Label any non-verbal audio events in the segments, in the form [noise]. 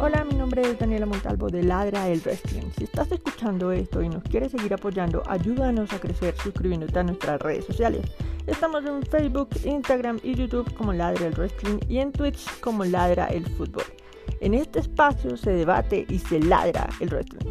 Hola, mi nombre es Daniela Montalvo de Ladra el Wrestling. Si estás escuchando esto y nos quieres seguir apoyando, ayúdanos a crecer suscribiéndote a nuestras redes sociales. Estamos en Facebook, Instagram y YouTube como Ladra el Wrestling y en Twitch como Ladra el Fútbol. En este espacio se debate y se ladra el wrestling.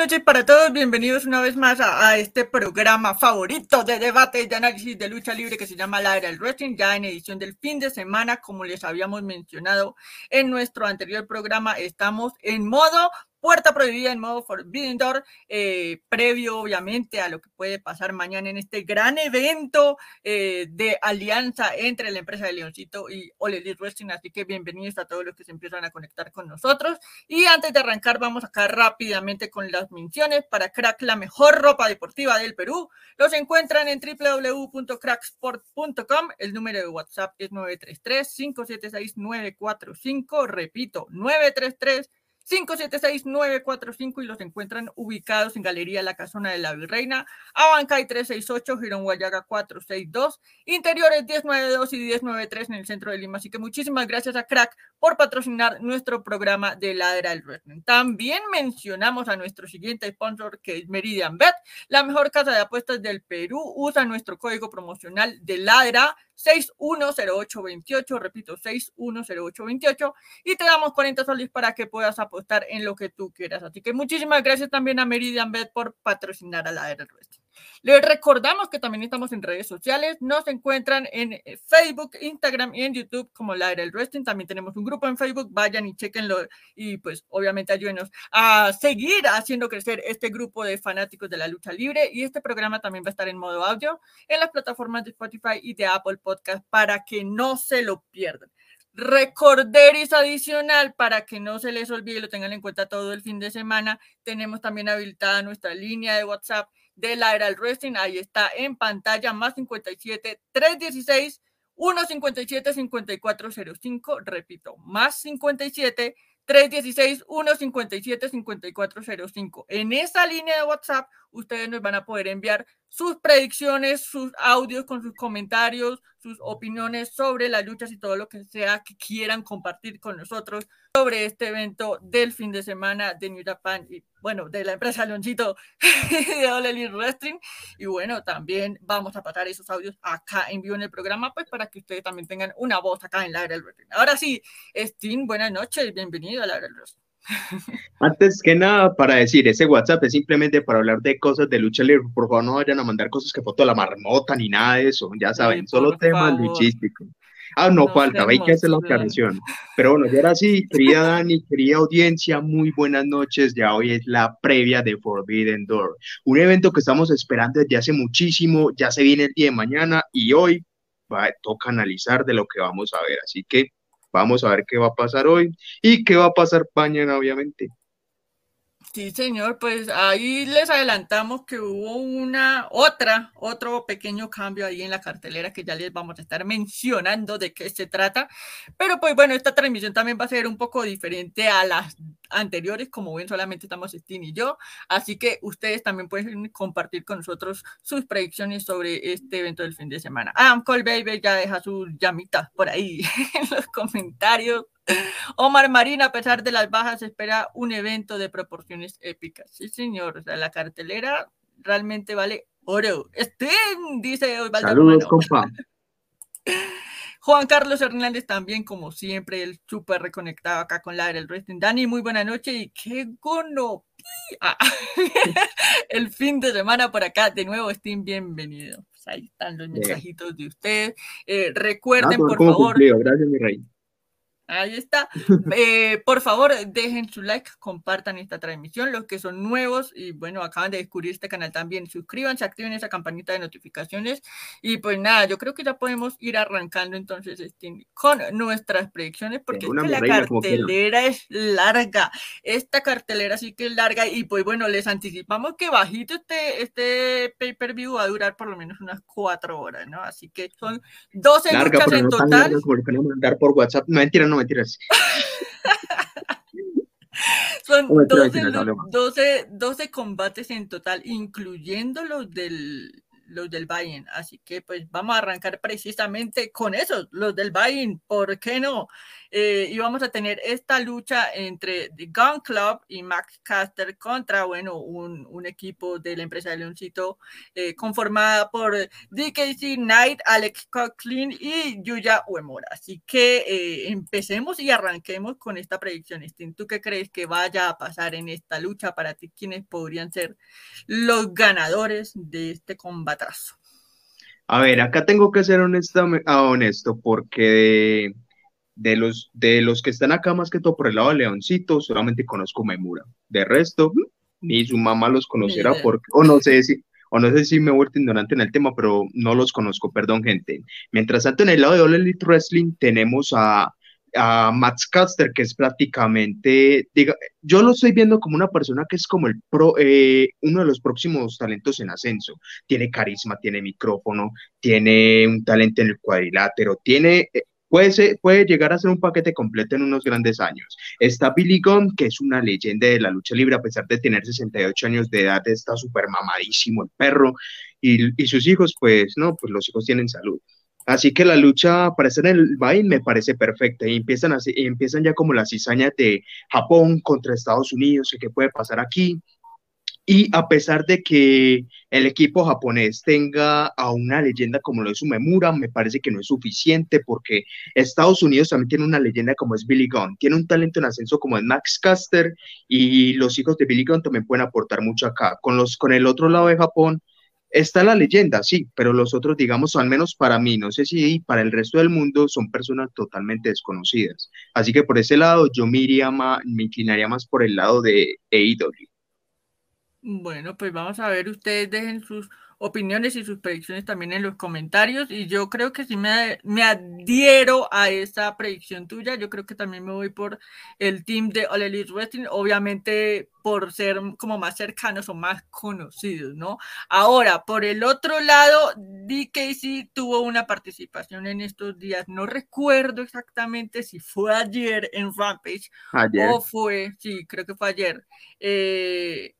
Noches para todos. Bienvenidos una vez más a, a este programa favorito de debate y de análisis de lucha libre que se llama La Era del Wrestling, ya en edición del fin de semana, como les habíamos mencionado en nuestro anterior programa, estamos en modo puerta prohibida en modo Forbidden Door, eh, previo obviamente a lo que puede pasar mañana en este gran evento eh, de alianza entre la empresa de Leoncito y All Elite Wrestling. Así que bienvenidos a todos los que se empiezan a conectar con nosotros. Y antes de arrancar, vamos acá rápidamente con las menciones para Crack, la mejor ropa deportiva del Perú. Los encuentran en www.cracksport.com. El número de WhatsApp es 933-576-945. Repito, 933 576-945 y los encuentran ubicados en Galería La Casona de la Virreina, Abancay 368, Girón Guayaga 462, Interiores 1092 y 1093 en el centro de Lima. Así que muchísimas gracias a Crack por patrocinar nuestro programa de Ladra del Wrestling. También mencionamos a nuestro siguiente sponsor que es Meridian Bet, la mejor casa de apuestas del Perú. Usa nuestro código promocional de Ladra 610828, repito, 610828, y te damos 40 soles para que puedas apostar en lo que tú quieras. Así que muchísimas gracias también a Meridian Bet por patrocinar a la era. Les recordamos que también estamos en redes sociales, nos encuentran en eh, Facebook, Instagram y en YouTube como la era del Wrestling. También tenemos un grupo en Facebook, vayan y chequenlo y pues obviamente ayúdenos a seguir haciendo crecer este grupo de fanáticos de la lucha libre y este programa también va a estar en modo audio en las plataformas de Spotify y de Apple Podcast para que no se lo pierdan. Recorderis adicional para que no se les olvide y lo tengan en cuenta todo el fin de semana. Tenemos también habilitada nuestra línea de WhatsApp de la era del wrestling. Ahí está en pantalla, más 57 316 157 5405. Repito, más 57 316 157 5405. En esa línea de WhatsApp, ustedes nos van a poder enviar sus predicciones, sus audios con sus comentarios, sus opiniones sobre las luchas y todo lo que sea que quieran compartir con nosotros sobre este evento del fin de semana de New Japan y bueno, de la empresa Leoncito [laughs] de All Elite Wrestling. Y bueno, también vamos a pasar esos audios acá en vivo en el programa, pues para que ustedes también tengan una voz acá en la era del wrestling. Ahora sí, Steam, buenas noches, bienvenido a la del wrestling. [laughs] Antes que nada, para decir, ese WhatsApp es simplemente para hablar de cosas de lucha libre. Por favor, no vayan a mandar cosas que foto la marmota ni nada de eso. Ya saben, solo temas luchísticos. Ah, no, falta, hay que hacer la aclaración. Pero bueno, ya ahora sí, [laughs] querida Dani, querida audiencia, muy buenas noches. Ya hoy es la previa de Forbidden Door, un evento que estamos esperando desde hace muchísimo. Ya se viene el día de mañana y hoy va, toca analizar de lo que vamos a ver. Así que Vamos a ver qué va a pasar hoy y qué va a pasar mañana, obviamente. Sí, señor, pues ahí les adelantamos que hubo una otra, otro pequeño cambio ahí en la cartelera que ya les vamos a estar mencionando de qué se trata. Pero pues bueno, esta transmisión también va a ser un poco diferente a las anteriores, como ven, solamente estamos Steam y yo, así que ustedes también pueden compartir con nosotros sus predicciones sobre este evento del fin de semana. Adam Cole Baby ya deja sus llamitas por ahí [laughs] en los comentarios. Omar Marina, a pesar de las bajas, espera un evento de proporciones épicas. Sí, señor, o sea, la cartelera realmente vale oro. Estén, dice Osvaldo. Saludos, compa. [laughs] Juan Carlos Hernández también, como siempre, el súper reconectado acá con la del wrestling. Dani, muy buena noche y qué gono. [laughs] el fin de semana por acá. De nuevo, Steam, bienvenido. Pues ahí están los mensajitos de ustedes. Eh, recuerden, por favor. Gracias, mi rey. Ahí está. [laughs] Eh, por favor, dejen su like, compartan esta transmisión. Los que son nuevos y bueno, acaban de descubrir este canal también, suscríbanse, activen esa campanita de notificaciones. Y pues nada, yo creo que ya podemos ir arrancando entonces este, con nuestras predicciones, porque es que la cartelera es larga. Esta cartelera sí que es larga. Y pues bueno, les anticipamos que bajito este, este pay-per-view va a durar por lo menos unas cuatro horas, ¿no? Así que son 12 luchas en total. Larga, por WhatsApp. No, mentira, no mentiras. [laughs] Son 12, 12, combates en total, incluyendo los del, los del Bayern. Así que pues vamos a arrancar precisamente con esos, los del Bayern, ¿por qué no? Eh, y vamos a tener esta lucha entre The Gun Club y Max Caster contra, bueno, un, equipo de la empresa de Leoncito eh, conformada por DKC Knight, Alex Coughlin y Yuya Uemura. Así que eh, empecemos y arranquemos con esta predicción. ¿Tú qué crees que vaya a pasar en esta lucha para ti? ¿Quiénes podrían ser los ganadores de este combatazo? A ver, acá tengo que ser honesto, ah, honesto porque de los, de los que están acá, más que todo por el lado de Leoncito, solamente conozco Memura. De resto, ni su mamá los conocerá, porque, o no sé si, o no sé si me he vuelto ignorante en el tema, pero no los conozco, perdón, gente. Mientras tanto, en el lado de All Elite Wrestling tenemos a, a Max Caster, que es prácticamente, diga, yo lo estoy viendo como una persona que es como el pro, eh, uno de los próximos talentos en ascenso. Tiene carisma, tiene micrófono, tiene un talento en el cuadrilátero, tiene eh, Puede, llegar a ser un paquete completo en unos grandes años. Está Billy Gunn, que es una leyenda de la lucha libre, a pesar de tener 68 años de edad, está súper mamadísimo el perro. Y, sus hijos, pues no, pues los hijos tienen salud. Así que la lucha para estar en el Bain me parece perfecta y empiezan, así, empiezan ya como las cizañas de Japón contra Estados Unidos y qué puede pasar aquí. Y a pesar de que el equipo japonés tenga a una leyenda como lo es Umemura, me parece que no es suficiente porque Estados Unidos también tiene una leyenda como es Billy Gunn, tiene un talento en ascenso como es Max Caster y los hijos de Billy Gunn también pueden aportar mucho acá. Con, los, con el otro lado de Japón está la leyenda, sí, pero los otros, digamos, al menos para mí, no sé si para el resto del mundo, son personas totalmente desconocidas. Así que por ese lado yo me, me inclinaría más por el lado de AEW. Bueno, pues vamos a ver, ustedes dejen sus opiniones y sus predicciones también en los comentarios y yo creo que sí me, me adhiero a esa predicción tuya, yo creo que también me voy por el team de All Elite Wrestling, obviamente por ser como más cercanos o más conocidos, ¿no? Ahora, por el otro lado, DKC tuvo una participación en estos días, no recuerdo exactamente si fue ayer en Rampage o fue, sí, creo que fue ayer. Eh,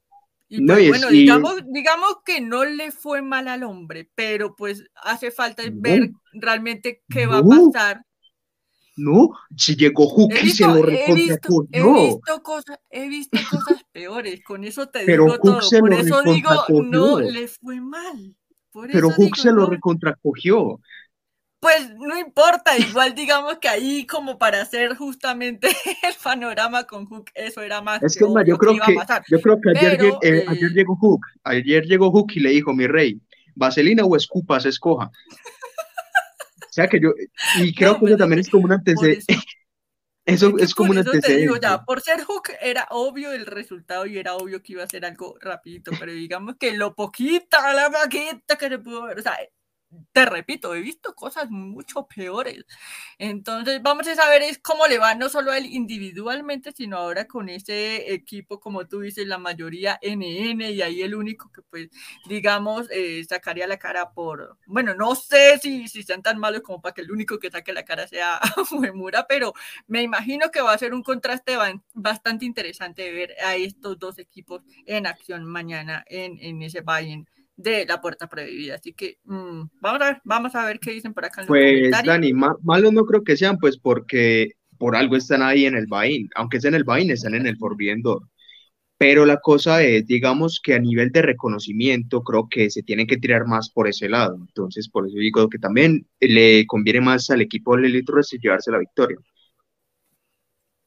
y pues, bueno, digamos, digamos que no le fue mal al hombre, pero pues hace falta ver realmente qué va a pasar. No, si llegó Hook y se lo he visto, he visto, cosas, he visto cosas peores, con eso te digo todo. Por eso digo, no le fue mal. pero Hook se lo recontracogió pues no importa, igual digamos que ahí como para hacer justamente [laughs] el panorama con Hook, eso era más. Es que, yo, creo que, yo creo que ayer, eh, eh, ayer llegó Hook, ayer llegó Hook y le dijo, mi rey, vaselina o escupas, escoja. o sea que yo, y [laughs] creo que eso también es como un antecedente. [laughs] Eso, es, como un antecedente. ya, por ser Hook era obvio el resultado y era obvio que iba a ser algo rapidito, pero digamos que lo poquita, la paquita que se pudo ver, o sea, te repito, he visto cosas mucho peores. Entonces, vamos a saber es cómo le va no solo a él individualmente, sino ahora con ese equipo, como tú dices, la mayoría NN, y ahí el único que, pues, digamos, eh, sacaría la cara por, bueno, no sé si, si sean tan malos como para que el único que saque la cara sea [laughs] Uemura, pero me imagino que va a ser un contraste bastante interesante ver a estos dos equipos en acción mañana en, en ese Bayern de la puerta prohibida. Así que mm, vamos, a ver, vamos a ver qué dicen por acá. En pues Dani, malos no creo que sean, pues porque por algo están ahí en el Bain, aunque es en el Bain, están en el Forbidden Door. Pero la cosa es, digamos que a nivel de reconocimiento, creo que se tiene que tirar más por ese lado. Entonces, por eso digo que también le conviene más al equipo de Elite llevarse la victoria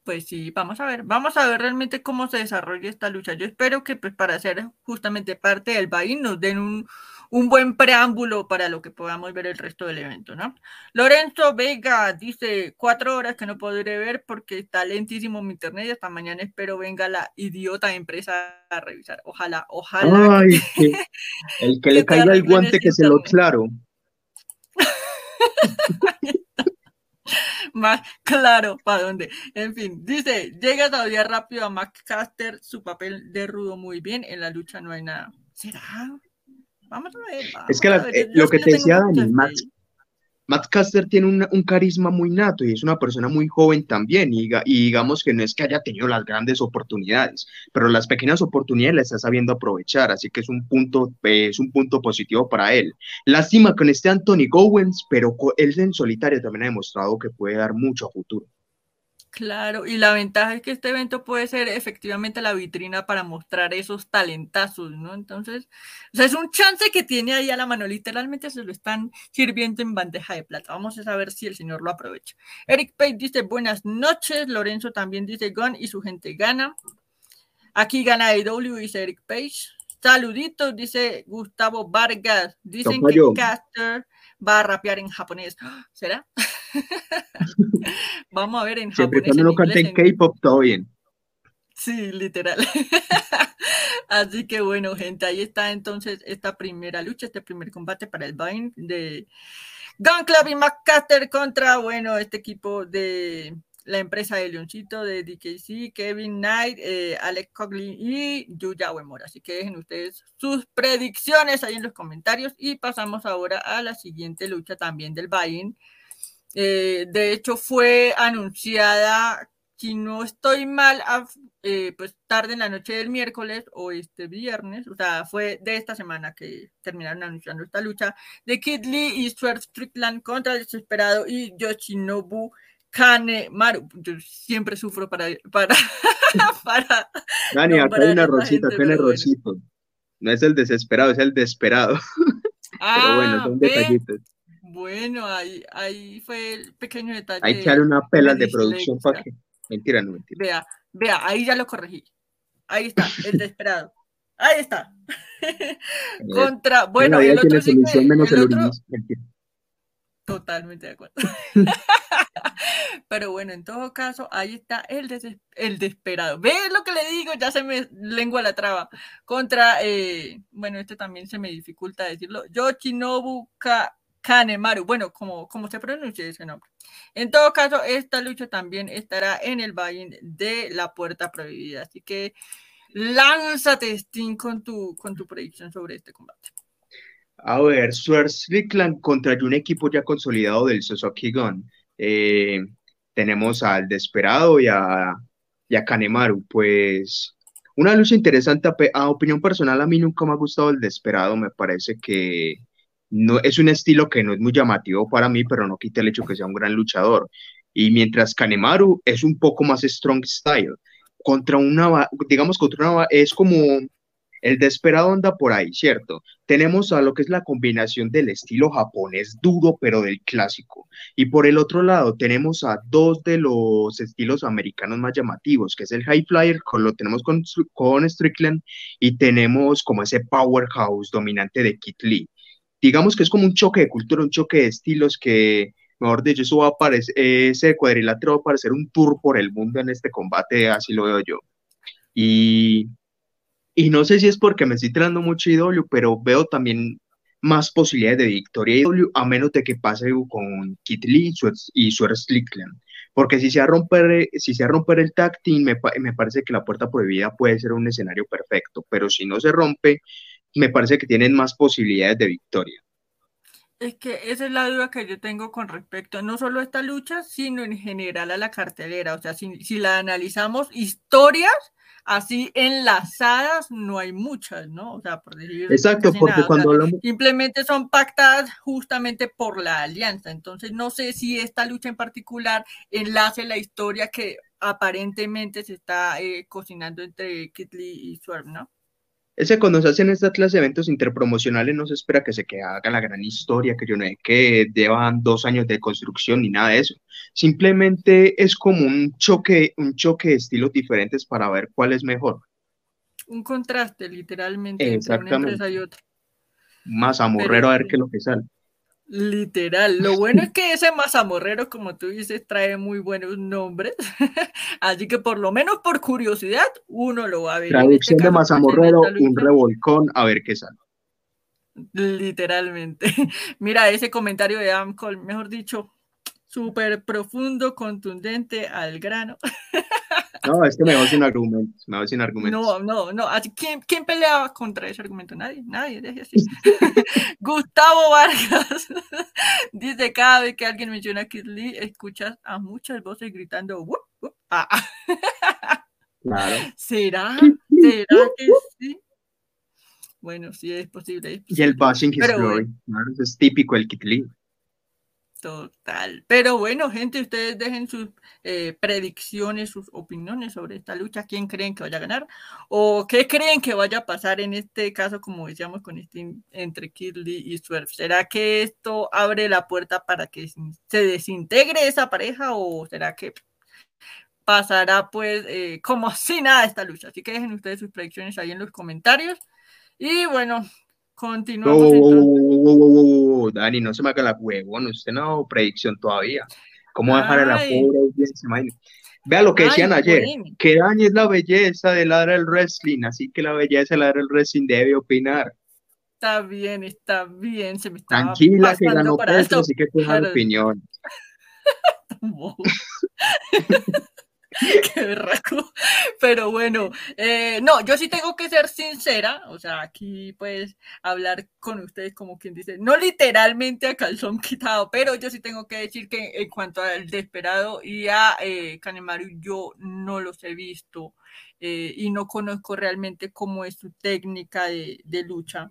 pues sí, vamos a ver, vamos a ver realmente cómo se desarrolla esta lucha. Yo espero que pues para ser justamente parte del Bahín nos den un, buen preámbulo para lo que podamos ver el resto del evento, ¿no? Lorenzo Vega dice, cuatro horas que no podré ver porque está lentísimo mi internet y hasta mañana espero venga la idiota empresa a revisar. Ojalá, ojalá. Ay, [laughs] el que le caiga el guante que se lo claro. [laughs] más claro para dónde. En fin, dice, llega todavía rápido a McCaster, su papel de rudo muy bien, en la lucha no hay nada. ¿Será? Vamos a ver. es que eh, lo que te decía Dani, Max, Matt Caster tiene un, carisma muy nato y es una persona muy joven también y, digamos que no es que haya tenido las grandes oportunidades, pero las pequeñas oportunidades las está sabiendo aprovechar, así que es un punto, es un punto positivo para él. Lástima con este Anthony Gowens, pero él en solitario también ha demostrado que puede dar mucho a futuro. Claro, y la ventaja es que este evento puede ser efectivamente la vitrina para mostrar esos talentazos, ¿no? Entonces, o sea, es un chance que tiene ahí a la mano, literalmente se lo están sirviendo en bandeja de plata. Vamos a saber si el señor lo aprovecha. Eric Page dice buenas noches, Lorenzo también dice Gun y su gente gana. Aquí gana AEW, dice Eric Page. Saluditos, dice Gustavo Vargas. Dicen que Caster va a rapear en japonés. ¿Será? [laughs] [laughs] Vamos a ver en Siempre japonés. Siempre cuando lo en K-pop, todo bien. Sí, literal. [laughs] Así que bueno, gente, ahí está entonces esta primera lucha, este primer combate para el Vine de Gun Club y McCaster contra, bueno, este equipo de la empresa de Leoncito, de DKC, Kevin Knight, eh, Alex Cogley y Yuya Uemura. Así que dejen ustedes sus predicciones ahí en los comentarios y pasamos ahora a la siguiente lucha también del buy eh, de hecho, fue anunciada, si no estoy mal, eh, pues tarde en la noche del miércoles o este viernes, o sea, fue de esta semana que terminaron anunciando esta lucha de Kid Lee y Stuart Strickland contra el Desesperado y Yoshinobu Kane Maru. Yo siempre sufro para. [laughs] para, para Dani, acá hay un arrocito, acá hay un arrocito. No es el desesperado, es el desesperado. Ah, [laughs] Pero bueno, son detallitos. Bueno, ahí, ahí fue el pequeño detalle. Hay que una pela de producción para que. Mentira, no mentira. Vea, vea, ahí ya lo corregí. Ahí está, el desesperado. Ahí está. [laughs] Contra, bueno, el otro, sí el otro, Totalmente de acuerdo. [laughs] Pero bueno, en todo caso, ahí está el, el desesperado. ¿Ves lo que le digo? Ya se me lengua la traba. Contra, eh, bueno, este también se me dificulta decirlo. Yoshinobu Kanemaru. Bueno, como, como se pronuncia ese nombre. En todo caso, esta lucha también estará en el valle de la puerta prohibida. Así que lánzate, Sting, con tu, con tu predicción sobre este combate. A ver, Swerve Strickland contra un equipo ya consolidado del Suzuki Gun. Eh, tenemos al Desperado y a, y a Kanemaru. Pues una lucha interesante. A opinión personal, a mí nunca me ha gustado el Desperado. Me parece que no es un estilo que no es muy llamativo para mí, pero no quita el hecho que sea un gran luchador. Y mientras Kanemaru es un poco más strong style, contra una, digamos, contra una, es como el desesperado anda por ahí, ¿cierto? Tenemos a lo que es la combinación del estilo japonés duro, pero del clásico. Y por el otro lado, tenemos a dos de los estilos americanos más llamativos, que es el High Flyer, con, lo tenemos con, con Strickland, y tenemos como ese powerhouse dominante de Kit Lee. Digamos que es como un choque de cultura, un choque de estilos que, mejor dicho, eso va a aparecer, ese cuadrilátero va a parecer un tour por el mundo en este combate, así lo veo yo. Y y no sé si es porque me estoy tirando mucho IW, pero veo también más posibilidades de victoria IW, a menos de que pase con Kit Lee y Swerve Strickland. Porque si se va a romper, si se romper el tag team, me, me parece que la puerta prohibida puede ser un escenario perfecto. Pero si no se rompe, me parece que tienen más posibilidades de victoria. Es que esa es la duda que yo tengo con respecto no solo a esta lucha, sino en general a la cartelera. O sea, si, si la analizamos, historias así enlazadas no hay muchas, ¿no? O sea, por decir. Exacto, porque cuando hablamos. Simplemente son pactadas justamente por la alianza. Entonces, no sé si esta lucha en particular enlace la historia que aparentemente se está eh, cocinando entre Kitley y Swerve, ¿no? Es que cuando se hacen esta clase de eventos interpromocionales no se espera que se que haga la gran historia, que yo no sé que llevan dos años de construcción ni nada de eso. Simplemente es como un choque, un choque de estilos diferentes para ver cuál es mejor. Un contraste, literalmente, entre una empresa y otra. Más amorrero a ver qué es lo que sale. Literal. Lo bueno es que ese mazamorrero, como tú dices, trae muy buenos nombres. [laughs] Así que por lo menos por curiosidad, uno lo va a ver. Traducción de mazamorrero, un revolcón, a ver qué sale. Literalmente. [laughs] Mira, ese comentario de Amcol, mejor dicho, súper profundo, contundente, al grano. [laughs] No, es que me voy sin argumentos, me voy sin argumentos. No, no, no. ¿Quién, ¿Quién, peleaba contra ese argumento? Nadie, nadie, deje así. [laughs] Gustavo Vargas [laughs] dice, cada vez que alguien menciona a Kid Lee, escuchas a muchas voces gritando, ah, ah". Claro. [laughs] ¿Será? ¿Será que sí? Bueno, sí es posible. Y el bashing his glory. es típico el Kid Lee. Total. Pero bueno, gente, ustedes dejen sus eh, predicciones, sus opiniones sobre esta lucha. ¿Quién creen que vaya a ganar? ¿O qué creen que vaya a pasar en este caso, como decíamos, con este entre Kidley y Swerve? ¿Será que esto abre la puerta para que se desintegre esa pareja o será que pasará pues eh, como [laughs] si nada esta lucha? Así que dejen ustedes sus predicciones ahí en los comentarios. Y bueno, Continuamos. Dani, no se me haga la huevón, usted no predicción todavía. ¿Cómo dejar a la pobre audiencia? Vea lo que decían ayer, que Dani es la belleza de ladra el wrestling, así que la belleza de ladra el wrestling debe opinar. Está bien, está bien, se me está Tranquila que ganó Petro, así que tenga opinión. [laughs] [laughs] [laughs] Qué berraco. Pero bueno, eh, no, yo sí tengo que ser sincera, o sea, aquí pues hablar con ustedes como quien dice, no literalmente a calzón quitado, pero yo sí tengo que decir que en cuanto al Desperado y a eh, yo no los he visto eh, y no conozco realmente cómo es su técnica de lucha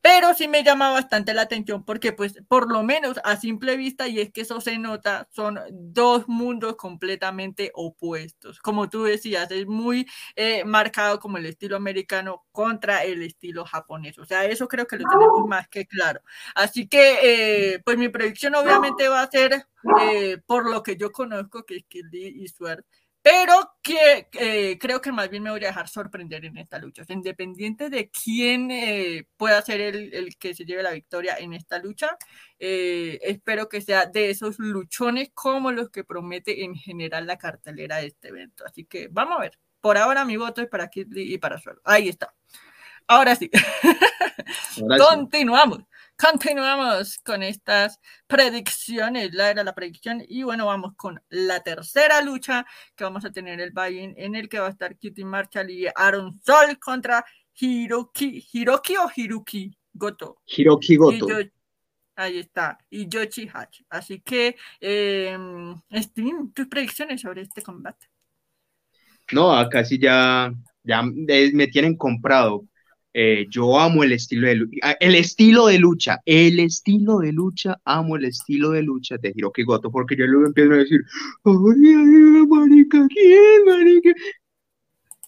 pero sí me llama bastante la atención porque pues por lo menos a simple vista y es que eso se nota son dos mundos completamente opuestos. Como tú decías es muy eh, marcado como el estilo americano contra el estilo japonés. O sea eso creo que lo tenemos más que claro. Así que eh, pues mi predicción obviamente va a ser eh, por lo que yo conozco que es Kid y Swerve pero que eh, creo que más bien me voy a dejar sorprender en esta lucha. independiente de quién eh, pueda ser el, que se lleve la victoria en esta lucha, eh, espero que sea de esos luchones como los que promete en general la cartelera de este evento. Así que vamos a ver. Por ahora mi voto es para Kid y para Suelo. Ahí está. Ahora sí. [laughs] Continuamos. Continuamos con estas predicciones, la era la predicción, y bueno, vamos con la tercera lucha que vamos a tener el buy en el que va a estar Kitty Marshall y Aaron Sol contra Hiroki, Hiroki o Hiruki Goto. Hiroki Goto. ahí está, y Yoshi Hachi. Así que, eh, tus predicciones sobre este combate. No, acá sí ya, ya me tienen comprado eh, yo amo el estilo de lucha, el estilo de lucha, el estilo de lucha, amo el estilo de lucha de Hiroki Goto, porque yo luego empiezo a decir, ay, marica, ¿quién, marica?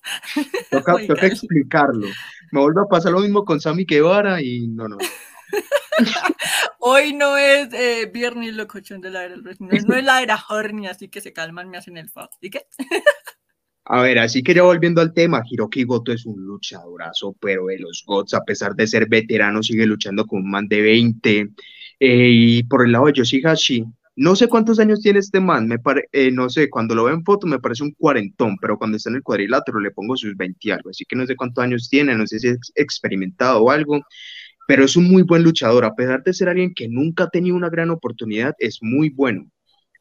[laughs] Toca, toca explicarlo. Me vuelve a pasar lo mismo con Sammy Guevara y no, no. [laughs] Hoy no es eh, viernes locochón de la era, no, no es la era horny, así que se calman, me hacen el favor. ¿Y qué? [laughs] A ver, así que ya volviendo al tema, Hiroki Goto es un luchadorazo, pero de los Gots, a pesar de ser veterano, sigue luchando con un man de 20. Eh, y por el lado de Yoshihashi, no sé cuántos años tiene este man, me eh, no sé, cuando lo veo en foto me parece un cuarentón, pero cuando está en el cuadrilátero le pongo sus 20 algo, así que no sé cuántos años tiene, no sé si es experimentado o algo, pero es un muy buen luchador, a pesar de ser alguien que nunca ha tenido una gran oportunidad, es muy bueno.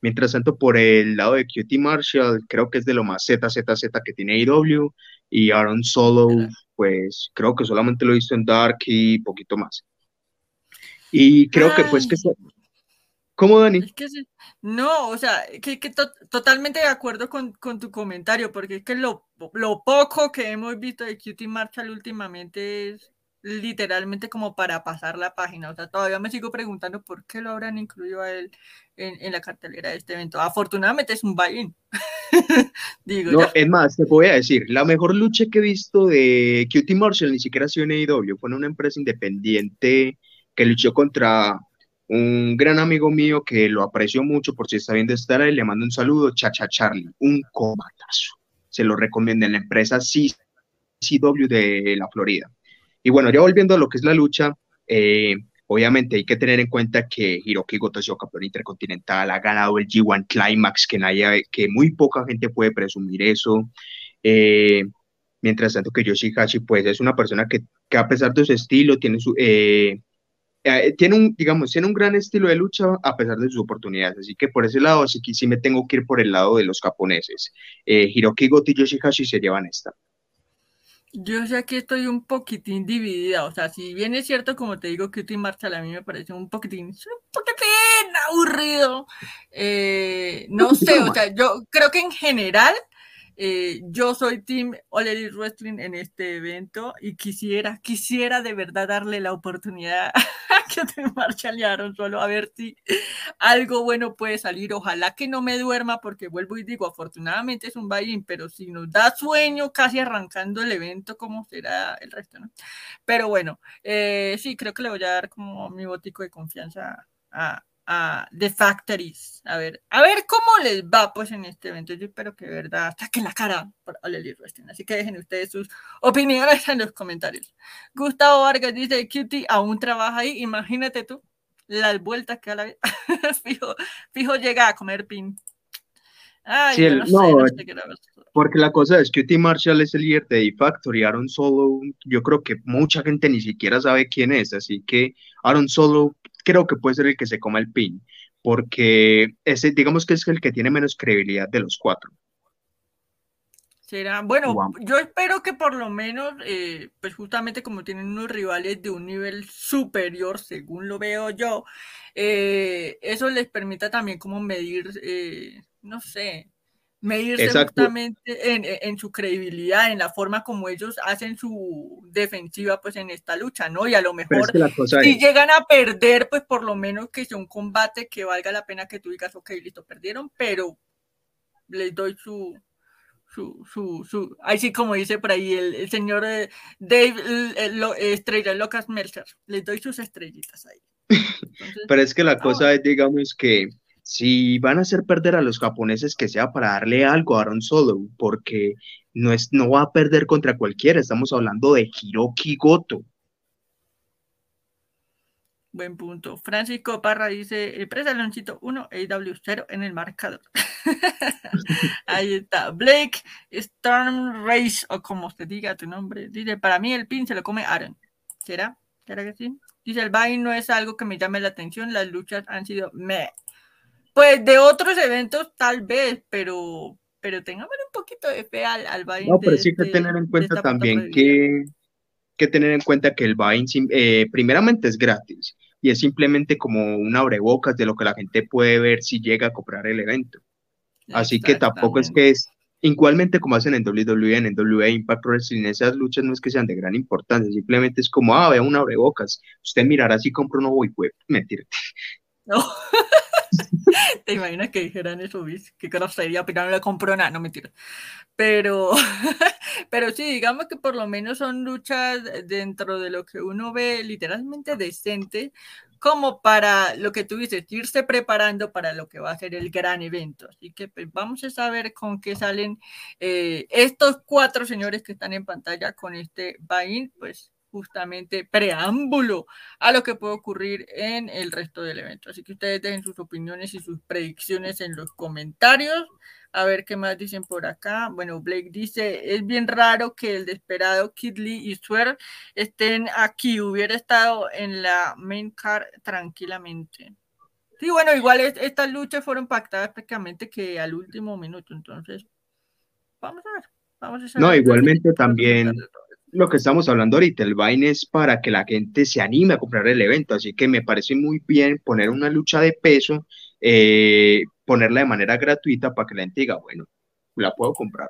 Mientras tanto, por el lado de QT Marshall, creo que es de lo más ZZZ que tiene IW. Y Aaron Solo, pues creo que solamente lo he visto en Dark y poquito más. Y creo que pues que... ¿Cómo, Dani? no, o sea, que, totalmente de acuerdo con, tu comentario, porque es que lo, lo poco que hemos visto de QT Marshall últimamente es literalmente como para pasar la página. O sea, todavía me sigo preguntando por qué lo habrán incluido a él en, la cartelera de este evento. Afortunadamente es un buy [laughs] Digo, no, es más, te voy a decir, la mejor lucha que he visto de QT Marshall ni siquiera ha sido en AEW, fue en una empresa independiente que luchó contra un gran amigo mío que lo aprecio mucho por si está viendo estar ahí, le mando un saludo, Chacha Charlie, un combatazo. Se lo recomiendo en la empresa CCW de la Florida. Y bueno, ya volviendo a lo que es la lucha, eh, obviamente hay que tener en cuenta que Hiroki Goto ha sido campeón intercontinental, ha ganado el G1 Climax, que, nadie, que muy poca gente puede presumir eso. Eh, mientras tanto que Yoshihashi, pues es una persona que, que a pesar de su estilo, tiene su... Eh, tiene un, digamos, tiene un gran estilo de lucha a pesar de sus oportunidades, así que por ese lado sí, sí me tengo que ir por el lado de los japoneses. Hiroki Goto y Yoshihashi se llevan esta. Yo sé que estoy un poquitín dividida, o sea, si bien es cierto, como te digo, que Team Marshall a mí me parece un poquitín, un poquitín aburrido, eh, no sé, o sea, yo creo que en general eh, yo soy Team All Wrestling en este evento y quisiera, quisiera de verdad darle la oportunidad [laughs] a que te marchalearon solo a ver si algo bueno puede salir. Ojalá que no me duerma porque vuelvo y digo, afortunadamente es un buy pero si nos da sueño casi arrancando el evento, ¿cómo será el resto? No? Pero bueno, eh, sí, creo que le voy a dar como mi botico de confianza a, a The Factories. A ver, a ver cómo les va pues en este evento. Yo espero que de verdad saquen la cara por All Wrestling. Así que dejen ustedes sus opiniones en los comentarios. Gustavo Vargas dice, Cutie aún trabaja ahí. Imagínate tú las vueltas que a la vez. [laughs] fijo, fijo llega a comer pin. Ay, no, porque la cosa es que T. Marshall es el líder de The Factory, Aaron Solo, yo creo que mucha gente ni siquiera sabe quién es, así que Aaron Solo creo que puede ser el que se coma el pin, porque ese, digamos que es el que tiene menos credibilidad de los cuatro. Será, bueno, yo espero que por lo menos, eh, pues justamente como tienen unos rivales de un nivel superior, según lo veo yo, eh, eso les permita también como medir, eh, no sé, medirse justamente en, en, su credibilidad, en la forma como ellos hacen su defensiva pues en esta lucha, ¿no? Y a lo mejor si llegan a perder, pues por lo menos que sea un combate que valga la pena que tú digas, ok, listo, perdieron, pero les doy su, su, su, su, ahí sí como dice por ahí el, señor eh, Dave, el, Estrella Locas Mercer, les doy sus estrellitas ahí. [laughs] pero es que la cosa es, digamos que si van a hacer perder a los japoneses, que sea para darle algo a Aaron Solo, porque no, es, no va a perder contra cualquiera, estamos hablando de Hiroki Goto. Buen punto. Francisco Parra dice, el presa Leoncito 1, AW0 en el marcador. [laughs] Ahí está. Blake Storm Race, o como se diga tu nombre, dice, para mí el pin se lo come Aaron. ¿Será? ¿Será que sí? Dice, el Vine no es algo que me llame la atención, las luchas han sido meh. Pues de otros eventos tal vez, pero pero tengamos un poquito de fe al, al No, pero sí que tener en cuenta también que, que tener en cuenta que el Vine eh, primeramente es gratis y es simplemente como un abrebocas de lo que la gente puede ver si llega a comprar el evento. Así que tampoco es que es igualmente como hacen en WWE, en WWE Impact Wrestling, esas luchas no es que sean de gran importancia, simplemente es como, ah, vea un abrebocas, usted mirará si compra un nuevo web, mentira. No. [laughs] ¿Te imaginas que dijeran eso, ¿vis? ¿Qué sería? Pero no le compró nada, no mentira. Pero, [laughs] pero sí, digamos que por lo menos son luchas dentro de lo que uno ve literalmente decente, como para lo que tú dices, irse preparando para lo que va a ser el gran evento. Así que pues, vamos a saber con qué salen eh, estos cuatro señores que están en pantalla con este buy pues justamente preámbulo a lo que puede ocurrir en el resto del evento. Así que ustedes dejen sus opiniones y sus predicciones en los comentarios. A ver qué más dicen por acá. Bueno, Blake dice, es bien raro que el desesperado Kid Lee y Swear estén aquí. Hubiera estado en la main car tranquilamente. Sí, bueno, igual estas luchas fueron pactadas prácticamente que al último minuto. Entonces, vamos a ver. Vamos a no, igualmente también lo que estamos hablando ahorita, el Vine es para que la gente se anime a comprar el evento, así que me parece muy bien poner una lucha de peso, eh, ponerla de manera gratuita para que la gente diga, bueno, la puedo comprar.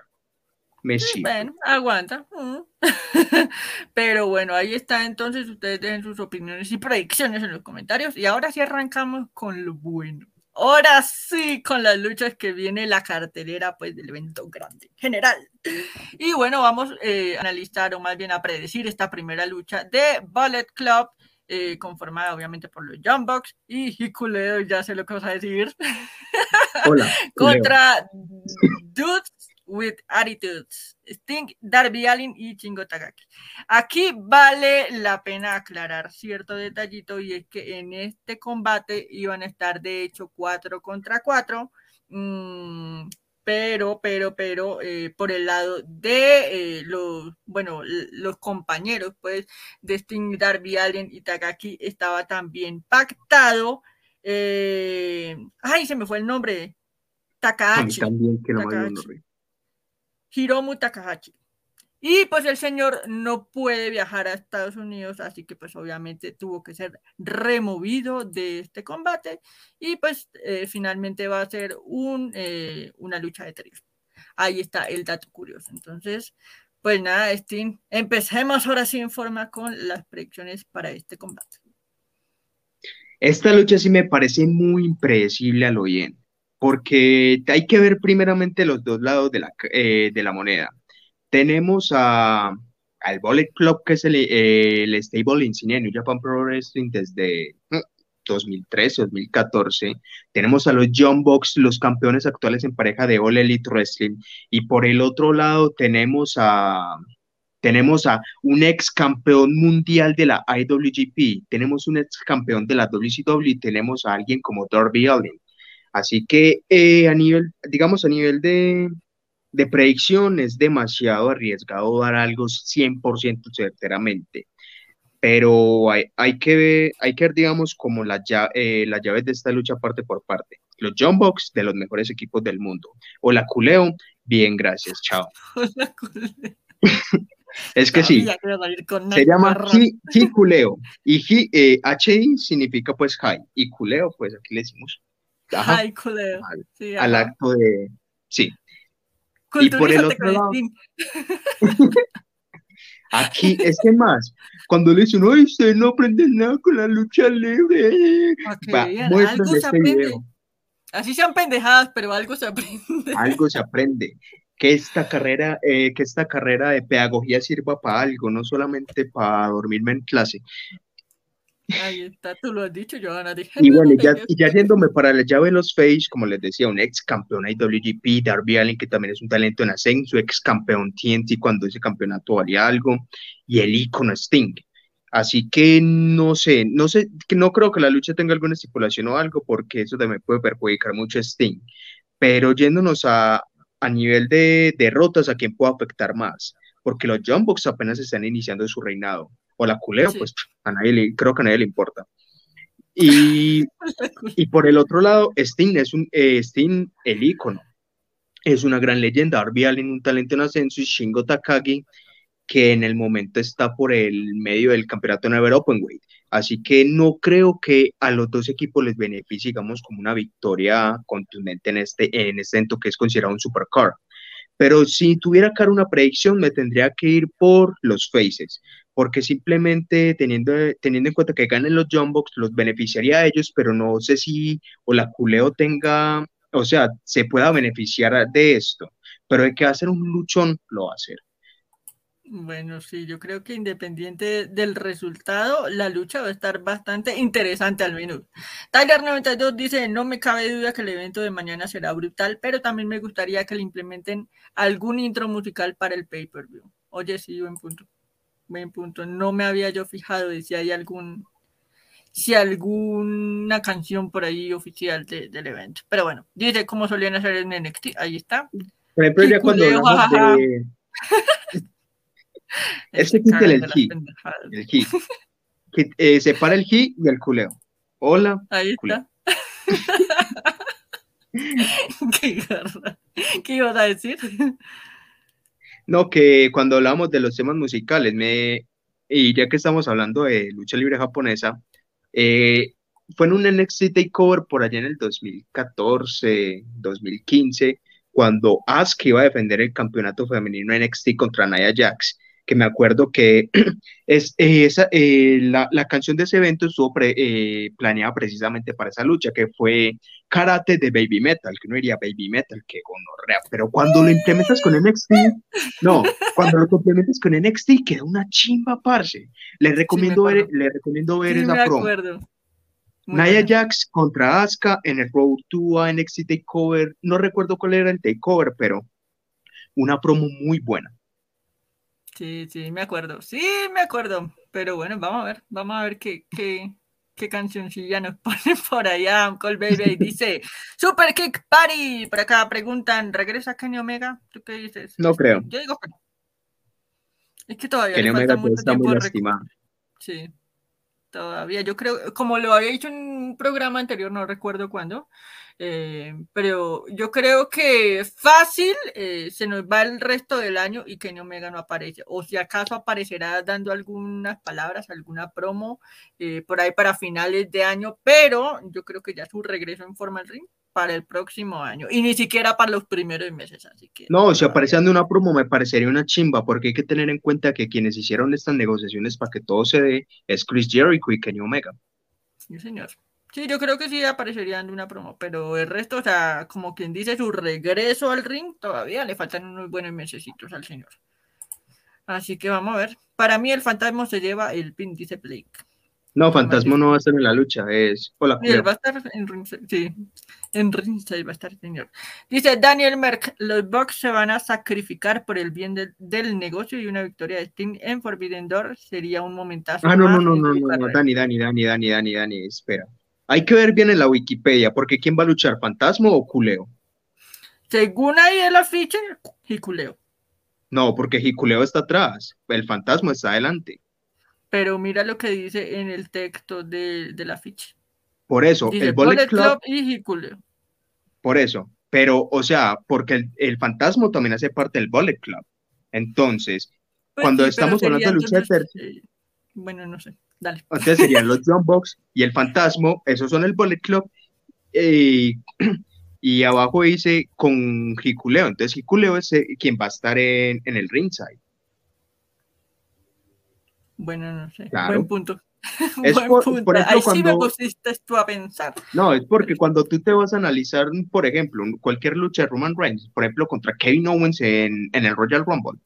Me Bueno, aguanta. Mm. [laughs] Pero bueno, ahí está. Entonces, ustedes den sus opiniones y predicciones en los comentarios. Y ahora sí arrancamos con lo bueno. Ahora sí, con las luchas que viene la cartelera pues, del evento grande general. Y bueno, vamos eh, a analizar o más bien a predecir esta primera lucha de Bullet Club, eh, conformada obviamente por los Young Bucks y Hikuleo, ya sé lo que vas a decir. Hola. [laughs] Contra Dudes with Attitudes, Sting, Darby Allin y Chingo Takagi. Aquí vale la pena aclarar cierto detallito y es que en este combate iban a estar de hecho 4 contra 4, mm, pero, pero, pero eh, por el lado de eh, los, bueno, los compañeros pues de Sting, Darby Allin y Takagi estaba también pactado. Eh, ay, se me fue el nombre. Takahashi. También que no Takahashi. Hiromu Takahashi. Y pues el señor no puede viajar a Estados Unidos, así que pues obviamente tuvo que ser removido de este combate y pues eh, finalmente va a ser un, eh, una lucha de tríos. Ahí está el dato curioso. Entonces, pues nada, Steam, empecemos ahora sí en forma con las predicciones para este combate. Esta lucha sí me parece muy impredecible a lo porque hay que ver primeramente los dos lados de la, eh, de la moneda. Tenemos a, al Bullet Club, que es el, el stable insignia de New Japan Pro Wrestling desde 2013, mm, 2014. Tenemos a los John Box, los campeones actuales en pareja de All Elite Wrestling. Y por el otro lado tenemos a, tenemos a un ex campeón mundial de la IWGP, tenemos un ex campeón de la WCW, tenemos a alguien como Darby Allin. Así que eh, a nivel, digamos, a nivel de, predicción es demasiado arriesgado dar algo 100% certeramente. Pero hay, que ver, hay que ver, digamos, como la, eh, las llaves de esta lucha parte por parte. Los John Box de los mejores equipos del mundo. O la Culeo, bien, gracias, chao. [laughs] [laughs] es que sí, se llama Culeo. Y Hi, eh, HI significa pues Hi. Y Culeo, pues aquí le decimos Ay, al, acto de. Sí. Y por el otro lado. [laughs] Aquí, es que más, cuando le dicen, ay, usted no aprende nada con la lucha libre. algo se este aprende. Así sean pendejadas, pero algo se aprende. Algo se [laughs] aprende. Que esta carrera, eh, que esta carrera de pedagogía sirva para algo, no solamente para dormirme en clase. Ahí está, tú lo has dicho, Johanna. Dije, Y bueno, ya, y ya yéndome para la llave de los Face, como les decía, un ex campeón IWGP, Darby Allin, que también es un talento en ascenso, ex campeón TNT cuando ese campeonato valía algo, y el ícono Sting. Así que no sé, no sé, que no creo que la lucha tenga alguna estipulación o algo, porque eso también puede perjudicar mucho a Sting. Pero yéndonos a, a nivel de derrotas, ¿a quién puede afectar más? Porque los John Box apenas están iniciando su reinado. O la culeo, Sí. pues a nadie le, creo que a nadie le importa. Y, [laughs] y por el otro lado, Sting es un eh, Sting, el ícono. Es una gran leyenda. Darby Allin, un talento en ascenso, y Shingo Takagi, que en el momento está por el medio del campeonato Never Openweight. Así que no creo que a los dos equipos les beneficie, digamos, como una victoria contundente en este, en este evento que es considerado un supercar. Pero si tuviera que dar una predicción, me tendría que ir por los faces, porque simplemente teniendo, teniendo en cuenta que ganen los Jumbox, los beneficiaría a ellos, pero no sé si o la culeo tenga, o sea, se pueda beneficiar de esto. Pero hay que hacer un luchón, lo va a hacer. Bueno, sí, yo creo que independiente del resultado, la lucha va a estar bastante interesante al menos. Tyler92 dice, no me cabe duda que el evento de mañana será brutal, pero también me gustaría que le implementen algún intro musical para el pay-per-view. Oye, sí, buen punto. Buen punto. No me había yo fijado de si hay algún, si alguna canción por ahí oficial de, del evento. Pero bueno, dice cómo solían hacer en NXT, ahí está. Por ejemplo, ya cuando Culeo, hablamos de... Es Se que quita el pendejadas. El hit. Que, eh, separa el hit y el culeo. Hola. Ahí Culeo. está. [laughs] Qué garra. ¿Qué ibas a decir? No, que cuando hablamos de los temas musicales, me, y ya que estamos hablando de lucha libre japonesa, eh, fue en un NXT Takeover por allá en el 2014, 2015, cuando Asuka iba a defender el campeonato femenino NXT contra Nia Jax, que me acuerdo que [clears throat] es, eh, esa, eh, la, la canción de ese evento estuvo pre- eh, planeada precisamente para esa lucha, que fue Karate de Baby Metal, que no diría Baby Metal, que gonorrea, pero cuando lo implementas con NXT, no, cuando lo complementas con NXT queda una chimba, parce. Le recomiendo ver, acuerdo. le recomiendo ver Sí, esa me promo. Muy Nia buena. Jax contra Asuka en el Road to a NXT Takeover. No recuerdo cuál era el Takeover, pero una promo muy buena. Sí, sí, me acuerdo. Sí, me acuerdo. Pero bueno, vamos a ver. Vamos a ver qué, qué, qué cancioncilla nos [laughs] ponen por allá. Call Baby dice Super Kick Party. Por acá preguntan, ¿regresa Kenny Omega? ¿Tú qué dices? No creo. Yo digo que no. Es que todavía Kenny Omega falta mucho está muy lastimado. Sí, todavía. Yo creo, como lo había dicho en un programa anterior, no recuerdo cuándo, eh, pero yo creo que fácil eh, se nos va el resto del año y Kenny Omega no aparece. O si acaso aparecerá dando algunas palabras, alguna promo eh, por ahí para finales de año, pero yo creo que ya su regreso en forma al ring para el próximo año y ni siquiera para los primeros meses. Así que No, si dando una promo me parecería una chimba, porque hay que tener en cuenta que quienes hicieron estas negociaciones para que todo se dé es Chris Jericho y Kenny Omega. Sí, señor. Sí, yo creo que sí aparecería dando una promo, pero el resto, o sea, como quien dice, su regreso al ring, todavía le faltan unos buenos mesecitos al señor. Así que vamos a ver. Para mí el fantasma se lleva el pin, dice Blake. No, Fantasma no va a estar en la lucha, es Hola, Y él va a estar en ringside, sí, en ringside va a estar, señor. Dice Daniel Merck, los Bucks se van a sacrificar por el bien del, del negocio y una victoria de Sting en Forbidden Door sería un momentazo Ah, no, no, no, en no, no, no. Dani, Dani, Dani, Dani, Dani, Dani, espera. Hay que ver bien en la Wikipedia, porque ¿quién va a luchar, Fantasma o Culeo? Según ahí el afiche, Jiculeo. No, porque Hikuleo está atrás, el Fantasma está adelante. Pero mira lo que dice en el texto de, del afiche. Por eso, Dice el Bullet Bullet Club, Club y Jiculeo. por eso. Pero, o sea, porque el, el Fantasma también hace parte del Bullet Club. Entonces, Pues Cuando sí, estamos hablando de lucha de eh, bueno, no sé. Dale. entonces serían los [laughs] John Box y el Fantasma, esos son el Bullet Club. eh, [clears throat] y abajo dice con Hikuleo. Entonces, Hikuleo es eh, quien va a estar en, en el ringside. Bueno, no sé. Claro. Buen punto. Es [laughs] Buen por- punto. por ejemplo, Ahí sí me pusiste tú a pensar. No, es porque cuando tú te vas a analizar, por ejemplo, cualquier lucha de Roman Reigns, por ejemplo, contra Kevin Owens en, en el Royal Rumble,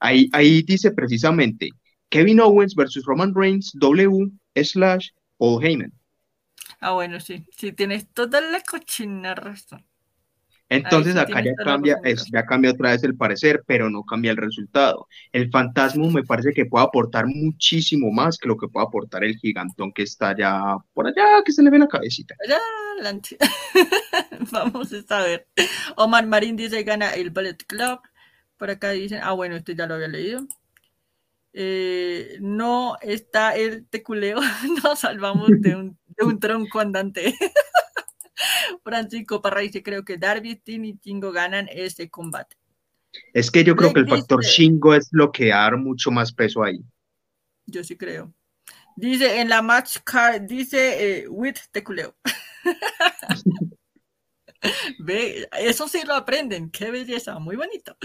ahí, ahí dice precisamente Kevin Owens versus Roman Reigns W slash Paul Heyman. Ah, bueno, sí, sí, tienes toda la cochina razón. Entonces sí acá ya cambia, es- ya cambia otra vez el parecer, pero no cambia el resultado. El fantasma me parece que puede aportar muchísimo más que lo que puede aportar el gigantón que está allá por allá, que se le ve la cabecita. Allá adelante. [laughs] Vamos a ver. Omar Marín dice gana el Ballet Club. Por acá dicen, ah, bueno, este ya lo había leído. Eh, no está el teculeo, [laughs] nos salvamos de un, de un tronco andante. [laughs] Francisco Parra dice, creo que Darby, Sting y Chingo ganan ese combate. Es que yo creo que el factor Shingo es lo que da mucho más peso ahí. Yo sí creo. Dice en la match card, dice eh, with teculeo. [laughs] [laughs] Ve, eso sí lo aprenden, qué belleza, muy bonito.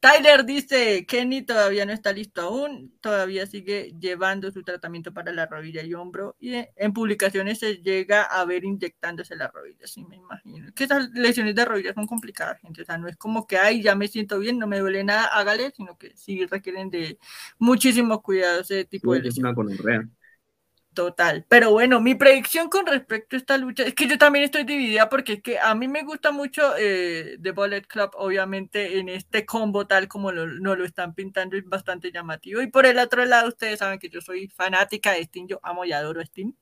Tyler dice, Kenny todavía no está listo aún, todavía sigue llevando su tratamiento para la rodilla y hombro y en publicaciones se llega a ver inyectándose la rodilla, sí me imagino. Que esas lesiones de rodillas son complicadas, gente, o sea, no es como que, ay, ya me siento bien, no me duele nada, hágale, sino que sí requieren de muchísimo cuidado ese tipo de Es lesiones. Total. Pero bueno, mi predicción con respecto a esta lucha es que yo también estoy dividida porque es que a mí me gusta mucho eh, The Bullet Club, obviamente en este combo tal como lo, no lo están pintando es bastante llamativo. Y por el otro lado, ustedes saben que yo soy fanática de Sting, yo amo y adoro Sting.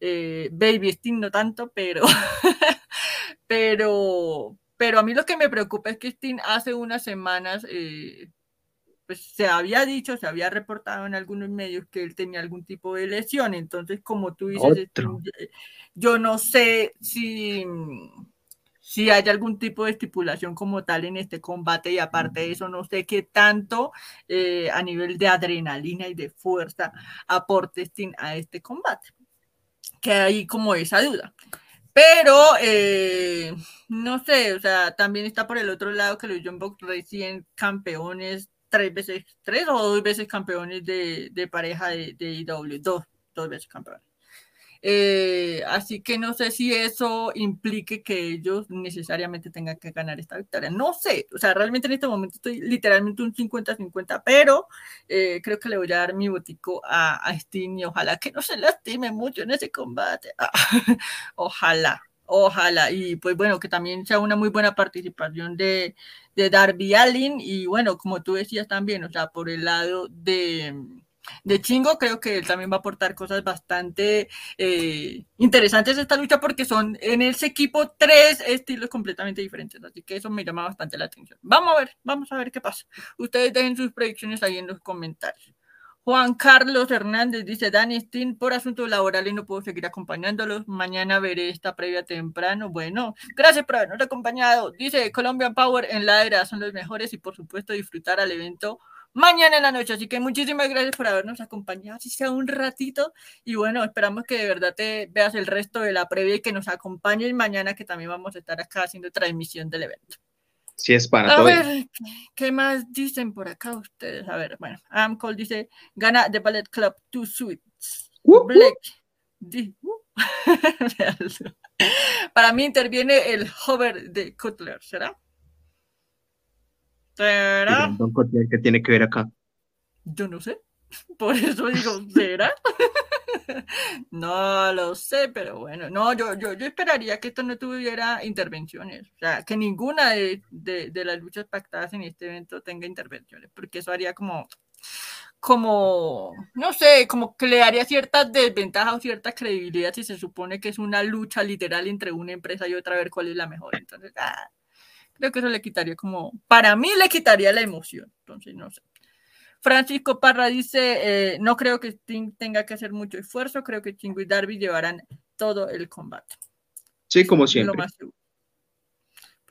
Eh, Baby Sting no tanto, pero, [laughs] pero, pero a mí lo que me preocupa es que Sting hace unas semanas eh, pues se había dicho, se había reportado en algunos medios que él tenía algún tipo de lesión. Entonces, como tú dices, Otro. Sting, yo no sé si, si hay algún tipo de estipulación como tal en este combate y aparte de eso, no sé qué tanto eh, a nivel de adrenalina y de fuerza aporte a este combate. Que hay como esa duda. Pero, eh, no sé, o sea, también está por el otro lado que los John Box recién campeones, tres veces, tres o dos veces campeones de, de pareja de, de IW, dos, dos veces campeones. Eh, así que no sé si eso implique que ellos necesariamente tengan que ganar esta victoria. No sé, o sea, realmente en este momento estoy literalmente un 50-50, pero eh, creo que le voy a dar mi botico a, a Sting y ojalá que no se lastime mucho en ese combate. [laughs] Ojalá, ojalá. Y pues bueno, que también sea una muy buena participación de, de Darby Allin y bueno, como tú decías también, o sea, por el lado de de Chingo, creo que él también va a aportar cosas bastante eh, interesantes a esta lucha porque son en ese equipo tres estilos completamente diferentes, así que eso me llama bastante la atención. Vamos a ver, vamos a ver qué pasa. Ustedes dejen sus predicciones ahí en los comentarios. Juan Carlos Hernández dice, Dani Steen, por asuntos laborales no puedo seguir acompañándolos. Mañana veré esta previa temprano. Bueno, gracias por habernos acompañado. Dice, Colombian Power en la era son los mejores y por supuesto disfrutar al evento mañana en la noche. Así que muchísimas gracias por habernos acompañado, si sea un ratito. Y bueno, esperamos que de verdad te veas el resto de la previa y que nos acompañes mañana, que también vamos a estar acá haciendo transmisión del evento. Si es para A todo. ver, ¿qué, más dicen por acá ustedes? A ver, bueno, Amcol dice, gana The Ballet Club Two Suites. Uh, Black. di- uh. [laughs] Para mí interviene el hover de Cutler, ¿será? ¿Será? Don ¿Qué tiene que ver acá? Yo no sé. [laughs] Por eso digo, ¿será? [laughs] [laughs] no lo sé, pero bueno, no, yo, yo, yo esperaría que esto no tuviera intervenciones, o sea, que ninguna de, de, las luchas pactadas en este evento tenga intervenciones, porque eso haría como, como, no sé, como que le daría cierta desventaja o cierta credibilidad si se supone que es una lucha literal entre una empresa y otra a ver cuál es la mejor. Entonces, ah, creo que eso le quitaría como, para mí le quitaría la emoción, entonces no sé. Francisco Parra dice, eh, no creo que Sting tenga que hacer mucho esfuerzo, creo que Chingo y Darby llevarán todo el combate. Sí, como Lo siempre. más seguro.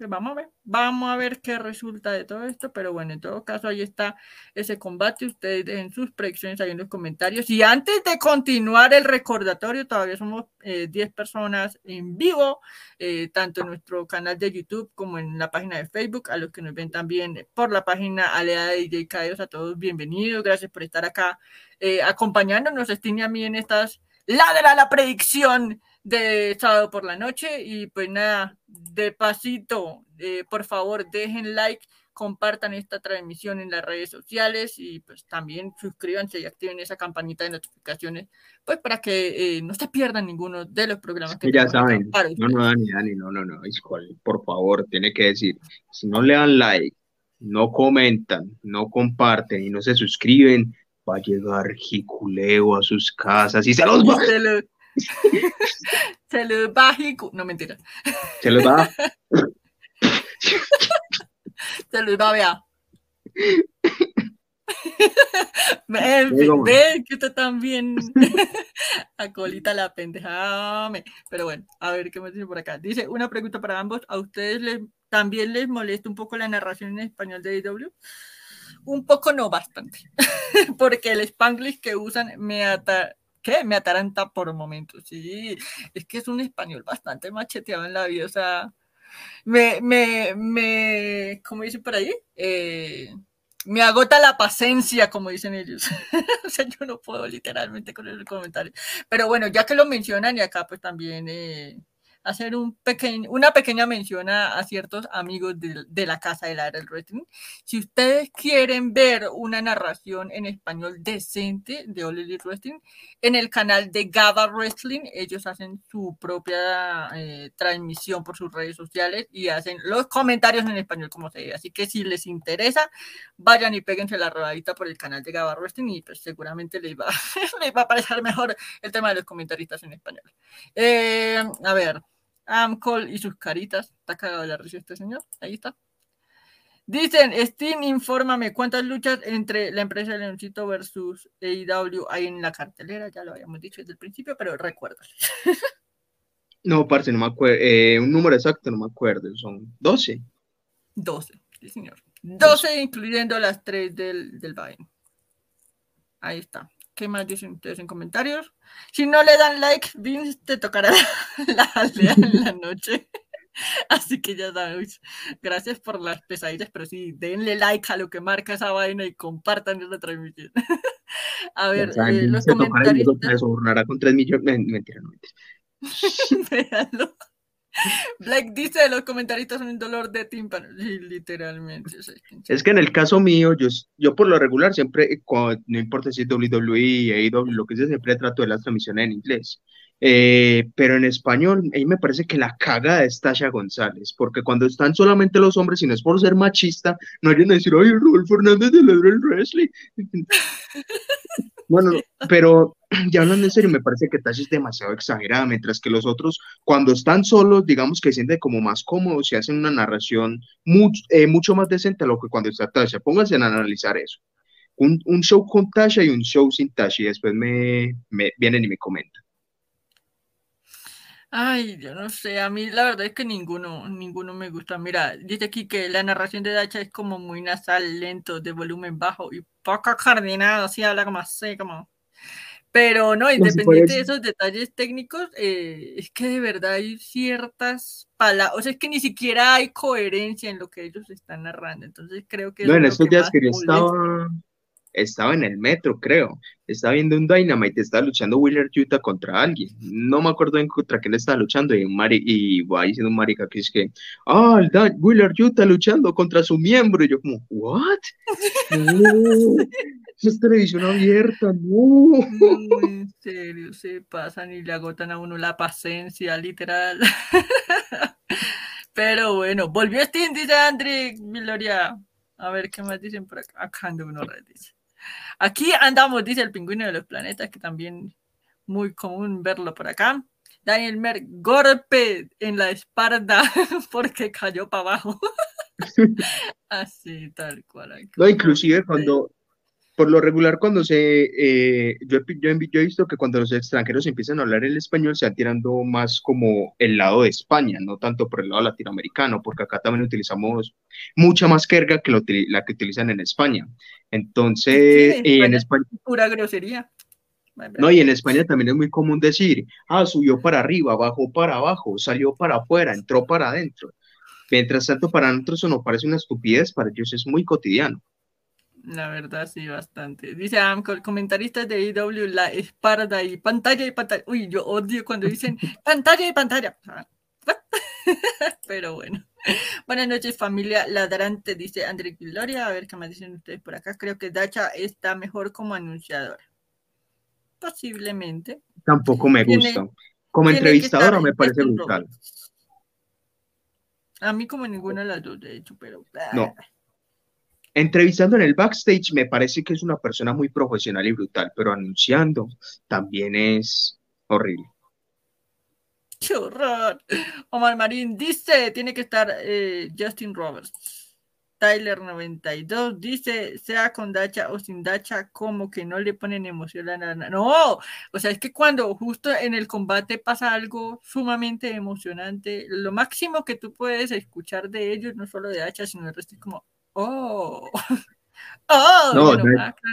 Vamos a ver, vamos a ver qué resulta de todo esto, pero bueno, en todo caso ahí está ese combate, ustedes dejen sus predicciones ahí en los comentarios. Y antes de continuar el recordatorio, todavía somos eh, 10 personas en vivo, eh, tanto en nuestro canal de YouTube como en la página de Facebook, a los que nos ven también por la página Alea de DJ a todos bienvenidos, gracias por estar acá eh, acompañándonos, Sting y a mí en estas ladra la predicción de sábado por la noche y pues nada, de pasito, eh, por favor dejen like, compartan esta transmisión en las redes sociales y pues también suscríbanse y activen esa campanita de notificaciones, pues para que eh, no se pierdan ninguno de los programas que ya saben. No, no, Dani, Dani, no, no, no, por favor, tiene que decir, si no le dan like, no comentan, no comparten y no se suscriben, va a llegar Jiculeo a sus casas y se los va. Se, lo, se los va No, mentira. Se los va. se los va a ver. Ve que está también [laughs] acolita la pendeja. Pero bueno, a ver qué me dice por acá. Dice una pregunta para ambos. ¿A ustedes les, también les molesta un poco la narración en español de IW? Un poco no, bastante. [laughs] Porque el spanglish que usan me ata ¿qué? Me ataranta por momentos. Sí, es que es un español bastante macheteado en la vida. O sea, me, me, me, ¿cómo dicen por ahí? Eh, me agota la paciencia, como dicen ellos. [laughs] o sea, yo no puedo literalmente con el comentario. Pero bueno, ya que lo mencionan y acá pues también eh, hacer un una pequeña mención a, ciertos amigos de, la casa del wrestling. Si ustedes quieren ver una narración en español decente de All Elite Wrestling, en el canal de Gaba Wrestling, ellos hacen su propia eh, transmisión por sus redes sociales y hacen los comentarios en español como se ve. Así que si les interesa, vayan y péguense la rodadita por el canal de Gaba Wrestling y pues seguramente les va, [laughs] les va a parecer mejor el tema de los comentaristas en español. Eh, a ver. Amcol y sus caritas. Está cagado de la risa este señor. Ahí está. Dicen, Steam, infórmame cuántas luchas entre la empresa de Leoncito versus AEW hay en la cartelera. Ya lo habíamos dicho desde el principio, pero recuerdo. [laughs] no, parce, no me acuerdo. Eh, un número exacto no me acuerdo. Son 12. 12, sí, señor. 12, incluyendo las 3 del, del Ahí está. ¿Qué más dicen ustedes en comentarios? Si no le dan like, Vince te tocará [laughs] la aldea en la noche. [laughs] Así que ya sabes, gracias por las pesaditas, pero sí, denle like a lo que marca esa vaina y compartan esta transmisión. [laughs] a ver, eh, los comentarios. Se con 3 millones. Mentira, no mentira. Véanlo. Blake dice, los comentaristas son un dolor de tímpano. [laughs] literalmente. Es que en el caso mío, yo, yo por lo regular siempre, no importa si es WWE, AEW, lo que sea, siempre trato de las transmisiones en inglés. Eh, pero en español, ahí me parece que la caga es Tasha González, porque cuando están solamente los hombres, y no es por ser machista, no hay a decir, ay, Raúl Fernández de el wrestling. bueno, pero ya hablando en serio, me parece que Tasha es demasiado exagerada, mientras que los otros, cuando están solos, digamos que se sienten como más cómodos y hacen una narración eh, mucho más decente a lo que cuando está Tasha. Pónganse a analizar eso. Un, show con Tasha y un show sin Tasha, y después me vienen y me comentan. Ay, yo no sé, a mí la verdad es que ninguno, ninguno me gusta. Mira, dice aquí que la narración de Dacha es como muy nasal, lento, de volumen bajo y poco coordinado, así habla como así, como pero no, independiente de esos detalles técnicos, eh, es que de verdad hay ciertas palabras, o sea, es que ni siquiera hay coherencia en lo que ellos están narrando. Entonces creo que... No, en estos días que yo estaba, estaba en el metro, creo. Estaba viendo un Dynamite, estaba luchando Wheeler Utah contra alguien. No me acuerdo en contra quién estaba luchando. Y, un mari y va diciendo un marica que es que, ah, Wheeler Utah luchando contra su miembro. Y yo, como, ¿what? [laughs] es televisión abierta, no. en serio, se pasan y le agotan a uno la paciencia, literal. Pero bueno, volvió Steam, dice André Gloria. A ver qué más dicen por acá. Acá ando uno dice. Aquí andamos, dice el pingüino de los planetas, que también muy común verlo por acá. Daniel Mer, golpe en la espalda [laughs] porque cayó para abajo. [laughs] Así, tal cual. No, inclusive cuando, por lo regular, cuando se, eh, yo, yo, he visto que cuando los extranjeros empiezan a hablar el español, se van tirando más como el lado de España, no tanto por el lado latinoamericano, porque acá también utilizamos mucha más jerga que la que utilizan en España. Entonces, en España... Pura grosería. No, y en España también es muy común decir, ah, subió para arriba, bajó para abajo, salió para afuera, entró para adentro. Mientras tanto, para nosotros eso nos parece una estupidez, para ellos es muy cotidiano. La verdad, sí, bastante. Dice Amco, comentaristas de IW, la espalda y pantalla y pantalla. Uy, yo odio cuando dicen [laughs] pantalla y pantalla. [laughs] Pero bueno. Buenas noches, familia ladrante, dice André Gloria. A ver qué me dicen ustedes por acá. Creo que Dacha está mejor como anunciadora. Posiblemente. Tampoco me gusta. Como entrevistadora me parece brutal. A mí como ninguna de las dos, de hecho, pero... No. Entrevistando en el backstage me parece que es una persona muy profesional y brutal, pero anunciando también es horrible. ¡Qué! Omar Marín dice, tiene que estar eh, Justin Roberts. Tyler 92 dice, sea con Dacha o sin Dacha, como que no le ponen emoción a nada. No, o sea, es que cuando justo en el combate pasa algo sumamente emocionante, lo máximo que tú puedes escuchar de ellos, no solo de Dacha, sino el resto es como, oh, [laughs] oh, no,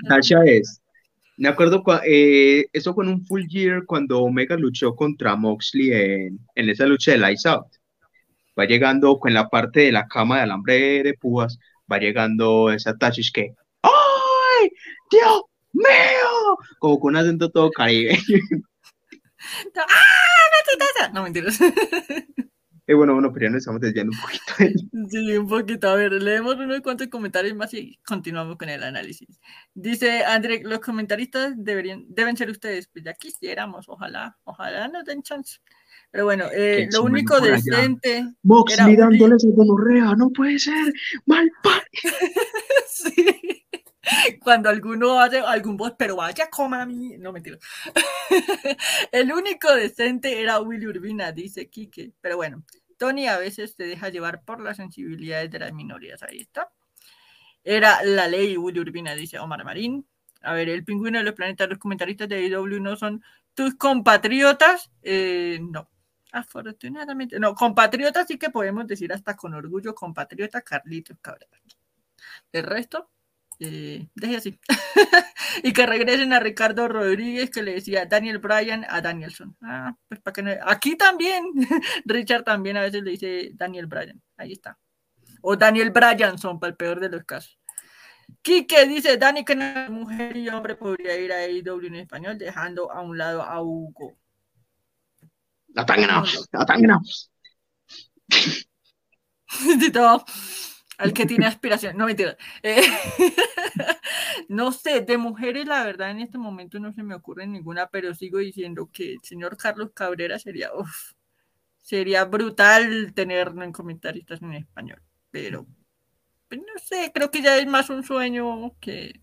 Dacha es me acuerdo, eh, eso en un full year cuando Omega luchó contra Moxley en, en esa lucha de Lights Out. Va llegando con la parte de la cama de alambre de púas, va llegando esa Tashish que ¡Ay! ¡Dios mío! Como con un acento todo caribe. [laughs] ¡Ah! No, mentiras. [laughs] Eh, bueno, bueno, pero ya nos estamos desviando un poquito. [laughs] Sí, un poquito. A ver, leemos unos cuantos comentarios más y continuamos con el análisis. Dice André, los comentaristas deberían, deben ser ustedes. Pues ya quisiéramos, ojalá, ojalá nos den chance. Pero bueno, eh, lo único decente. Mox mirándoles a gonorrea, no puede ser, mal [laughs] sí. Cuando alguno hace algún voz, pero vaya, coma a mí. No, mentira. [laughs] el único decente era Willy Urbina, dice Quique. Pero bueno, Tony a veces te deja llevar por las sensibilidades de las minorías. Ahí está. Era la ley Willy Urbina, dice Omar Marín. A ver, el pingüino de los planetas, los comentaristas de IW no son tus compatriotas. Eh, no, afortunadamente. No, compatriotas sí que podemos decir hasta con orgullo, compatriota Carlitos Cabrera. El resto, eh, deje así. [laughs] y que regresen a Ricardo Rodríguez, que le decía Daniel Bryan a Danielson. Ah, pues para que no... Aquí también, [laughs] Richard también a veces le dice Daniel Bryan. Ahí está. O Daniel Bryanson, para el peor de los casos. Quique dice, Dani, que mujer y hombre podría ir a AEW en español, dejando a un lado a Hugo. La la todo [laughs] al que tiene aspiración. No, mentira. Eh, [laughs] no sé, de mujeres, la verdad, en este momento no se me ocurre ninguna, pero sigo diciendo que el señor Carlos Cabrera sería, sería brutal tenerlo en comentaristas en español. Pero, pues, no sé, creo que ya es más un sueño que,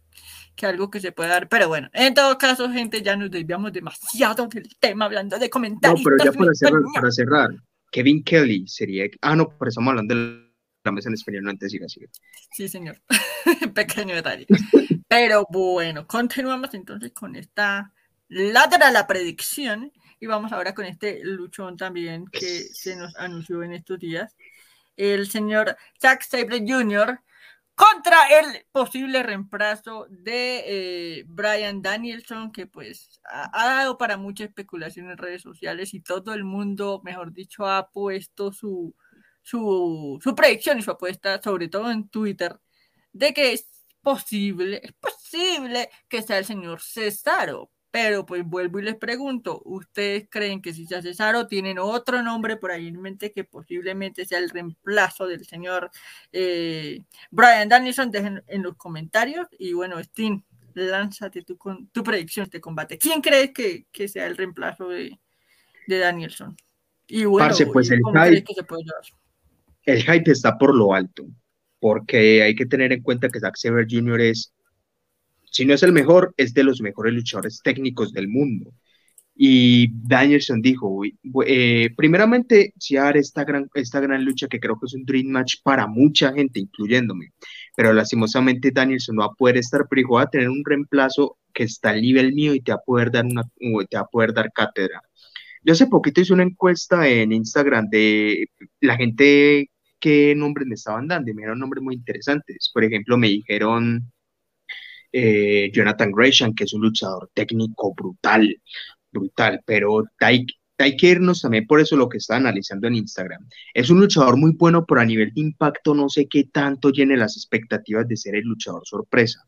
que algo que se puede dar. Pero bueno, en todo caso, gente, ya nos desviamos demasiado del tema hablando de comentarios. No, pero ya para cerrar, para cerrar, Kevin Kelly sería. Ah, no, por eso estamos hablando del la mesa en español, no antes siga, siga. Sí, señor. [laughs] Pequeño detalle. Pero bueno, continuamos entonces con esta ladra la predicción y vamos ahora con este luchón también que se nos anunció en estos días. El señor Zack Sabre Jr. contra el posible reemplazo de eh, Brian Danielson, que pues ha, ha, dado para mucha especulación en redes sociales y todo el mundo, mejor dicho, ha puesto su, su, su predicción y su apuesta, sobre todo en Twitter, de que es posible, es posible que sea el señor Cesaro. Pero pues vuelvo y les pregunto, ¿ustedes creen que si sea Cesaro tienen otro nombre por ahí en mente que posiblemente sea el reemplazo del señor eh, Brian Danielson? Dejen en los comentarios. Y bueno, Steam, lánzate tu, tu predicción de este combate. ¿Quién crees que, que sea el reemplazo de, de Danielson? Y bueno, pues el que se puede llevar? El hype está por lo alto, porque hay que tener en cuenta que Zack Sabre Jr. es, si no es el mejor, es de los mejores luchadores técnicos del mundo. Y Danielson dijo, eh, primeramente, si hará esta gran, esta gran lucha que creo que es un dream match para mucha gente, incluyéndome, pero lastimosamente Danielson no va a poder estar, pero va a tener un reemplazo que está al nivel mío y te va a poder dar, una, te va a poder dar cátedra. Yo hace poquito hice una encuesta en Instagram de la gente qué nombres me estaban dando y me dieron nombres muy interesantes. Por ejemplo, me dijeron eh, Jonathan Gresham, que es un luchador técnico brutal, brutal, pero hay, que también por eso lo que está analizando en Instagram. Es un luchador muy bueno, pero a nivel de impacto no sé qué tanto llene las expectativas de ser el luchador sorpresa.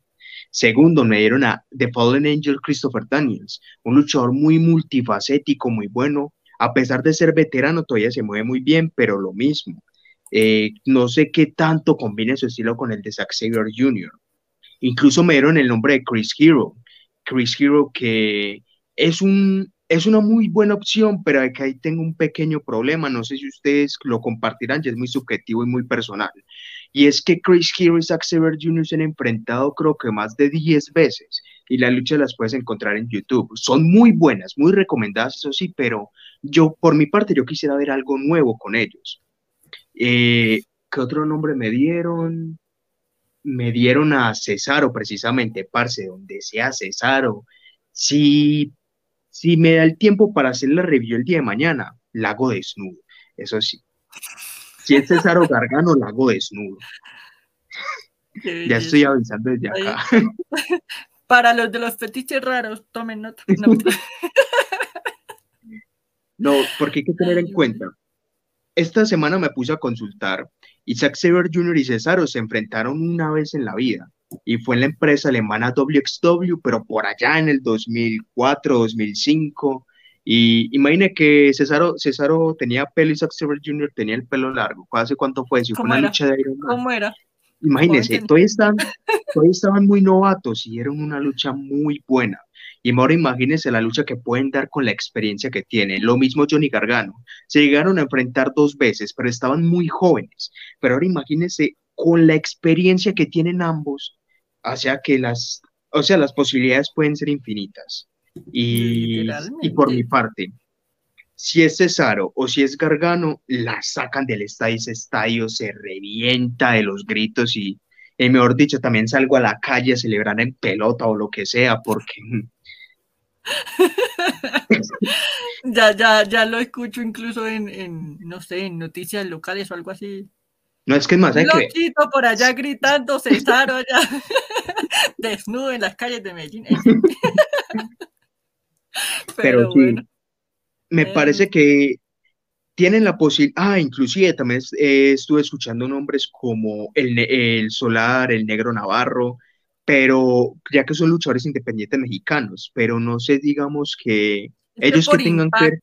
Segundo, me dieron a The Fallen Angel Christopher Daniels, un luchador muy multifacético, muy bueno. A pesar de ser veterano, todavía se mueve muy bien, pero lo mismo Eh, no sé qué tanto combine su estilo con el de Zack Saber Jr. Incluso me dieron el nombre de Chris Hero. Chris Hero que es un es una muy buena opción, pero que ahí tengo un pequeño problema. No sé si ustedes lo compartirán, ya es muy subjetivo y muy personal. Y es que Chris Hero y Zack Saber Jr. se han enfrentado creo que más de 10 veces y la lucha las puedes encontrar en YouTube. Son muy buenas, muy recomendadas, eso sí, pero yo, por mi parte, yo quisiera ver algo nuevo con ellos. Eh, ¿Qué otro nombre me dieron? Me dieron a Cesaro, precisamente, parce, donde sea Cesaro. Sí, si me da el tiempo para hacer la review el día de mañana, la hago desnudo. Eso sí. Si es César Gargano, la hago desnudo. [laughs] ya estoy avanzando desde acá. [laughs] Para los de los fetiches raros, tomen nota. No, [laughs] porque hay que tener en cuenta. Esta semana me puse a consultar y Zack Saber Jr. y Cesaro se enfrentaron una vez en la vida y fue en la empresa alemana WXW, pero por allá en el 2004, 2005. Y imagine que Cesaro, Cesaro tenía pelo y Zack Saber Jr. tenía el pelo largo. ¿Hace cuánto fue? Si fue una lucha de Iron Man. ¿Cómo era? Imagínense, todavía estaban, todavía estaban muy novatos y era una lucha muy buena. Y ahora imagínense la lucha que pueden dar con la experiencia que tienen. Lo mismo Johnny Gargano. Se llegaron a enfrentar dos veces, pero estaban muy jóvenes. Pero ahora imagínense con la experiencia que tienen ambos, hacia que las, o sea, las posibilidades pueden ser infinitas. Y, y por mi parte, si es Cesaro o si es Gargano, la sacan del estadio, ese estadio se revienta de los gritos y, mejor dicho, también salgo a la calle a celebrar en pelota o lo que sea, porque... [laughs] ya, ya, ya lo escucho incluso en, en, no sé, en noticias locales o algo así. No es que es más, hay que... por allá gritando Cesaro allá, [laughs] desnudo en las calles de Medellín. [laughs] Pero, sí, me eh. parece que tienen la posibilidad, ah, inclusive también eh, estuve escuchando nombres como el, el Solar, el Negro Navarro, pero ya que son luchadores independientes mexicanos, pero no sé, digamos que ellos que tengan que...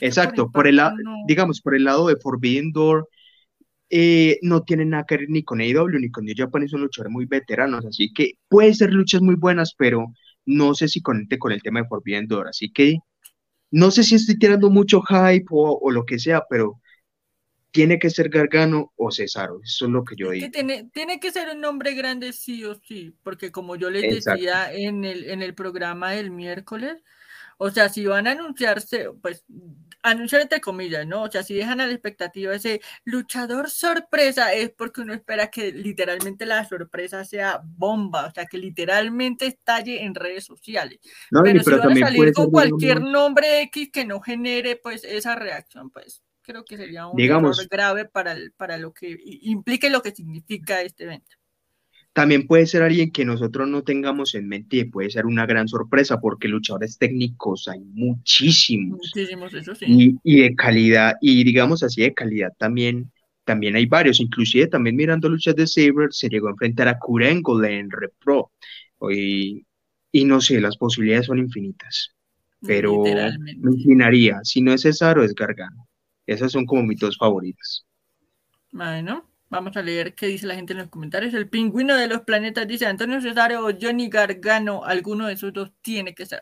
Exacto, por, el lado, digamos, por el lado de Forbidden Door, eh, no tienen nada que ver ni con AEW ni con New Japan, son luchadores muy veteranos, así que puede ser luchas muy buenas, pero no sé si conecte con el tema de Forbidden Door, así que no sé si estoy tirando mucho hype o, lo que sea, pero tiene que ser Gargano o Cesaro, eso es lo que yo digo. tiene, tiene, que ser un nombre grande sí o sí, porque como yo les decía en el, en el programa del miércoles, o sea, si van a anunciarse, pues anunciar entre comillas, ¿no? O sea, si dejan a la expectativa ese luchador sorpresa, es porque uno espera que literalmente la sorpresa sea bomba, o sea, que literalmente estalle en redes sociales. pero, si van a salir con cualquier nombre X que no genere pues esa reacción, pues creo que sería un error grave para, para lo que implique lo que significa este evento. También puede ser alguien que nosotros no tengamos en mente y puede ser una gran sorpresa porque luchadores técnicos hay muchísimos. Muchísimos, eso sí. Y, de calidad, y digamos así, de calidad también, también hay varios. Inclusive también mirando luchas de Saber se llegó a enfrentar a Kurengole en Repro. Y, y no sé, las posibilidades son infinitas. Pero me inclinaría, si no es Cesaro, es Gargano. Esas son como mis dos favoritas. Bueno, Vamos a leer qué dice la gente en los comentarios. El pingüino de los planetas dice Antonio Cesario o Johnny Gargano. Alguno de esos dos tiene que ser.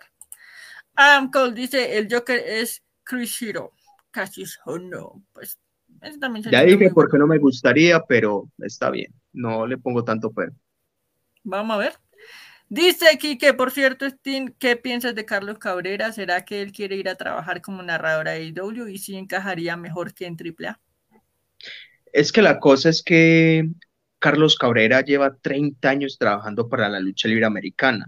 Amcol dice el Joker es Chris Hero. Casi no. Pues también Ya dije porque no me gustaría, pero está bien. No le pongo tanto pero. Vamos a ver. Dice aquí que, por cierto, Steam, ¿qué piensas de Carlos Cabrera? ¿Será que él quiere ir a trabajar como narradora de IW y si encajaría mejor que en AAA? Es que la cosa es que Carlos Cabrera lleva 30 años trabajando para la lucha libre americana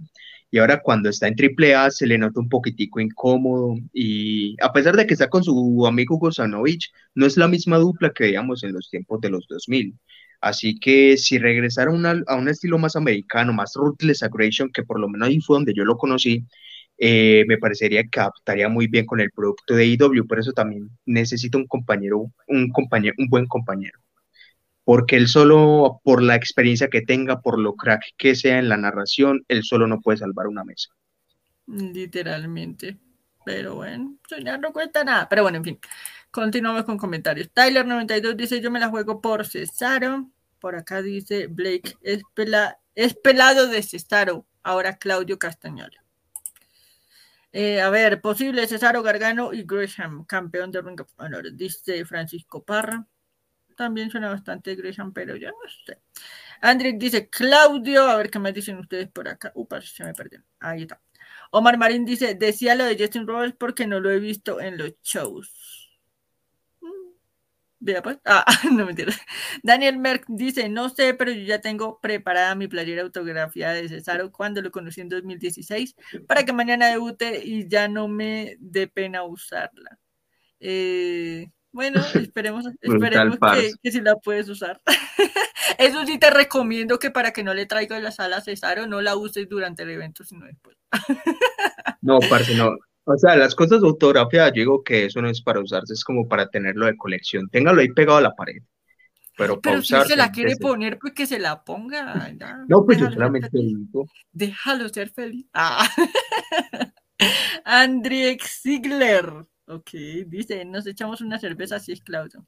y ahora cuando está en AAA se le nota un poquitico incómodo y a pesar de que está con su amigo Gozanovich, no es la misma dupla que veíamos en los tiempos de los 2000. Así que si regresara a, un estilo más americano, más ruthless aggression, que por lo menos ahí fue donde yo lo conocí, eh, me parecería que adaptaría muy bien con el producto de IW, por eso también necesito un compañero, un compañero, un buen compañero. Porque él solo, por la experiencia que tenga, por lo crack que sea en la narración, él solo no puede salvar una mesa. Literalmente. Pero bueno, soñar no cuesta nada. Pero bueno, en fin, continuamos con comentarios. Tyler92 dice: Yo me la juego por Cesaro. Por acá dice Blake: Es, pelado de Cesaro. Ahora Claudio Castañola. Eh, a ver, posible Cesaro Gargano y Gresham, campeón de Ring of Honor, dice Francisco Parra. También suena bastante Gresham, pero ya no sé. Andrick dice Claudio, a ver qué me dicen ustedes por acá. Upa, se me perdió. Ahí está. Omar Marín dice, decía lo de Justin Roberts porque no lo he visto en los shows. Vea pues. Ah, [laughs] no me entiendes. Daniel Merck dice, no sé, pero yo ya tengo preparada mi playera autografía de Cesaro cuando lo conocí en 2016 para que mañana debute y ya no me dé pena usarla. Eh, bueno, [laughs] esperemos, esperemos que, que si la puedes usar. [laughs] Eso sí te recomiendo que para que no le traigas la sala a Cesaro, no la uses durante el evento, sino después. No, parce, no. O sea, las cosas autografiadas, yo digo que eso no es para usarse, es como para tenerlo de colección. Téngalo ahí pegado a la pared. Pero, pero si se la quiere poner, pues que se la ponga. no, pues yo solamente digo. Déjalo ser feliz. Ah. [laughs] Andriex Ziegler. Ok, dice, nos echamos una cerveza, es Claudio.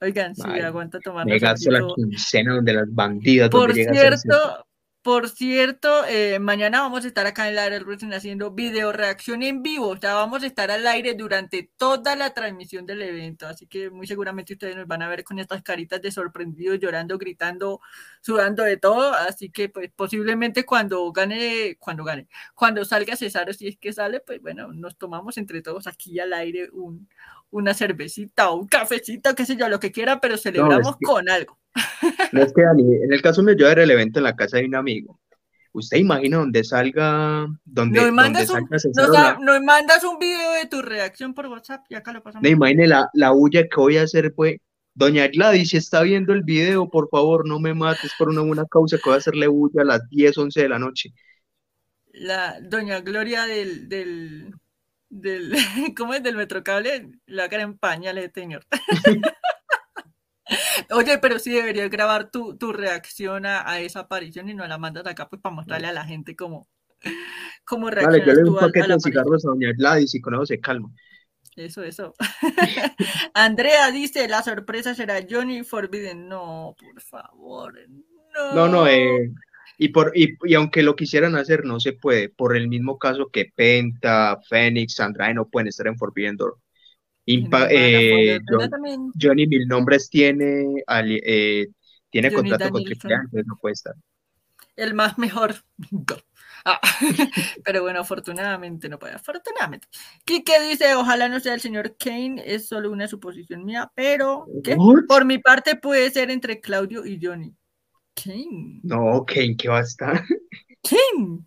Oigan, sí, aguanta tomar. Me gasto la quincena donde las bandidas. Por cierto, por cierto, eh, mañana vamos a estar acá en la área del haciendo video reacción en vivo. O sea, vamos a estar al aire durante toda la transmisión del evento. Así que muy seguramente ustedes nos van a ver con estas caritas de sorprendidos, llorando, gritando, sudando de todo. Así que, pues, posiblemente cuando gane, cuando gane, cuando salga Cesaro, si es que sale, pues bueno, nos tomamos entre todos aquí al aire un, una cervecita o un cafecito, qué sé yo, lo que quiera, pero celebramos con algo. No es que en el caso mío yo era el evento en la casa de un amigo. ¿Usted imagina donde salga, donde, no mandas, un, no, mandas un video de tu reacción por WhatsApp y acá lo pasamos. No imagine la, la huya que voy a hacer, pues, Doña Gladys, si está viendo el video, por favor, no me mates por una buena causa que voy a hacerle bulla a las 10, 11 de la noche. La Doña Gloria del, del, del [laughs] ¿cómo es? Del Metrocable, la cara en pañales, señor. [laughs] Oye, pero sí deberías grabar tu, tu reacción a, esa aparición y no la mandas acá pues para mostrarle a la gente cómo, cómo reacciona. Vale, yo le doy un paquete de cigarros a doña Gladys y con eso se calma. Eso, eso. [laughs] Andrea dice, la sorpresa será Johnny Forbidden. No, por favor, no. No, no, eh, y, por, y, y, aunque lo quisieran hacer, no se puede, por el mismo caso que Penta, Fénix, Andrade no pueden estar en Forbidden Door. Eh, Johnny Mil Nombres tiene, eh, tiene contrato con entonces no puede estar. El más mejor. [laughs] Ah, [laughs] pero bueno, afortunadamente no puede. Afortunadamente. Kike dice: Ojalá no sea el señor Kane, es solo una suposición mía, pero por mi parte puede ser entre Claudio y Johnny. Kane. No, Kane, ¿qué va a estar? [laughs] Kane.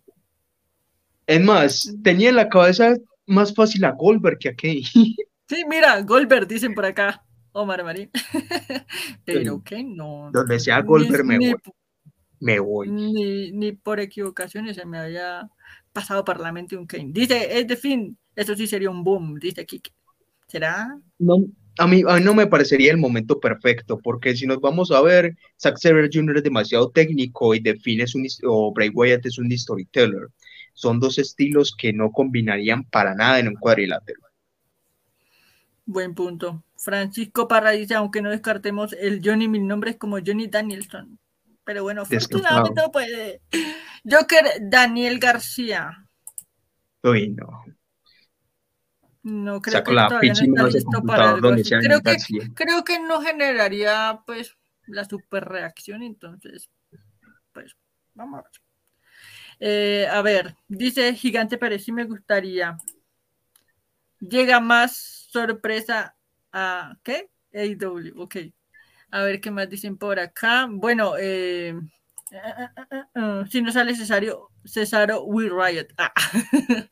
Es más, tenía en la cabeza más fácil a Goldberg que a Kane. Sí, mira, Goldberg dicen por acá, Omar Marín. [laughs] Pero que no. Donde sea Goldberg me voy. Me voy. Ni, por equivocaciones se me había pasado por la mente un Kane. Dice, es de fin, eso sí sería un boom, dice Kike. ¿Será? No, a mí, a mí no me parecería el momento perfecto, porque si nos vamos a ver, Zack Saber Jr. es demasiado técnico y Define es un, o Bray Wyatt es un storyteller. Son dos estilos que no combinarían para nada en un cuadrilátero. Buen punto. Francisco Parra dice, aunque no descartemos el Johnny, mil nombres como Johnny Danielson. Pero bueno, afortunadamente no puede. Joker Daniel García. Uy, no. No creo que todavía no está listo para algo Creo que, creo que no generaría pues la super reacción, entonces, pues, vamos a ver. Eh, a ver, dice Gigante Pérez, sí me gustaría. Llega más sorpresa a ¿qué? AW, ok. A ver qué más dicen por acá. Bueno, eh, si no sale Cesario, Cesaro We Riot. Ah. [laughs]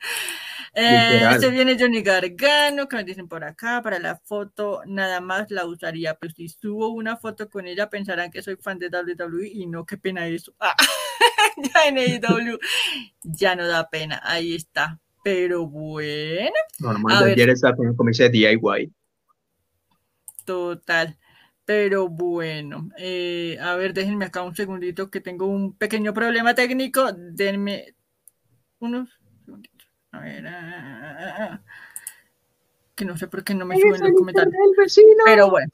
eh, se viene Johnny Gargano, que me dicen por acá, para la foto nada más la usaría, pero si subo una foto con ella pensarán que soy fan de WWE y no, qué pena eso. Ah. [laughs] ya en AW ya no da pena, ahí está. Pero bueno. Normal, ayer está con de DIY. Total. Pero bueno, eh, a ver, déjenme acá un segundito que tengo un pequeño problema técnico. Denme unos segunditos. A ver. ah, ah, ah. Que no sé por qué no me suben los comentarios. Pero bueno.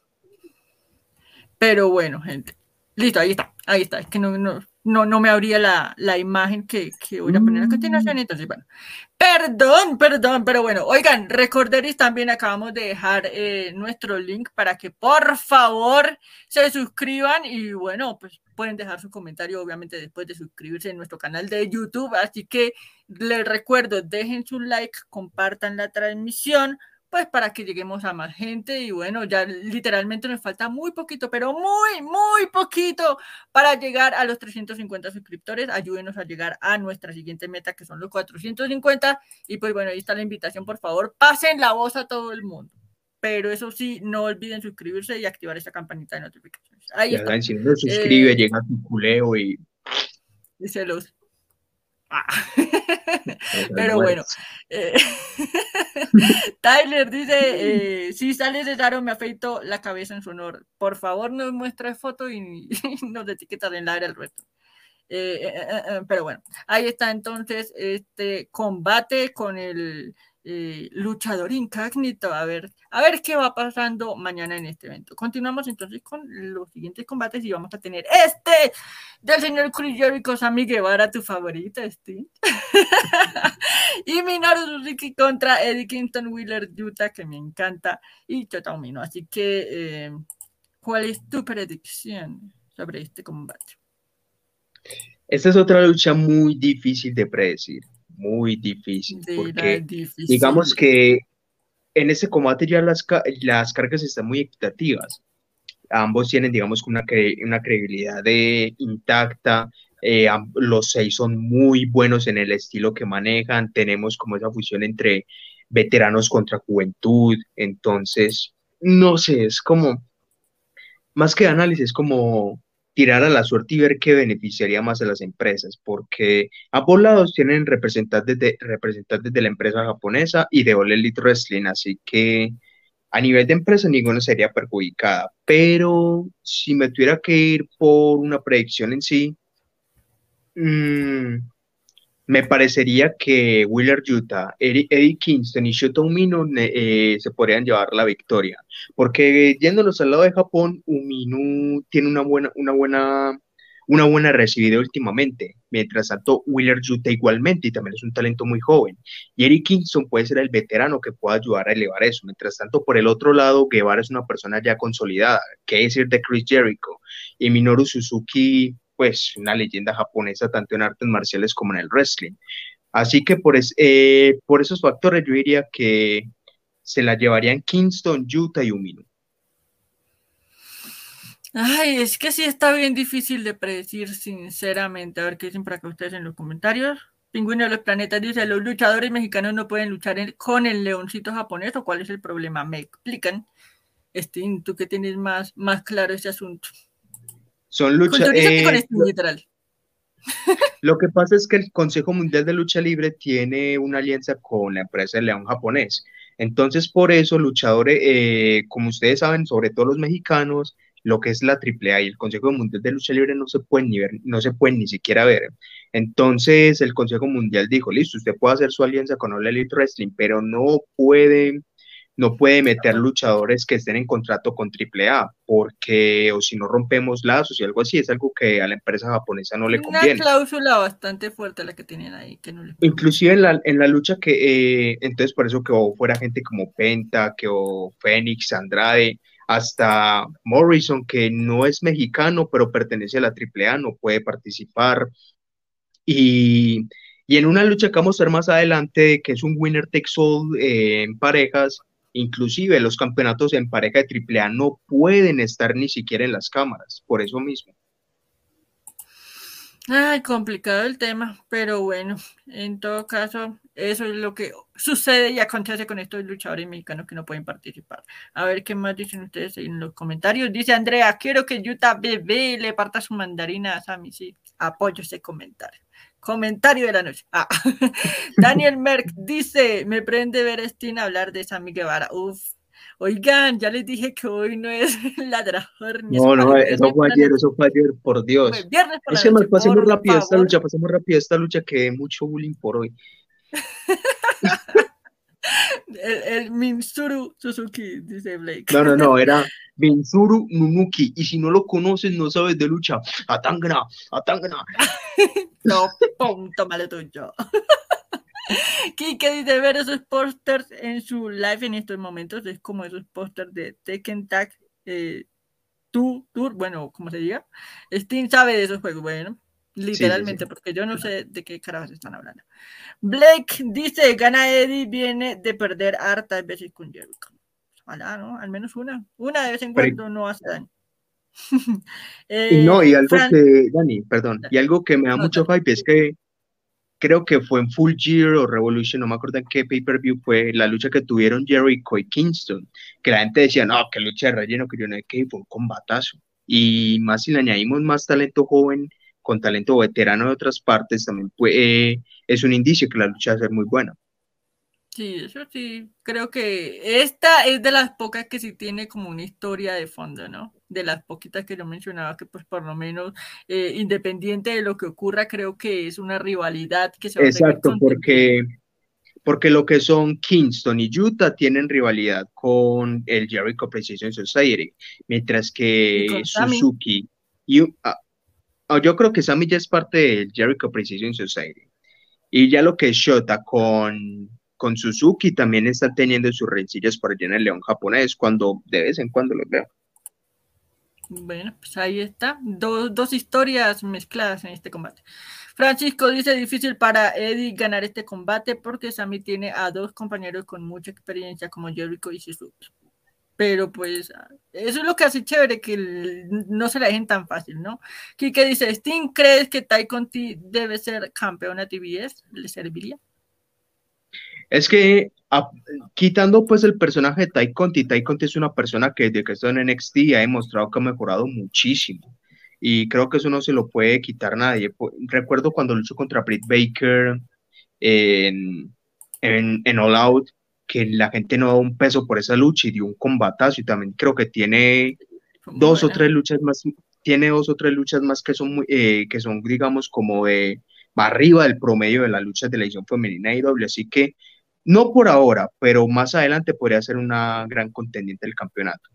Pero bueno, gente. Listo, ahí está. Ahí está. Es que no, no, no, no me abría la, la imagen que, que voy a poner a continuación. Entonces, bueno. Perdón, perdón, pero bueno, oigan, recorderis también acabamos de dejar eh, nuestro link para que por favor se suscriban y bueno, pues pueden dejar su comentario obviamente después de suscribirse en nuestro canal de YouTube, así que les recuerdo, dejen su like, compartan la transmisión, pues para que lleguemos a más gente y bueno, ya literalmente nos falta muy poquito, pero muy, muy poquito para llegar a los 350 suscriptores. Ayúdenos a llegar a nuestra siguiente meta que son los 450 y pues bueno, ahí está la invitación, por favor, pasen la voz a todo el mundo. Pero eso sí, no olviden suscribirse y activar esa campanita de notificaciones. Ahí Ya está. saben, si no suscribe, Eh, llega a tu culeo y. Y se los... Ah. [laughs] Pero bueno, eh, [laughs] Tyler dice, eh, si sale Cesaro me afeito la cabeza en su honor. Por favor, nos muestra foto y, [laughs] y nos etiqueta en la área el resto. Eh, pero bueno, ahí está entonces este combate con el eh, luchador incógnito. A ver, a ver qué va pasando mañana en este evento. Continuamos entonces con los siguientes combates y vamos a tener este del señor Chris Jericho, Sammy Guevara, tu favorita, Steve. [laughs] y Minoru Suzuki contra Eddie Kingston Wheeler Utah, que me encanta, y Chota Umino. Así que, eh, ¿cuál es tu predicción sobre este combate? Esta es otra lucha muy difícil de predecir, muy difícil, la porque difícil. digamos que en ese combate ya las, las cargas están muy equitativas. Ambos tienen, digamos, una, cre- una credibilidad de, intacta. eh, los seis son muy buenos en el estilo que manejan. Tenemos como esa fusión entre veteranos contra juventud. Entonces, no sé, es como, más que análisis, es como tirar a la suerte y ver qué beneficiaría más a las empresas, porque ambos lados tienen representantes de, representantes de la empresa japonesa y de All Elite Wrestling, así que a nivel de empresa ninguna sería perjudicada, pero si me tuviera que ir por una predicción en sí, mm, me parecería que Wheeler Utah, Eddie, Eddie Kingston y Shota Umino eh, se podrían llevar la victoria. Porque yéndonos al lado de Japón, Umino tiene una buena, una buena, una buena recibida últimamente. Mientras tanto, Wheeler Yuta igualmente, y también es un talento muy joven. Y Eric Kingston puede ser el veterano que pueda ayudar a elevar eso. Mientras tanto, por el otro lado, Guevara es una persona ya consolidada. ¿Qué decir de Chris Jericho? Y Minoru Suzuki, pues una leyenda japonesa tanto en artes marciales como en el wrestling. Así que por, es- eh, por esos factores yo diría que se la llevarían Kingston, Utah y Umino. Ay, es que sí está bien difícil de predecir, sinceramente. A ver qué dicen para que ustedes en los comentarios. Pingüino de los planetas dice, los luchadores mexicanos no pueden luchar con el leoncito japonés, ¿o cuál es el problema? ¿Me explican? Steam, tú que tienes más, más claro ese asunto. Son lucha, Culturízate con eh, literal. [laughs] Lo que pasa es que el Consejo Mundial de Lucha Libre tiene una alianza con la empresa de León Japonés. Entonces, por eso, luchadores, eh, como ustedes saben, sobre todo los mexicanos, lo que es la AAA y el Consejo Mundial de Lucha Libre no se pueden ni ver, no se pueden ni siquiera ver. Entonces, el Consejo Mundial dijo, listo, usted puede hacer su alianza con All Elite Wrestling, pero no puede, no puede meter luchadores que estén en contrato con AAA, porque, o si no rompemos lazos y algo así, es algo que a la empresa japonesa no le Una conviene. cláusula bastante fuerte la que tienen ahí, que no les Inclusive en la, en la lucha que, eh, entonces por eso quedó fuera gente como Penta, que o Fénix, Andrade, hasta Morrison, que no es mexicano, pero pertenece a la AAA, no puede participar. Y, y en una lucha que vamos a ver más adelante, que es un winner takes all eh, en parejas, inclusive los campeonatos en pareja de AAA no pueden estar ni siquiera en las cámaras, por eso mismo. Ay, complicado el tema, pero bueno, en todo caso, eso es lo que sucede y acontece con estos luchadores mexicanos que no pueden participar. A ver qué más dicen ustedes en los comentarios. Dice Andrea, quiero que Yuta bebé le parta su mandarina a Sammy. Sí, apoyo ese comentario. Comentario de la noche. Ah. [laughs] Daniel Merck dice, me prende ver a Steam hablar de Sammy Guevara. Uf. Oigan, ya les dije que hoy no es [laughs] ladrador. Ni No, no, es eso fue ayer, eso fue ayer, por Dios. Viernes por Es que más pasemos rápido esta lucha, pasemos rápido esta lucha que mucho bullying por hoy. [laughs] el, el, Minsuru Suzuki, dice Blake. No, no, no, [laughs] era Minsuru Nunuki. Y si no lo conoces, no sabes de lucha. Atangana, Atangana. [laughs] no, punto malo tuyo. [laughs] Kike dice ver esos pósters en su live en estos momentos. Es como esos pósters de Tekken Tag eh, Tour, bueno, como se diga. Steam sabe de esos juegos, bueno. Literalmente, porque yo no sé de qué carajos están hablando. Blake dice, gana Eddie, viene de perder hartas veces con Jericho. Ojalá, ¿no? Al menos una. Una de vez en cuando no hace daño. [laughs] eh, no, y algo que, Dani, perdón, y algo que me da mucho hype es que creo que fue en Full Gear o Revolution, no me acuerdo en qué pay-per-view fue, la lucha que tuvieron Jericho y Kingston, que la gente decía, no, qué lucha de relleno, que yo no sé qué, fue un combatazo. Y más si le añadimos más talento joven, con talento veterano de otras partes, también eh, es un indicio que la lucha va a ser muy buena. Sí, eso sí, creo que esta es de las pocas que sí tiene como una historia de fondo, ¿no? De las poquitas que yo mencionaba, que pues por lo menos, eh, independiente de lo que ocurra, creo que es una rivalidad que se va Exacto, porque, porque lo que son Kingston y Utah tienen rivalidad con el Jericho Precision Society, mientras que Suzuki y, ah, yo creo que Sammy ya es parte del Jericho Precision Society. Y ya lo que es Shota con, con Suzuki también están teniendo sus rencillas por allá en el León japonés, cuando de vez en cuando los veo. Bueno, pues ahí está. dos historias mezcladas en este combate. Francisco dice difícil para Eddie ganar este combate porque Sammy tiene a dos compañeros con mucha experiencia como Jericho y Suzuki pero pues eso es lo que hace chévere, que no se la dejen tan fácil, ¿no? Kike dice, Sting, ¿crees que Tai Conti debe ser campeón a TBS? ¿Le serviría? Es que quitando pues el personaje de Tai Conti, Tai Conti es una persona que desde que está en NXT ha demostrado que ha mejorado muchísimo y creo que eso no se lo puede quitar nadie. Recuerdo cuando luchó contra Britt Baker en, en All Out, que la gente no da un peso por esa lucha y dio un combatazo y también creo que tiene dos o tres luchas más, tiene dos o tres luchas más que son, eh, que son digamos, como de arriba del promedio de las luchas de la edición femenina y doble, así que no por ahora, pero más adelante podría ser una gran contendiente del campeonato.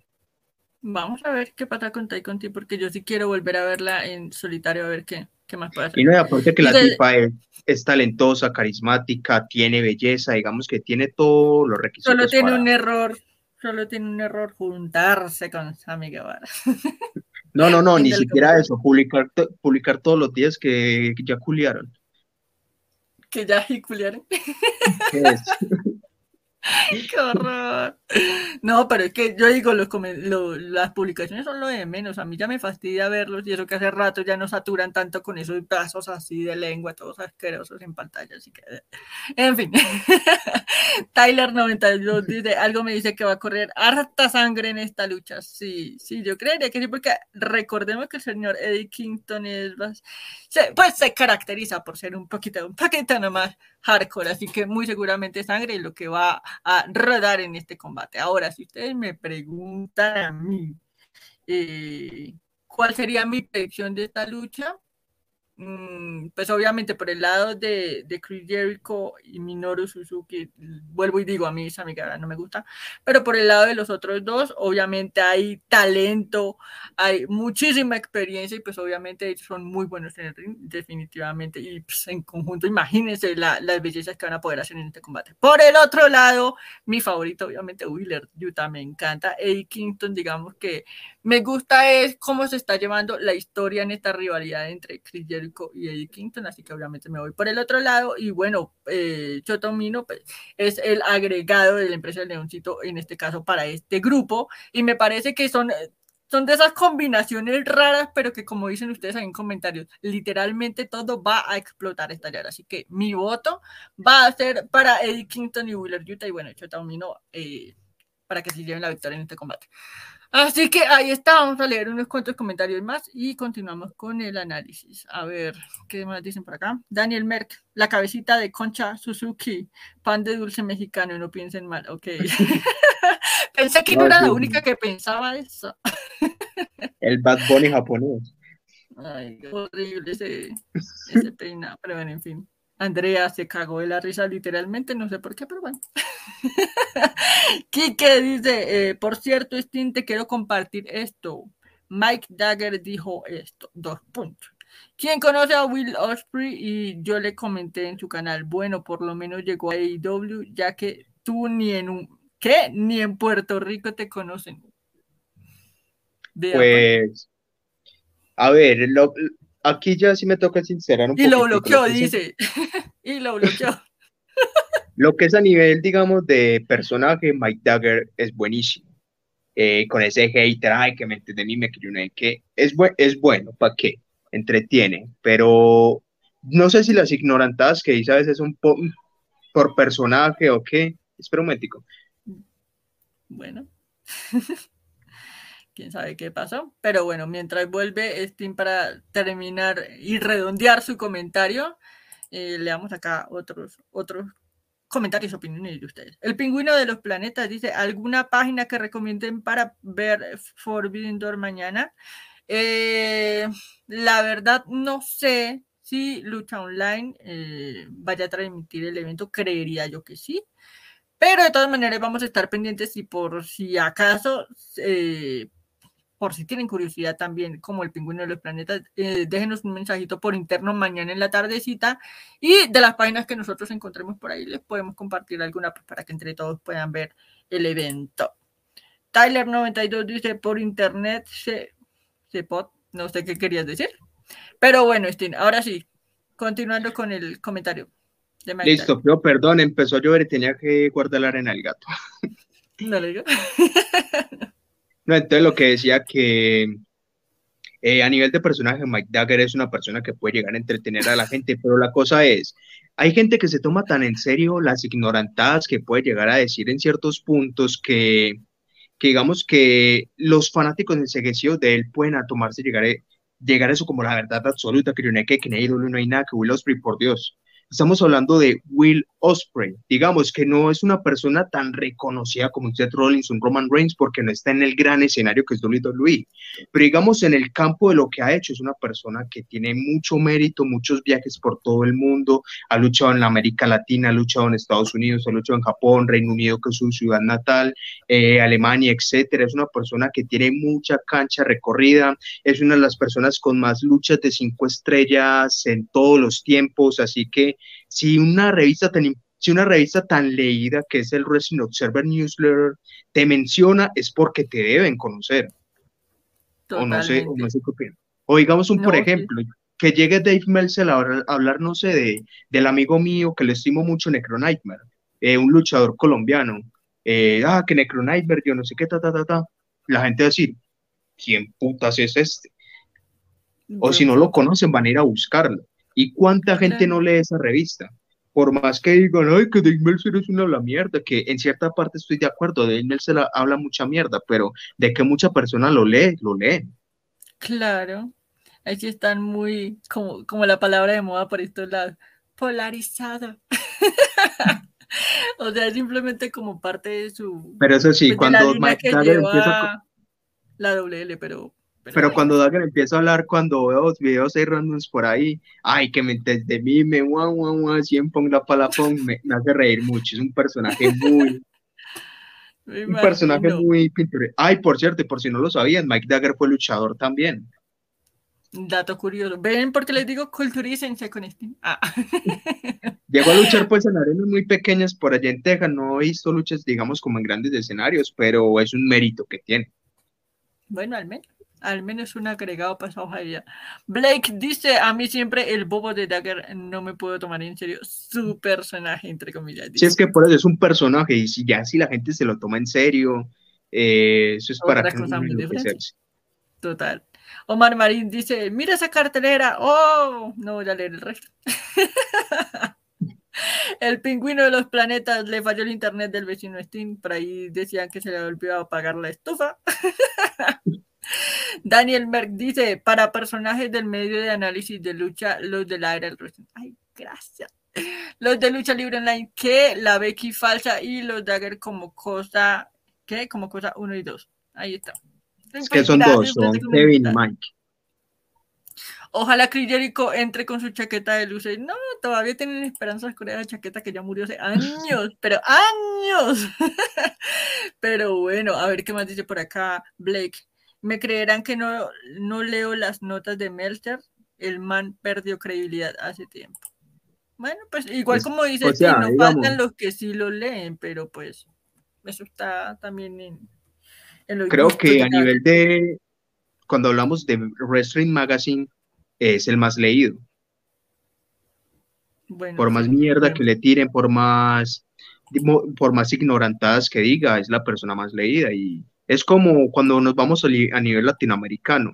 Vamos a ver qué pasa con Conti, porque yo sí quiero volver a verla en solitario, a ver qué, qué más puede hacer. Y no, aparte que la tipa es, es talentosa, carismática, tiene belleza, digamos que tiene todos los requisitos. Solo tiene un error, solo tiene un error juntarse con Sammy Guevara. [laughs] No, no, no, [laughs] ni siquiera eso, publicar, publicar todos los días que ya culiaron. Que ya culiaron. [laughs] [laughs] ¡Qué horror! No, pero es que yo digo, los, las publicaciones son lo de menos. A mí ya me fastidia verlos y eso que hace rato ya no saturan tanto con esos brazos así de lengua, todos asquerosos en pantalla. Así que, en fin. [laughs] Tyler92 [laughs] dice: Algo me dice que va a correr harta sangre en esta lucha. Sí, sí, yo creería que sí, porque recordemos que el señor Eddie Kingston es. pues se caracteriza por ser un poquito, un poquito nomás hardcore, así que muy seguramente sangre es lo que va a rodar en este combate. Ahora, si ustedes me preguntan a mí eh, cuál sería mi predicción de esta lucha, pues obviamente por el lado de, de, Chris Jericho y Minoru Suzuki, vuelvo y digo, a mí esa amiga no me gusta, pero por el lado de los otros dos, obviamente hay talento, hay muchísima experiencia y pues obviamente son muy buenos en el ring, definitivamente, y pues en conjunto, imagínense la, las bellezas que van a poder hacer en este combate. Por el otro lado, mi favorito, obviamente, Wheeler Utah, me encanta, Eddie Kingston, digamos que me gusta es cómo se está llevando la historia en esta rivalidad entre Chris Jericho y Eddie Kingston, así que obviamente me voy por el otro lado. Y bueno, eh, Chotomino pues, es el agregado de la empresa del Leoncito, en este caso para este grupo, y me parece que son son de esas combinaciones raras, pero que como dicen ustedes ahí en comentarios, literalmente todo va a explotar, estallar. Así que mi voto va a ser para Eddie Kingston y Wheeler Utah y bueno, Chotomino eh, para que se lleven la victoria en este combate. Así que ahí está, vamos a leer unos cuantos comentarios más y continuamos con el análisis. A ver, ¿qué más dicen por acá? Daniel Merck, la cabecita de Concha Suzuki, pan de dulce mexicano, no piensen mal, ok. [laughs] Pensé que no, era la única que pensaba eso. [laughs] el Bad Bunny japonés. Ay, qué horrible ese, ese peinado, pero bueno, en fin. Andrea se cagó de la risa literalmente, no sé por qué, pero bueno. [laughs] Kike dice, eh, por cierto, Steam, te quiero compartir esto. Mike Dagger dijo esto, dos puntos. ¿Quién conoce a Will Osprey? Y yo le comenté en su canal, bueno, por lo menos llegó a AEW, ya que tú ni en un, ¿qué? Ni en Puerto Rico te conocen. pues, a ver, aquí ya sí me toca sincerar un Y lo bloqueó, dice. [laughs] y lo bloqueó. Lo que es a nivel, digamos, de personaje, Mike Dagger es buenísimo. Eh, con ese hater, ay, que me entiende mí, me quiero que es, es bueno, ¿para qué? Entretiene, pero no sé si las ignorantadas que dice a veces son por personaje o qué. Espera un momentico. Bueno. [laughs] quién sabe qué pasó. Pero bueno, mientras vuelve Steam para terminar y redondear su comentario, eh, leamos acá otros, otros comentarios, opiniones de ustedes. El pingüino de los planetas dice, ¿alguna página que recomienden para ver Forbidden Door mañana? Eh, la verdad no sé si Lucha Online eh, vaya a transmitir el evento, creería yo que sí. Pero de todas maneras vamos a estar pendientes y por si acaso eh, por si tienen curiosidad también, como el pingüino de los planetas, eh, déjenos un mensajito por interno mañana en la tardecita y de las páginas que nosotros encontremos por ahí les podemos compartir alguna pues, para que entre todos puedan ver el evento. Tyler92 dice por internet se, se pot, no sé qué querías decir, pero bueno, Stein, ahora sí, continuando con el comentario. Listo, pero perdón, empezó a llover y tenía que guardar la arena al gato. [laughs] No le digo. [laughs] No, entonces lo que decía que eh, a nivel de personaje, Mike Dagger es una persona que puede llegar a entretener a la gente, pero la cosa es, hay gente que se toma tan en serio las ignorantadas que puede llegar a decir en ciertos puntos que, digamos que los fanáticos enseguecidos de él pueden a tomarse llegar a, llegar a eso como la verdad absoluta, que no hay que, que no hay nada, que Will Ospreay, por Dios. Estamos hablando de Will Osprey, digamos que no es una persona tan reconocida como Seth Rollins o Roman Reigns porque no está en el gran escenario que es WWE, pero digamos en el campo de lo que ha hecho es una persona que tiene mucho mérito, muchos viajes por todo el mundo, ha luchado en América Latina, ha luchado en Estados Unidos, ha luchado en Japón, Reino Unido que es su ciudad natal, eh, Alemania, etcétera, es una persona que tiene mucha cancha recorrida, es una de las personas con más luchas de cinco estrellas en todos los tiempos, así que si una revista tan si una revista tan leída que es el Wrestling Observer Newsletter te menciona es porque te deben conocer. O no sé, o no sé qué. O digamos un, por ejemplo, que llegue Dave Meltzer a hablar, no sé, de, del amigo mío que le estimo mucho, Necro Nightmare, eh, un luchador colombiano. Eh, ah, que Necro Nightmare, yo no sé qué, ta, ta, ta, ta. La gente va a decir, ¿quién putas es este? O si no lo conocen, van a ir a buscarlo. ¿Y cuánta gente no lee esa revista? Por más que digan, ay, que Dave Meltzer es una la mierda, que en cierta parte estoy de acuerdo, Dave Meltzer habla mucha mierda, pero de que mucha persona lo lee, lo lee. Claro, ahí sí están muy, como, como la palabra de moda por estos lados, polarizado. [laughs] o sea, simplemente como parte de su... Pero eso sí, pues, cuando Mike empieza... La WL, pero pero, cuando Dagger empieza a hablar, cuando veo los videos hay randoms por ahí, ay, que me, desde mí me guau, guau, guau, siempre la palapón, me, me hace reír mucho. Es un personaje muy. [laughs] un personaje muy pintoresco. Ay, por cierto, por si no lo sabían, Mike Dagger fue luchador también. Dato curioso. ¿Ven por qué les digo culturícense con este? Ah. [laughs] Llegó a luchar pues en arenas muy pequeñas por allá en Texas. No he visto luchas, digamos, como en grandes escenarios, pero es un mérito que tiene. Bueno, al menos al menos un agregado esa hoja Blake dice, a mí siempre el bobo de Dagger no me puedo tomar en serio su personaje, entre comillas. Si es que por eso es un personaje y si ya si la gente se lo toma en serio, eh, eso es para que no Total. Omar Marín dice, mira esa cartelera. Oh, no voy a leer el resto. [laughs] el pingüino de los planetas le falló el internet del vecino Steam. Por ahí decían que se le olvidó apagar la estufa. [laughs] Daniel Merck dice, para personajes del medio de análisis de lucha, los del aire, Ay, gracias. Los de lucha libre online, que la Becky falsa y los Dagger como cosa, ¿qué? Como cosa 1 y 2. Ahí está. Es que son dos, son Kevin y Mike. Ojalá Chris Jericho entre con su chaqueta de luces. No, todavía tienen esperanzas con esa chaqueta que ya murió hace años, [laughs] pero años. [laughs] pero bueno, a ver qué más dice por acá Blake. Me creerán que no, no leo las notas de Melter. El man perdió credibilidad hace tiempo. Bueno, pues igual como dice, no faltan los que sí lo leen, pero pues eso está también en, en Creo que a nivel de, cuando hablamos de Wrestling Magazine, es el más leído. por más mierda que le tiren, por más, por más ignorantadas que diga, es la persona más leída. Y es como cuando nos vamos a, nivel latinoamericano.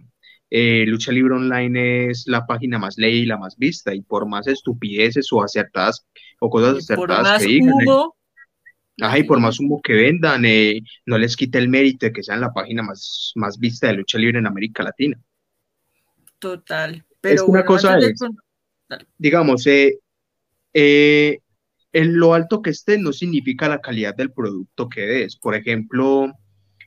Eh, Lucha Libre Online es la página más leída y la más vista, y por más estupideces o acertadas o cosas acertadas que digan. Ajá, y por más humo que vendan, eh, no les quita el mérito de que sean la página más, más vista de lucha libre en América Latina. Total. Pero es una cosa digamos, eh, eh, en lo alto que esté no significa la calidad del producto que es. Por ejemplo,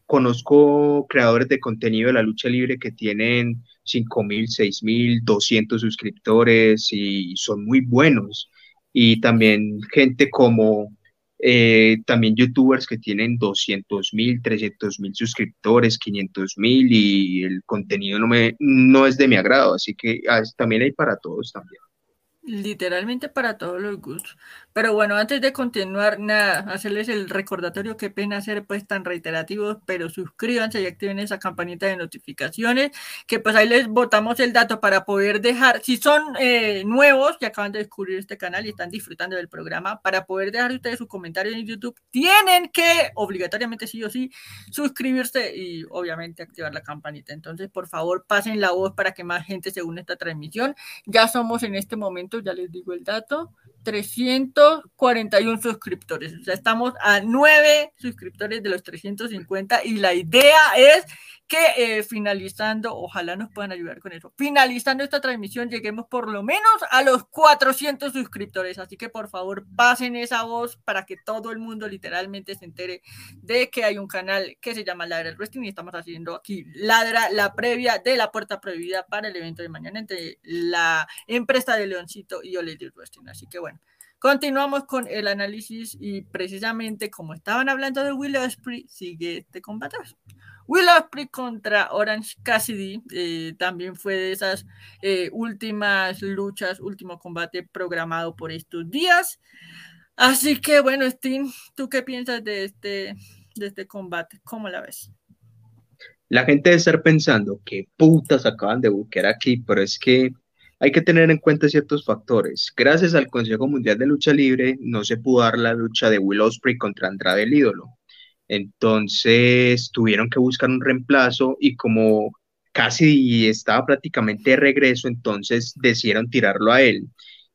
conozco creadores de contenido de la lucha libre que tienen 5.000, 6.000, 200 suscriptores y son muy buenos. Y también gente como eh, también youtubers que tienen 200 mil, 300 mil suscriptores, 500 mil y el contenido no, me, no es de mi agrado, así que ah, también hay para todos también. Literalmente para todos los gustos. Pero bueno, antes de continuar, nada, hacerles el recordatorio, qué pena ser pues tan reiterativos, pero suscríbanse y activen esa campanita de notificaciones, que pues ahí les botamos el dato para poder dejar, si son eh, nuevos que acaban de descubrir este canal y están disfrutando del programa, para poder dejar ustedes su comentario en YouTube, tienen que obligatoriamente sí o sí suscribirse y obviamente activar la campanita. Entonces, por favor, pasen la voz para que más gente se une a esta transmisión. Ya somos en este momento ya les digo el dato, 341 suscriptores. O sea, estamos a 9 suscriptores de los 350 y la idea es que eh, finalizando, ojalá nos puedan ayudar con eso, finalizando esta transmisión lleguemos por lo menos a los 400 suscriptores. Así que por favor pasen esa voz para que todo el mundo literalmente se entere de que hay un canal que se llama Ladra el Wrestling y estamos haciendo aquí Ladra la previa de la puerta prohibida para el evento de mañana entre la empresa de Leoncito y Oled Wrestling. Así que bueno. Continuamos con el análisis y precisamente como estaban hablando de Will Ospreay, sigue este combate. Will Ospreay contra Orange Cassidy eh, también fue de esas eh, últimas luchas, último combate programado por estos días. Así que bueno, Steve, ¿tú qué piensas de este, de este combate? ¿Cómo la ves? La gente debe estar pensando que putas acaban de buscar aquí, pero es que hay que tener en cuenta ciertos factores. Gracias al Consejo Mundial de Lucha Libre no se pudo dar la lucha de Will Ospreay contra Andrade el ídolo. Entonces tuvieron que buscar un reemplazo y como casi estaba prácticamente de regreso, entonces decidieron tirarlo a él.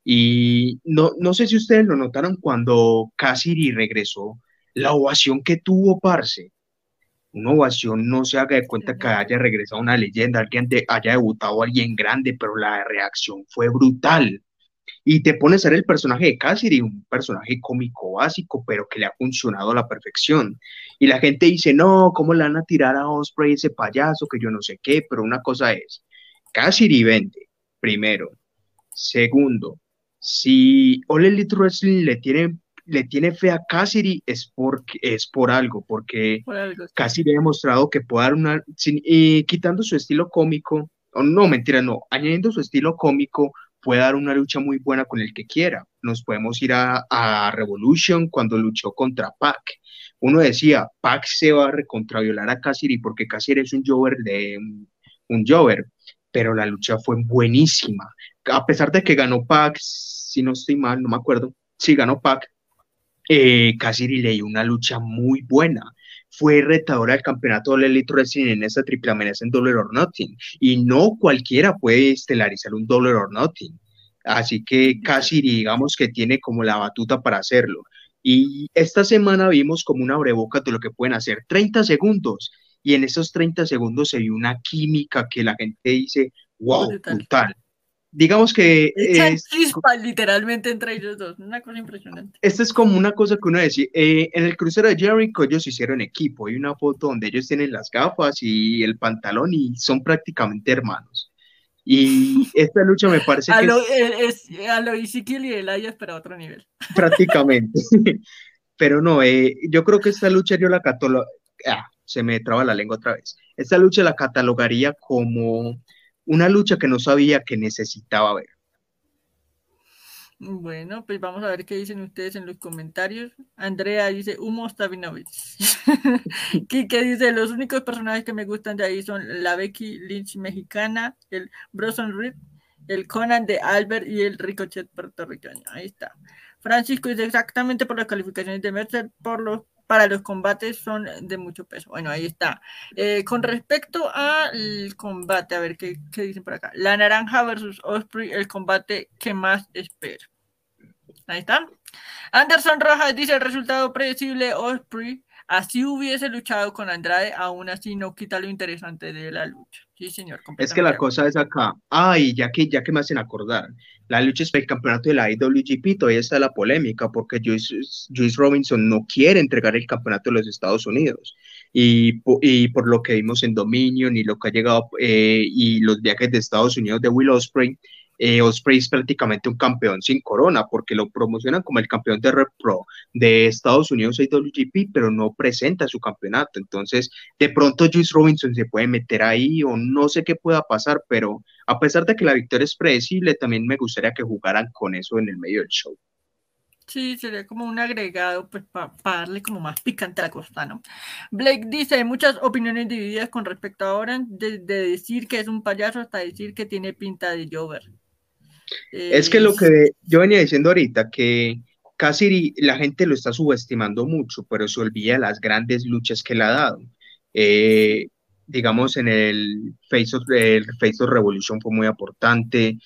Y no, no sé si ustedes lo notaron cuando Cassidy regresó, la ovación que tuvo Parce. Una ovación no se haga de cuenta que haya regresado una leyenda, alguien haya debutado alguien grande, pero la reacción fue brutal y te pones a ser el personaje de Cassidy, un personaje cómico básico, pero que le ha funcionado a la perfección. Y la gente dice, no, ¿cómo le van a tirar a Osprey ese payaso que yo no sé qué? Pero una cosa es, Cassidy vende, primero. Segundo, si All Elite Wrestling le tiene, le tiene fe a Cassidy es, porque, es por algo, porque Cassidy ha demostrado que puede dar una, sin, quitando su estilo cómico, o no, mentira, no, añadiendo su estilo cómico, puede dar una lucha muy buena con el que quiera. Nos podemos ir a, a Revolution cuando luchó contra Pac. Uno decía, Pac se va a recontraviolar a Cassidy porque Cassidy es un Jover de un, Jover, pero la lucha fue buenísima. A pesar de que ganó Pac, si no estoy mal, no me acuerdo, si ganó Pac, eh, Cassidy le dio una lucha muy buena fue retadora del campeonato de Elite Wrestling en esa triple amenaza en Dollar or Nothing. Y no cualquiera puede estelarizar un Dollar or Nothing. Así que casi digamos que tiene como la batuta para hacerlo. Y esta semana vimos como una abreboca de lo que pueden hacer 30 segundos. Y en esos 30 segundos se vio una química que la gente dice, wow, brutal digamos que... Es, literalmente entre ellos dos, una cosa impresionante. Esta es como una cosa que uno decía, eh, en el crucero de Jericho ellos hicieron equipo, hay una foto donde ellos tienen las gafas y el pantalón y son prácticamente hermanos. Y esta lucha me parece [laughs] a que lo, eh, es, a lo Ezekiel y Elias, pero a otro nivel. [laughs] prácticamente. [laughs] Pero no, eh, yo creo que esta lucha yo la catalogo, ah, se me traba la lengua otra vez. Esta lucha la catalogaría como una lucha que no sabía que necesitaba ver. Bueno, pues vamos a ver qué dicen ustedes en los comentarios. Andrea dice, Humo Stavinovich. Kike [laughs] dice, los únicos personajes que me gustan de ahí son la Becky Lynch mexicana, el Bronson Reed, el Conan de Albert y el Ricochet puertorriqueño. Ahí está. Francisco dice, exactamente por las calificaciones de Mercer, por los para los combates son de mucho peso. Bueno, ahí está. Eh, con respecto al combate, a ver ¿qué, dicen por acá. La naranja versus Osprey, el combate que más espero. Ahí está. Anderson Rojas dice el resultado predecible Osprey. Así hubiese luchado con Andrade, aún así no quita lo interesante de la lucha. Sí, señor. Es que la cosa es acá. Ay, ya que, ya que me hacen acordar, la lucha es para el campeonato de la IWGP, todavía está la polémica porque Joyce, Joyce Robinson no quiere entregar el campeonato de los Estados Unidos. Y, y por lo que vimos en Dominion y lo que ha llegado eh, y los viajes de Estados Unidos de Will Ospreay, eh, Osprey es prácticamente un campeón sin corona porque lo promocionan como el campeón de Red Pro de Estados Unidos IWGP, pero no presenta su campeonato. Entonces, de pronto Juice Robinson se puede meter ahí o no sé qué pueda pasar, pero a pesar de que la victoria es predecible, también me gustaría que jugaran con eso en el medio del show. Sí, sería como un agregado, pues para darle como más picante a la costa, ¿no? Blake dice, hay muchas opiniones divididas con respecto a Oran, de, decir que es un payaso hasta decir que tiene pinta de Jover. Es que lo que yo venía diciendo ahorita, que casi la gente lo está subestimando mucho, pero se olvida las grandes luchas que le ha dado. Eh, digamos, en el Face of, el Face of Revolution fue muy importante,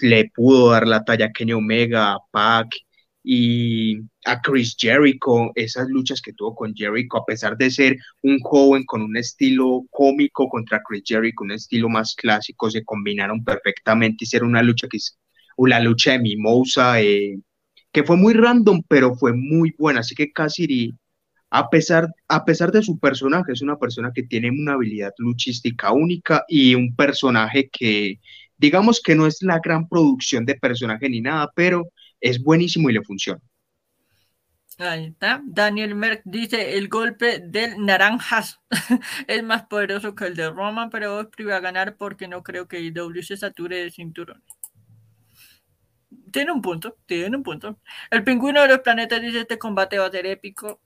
le pudo dar la talla a Kenny Omega, a Pac, y a Chris Jericho, esas luchas que tuvo con Jericho, a pesar de ser un joven con un estilo cómico contra Chris Jericho, un estilo más clásico, se combinaron perfectamente, hicieron una lucha que es una lucha de Mimosa, eh, que fue muy random, pero fue muy buena, así que Cassidy, a pesar, a pesar de su personaje, es una persona que tiene una habilidad luchística única y un personaje que, digamos que no es la gran producción de personaje ni nada, pero es buenísimo y le funciona. Ahí está. Daniel Merck dice, el golpe del naranjas [laughs] es más poderoso que el de Roman, pero Osprey va a ganar porque no creo que IW se sature de cinturón. Tiene un punto, tiene un punto. El pingüino de los planetas dice, este combate va a ser épico.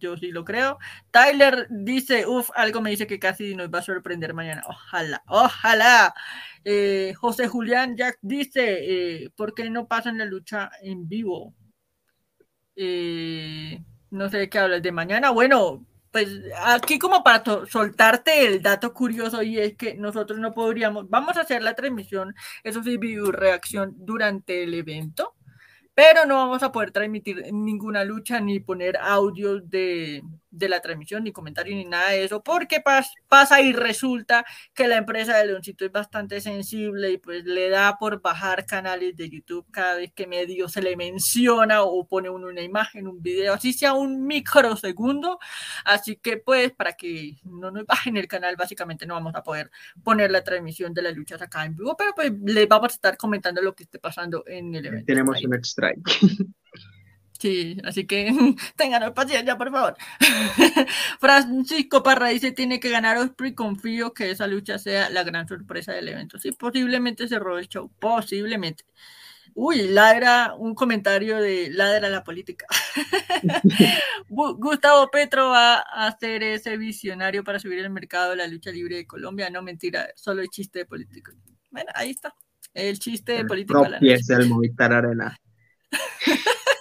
Yo sí lo creo. Tyler dice, uff, algo me dice que casi nos va a sorprender mañana. Ojalá, ojalá. Eh, José Julián Jack dice, eh, ¿por qué no pasan la lucha en vivo? Eh, no sé de qué hablas de mañana. Bueno, pues aquí como para soltarte el dato curioso y es que nosotros no podríamos, vamos a hacer la transmisión, eso sí, video reacción durante el evento, pero no vamos a poder transmitir ninguna lucha ni poner audios de, de la transmisión, ni comentarios, ni nada de eso, porque pasa y resulta que la empresa de Leoncito es bastante sensible y pues le da por bajar canales de YouTube cada vez que medio se le menciona o pone uno una imagen, un video, así sea un microsegundo. Así que pues para que no nos bajen el canal, básicamente no vamos a poder poner la transmisión de las luchas acá en vivo, pero pues les vamos a estar comentando lo que esté pasando en el evento. Tenemos un extra. [laughs] Sí, así que [laughs] tengan paciencia, por favor. [laughs] Francisco Parra dice, tiene que ganar Osprey, confío que esa lucha sea la gran sorpresa del evento. Sí, posiblemente se robe el show, posiblemente. Uy, ladra un comentario de ladra la política. [laughs] Gustavo Petro va a hacer ese visionario para subir el mercado de la lucha libre de Colombia. No, mentira, solo el chiste de político. Bueno, ahí está. El chiste de político. No el Movistar Arena.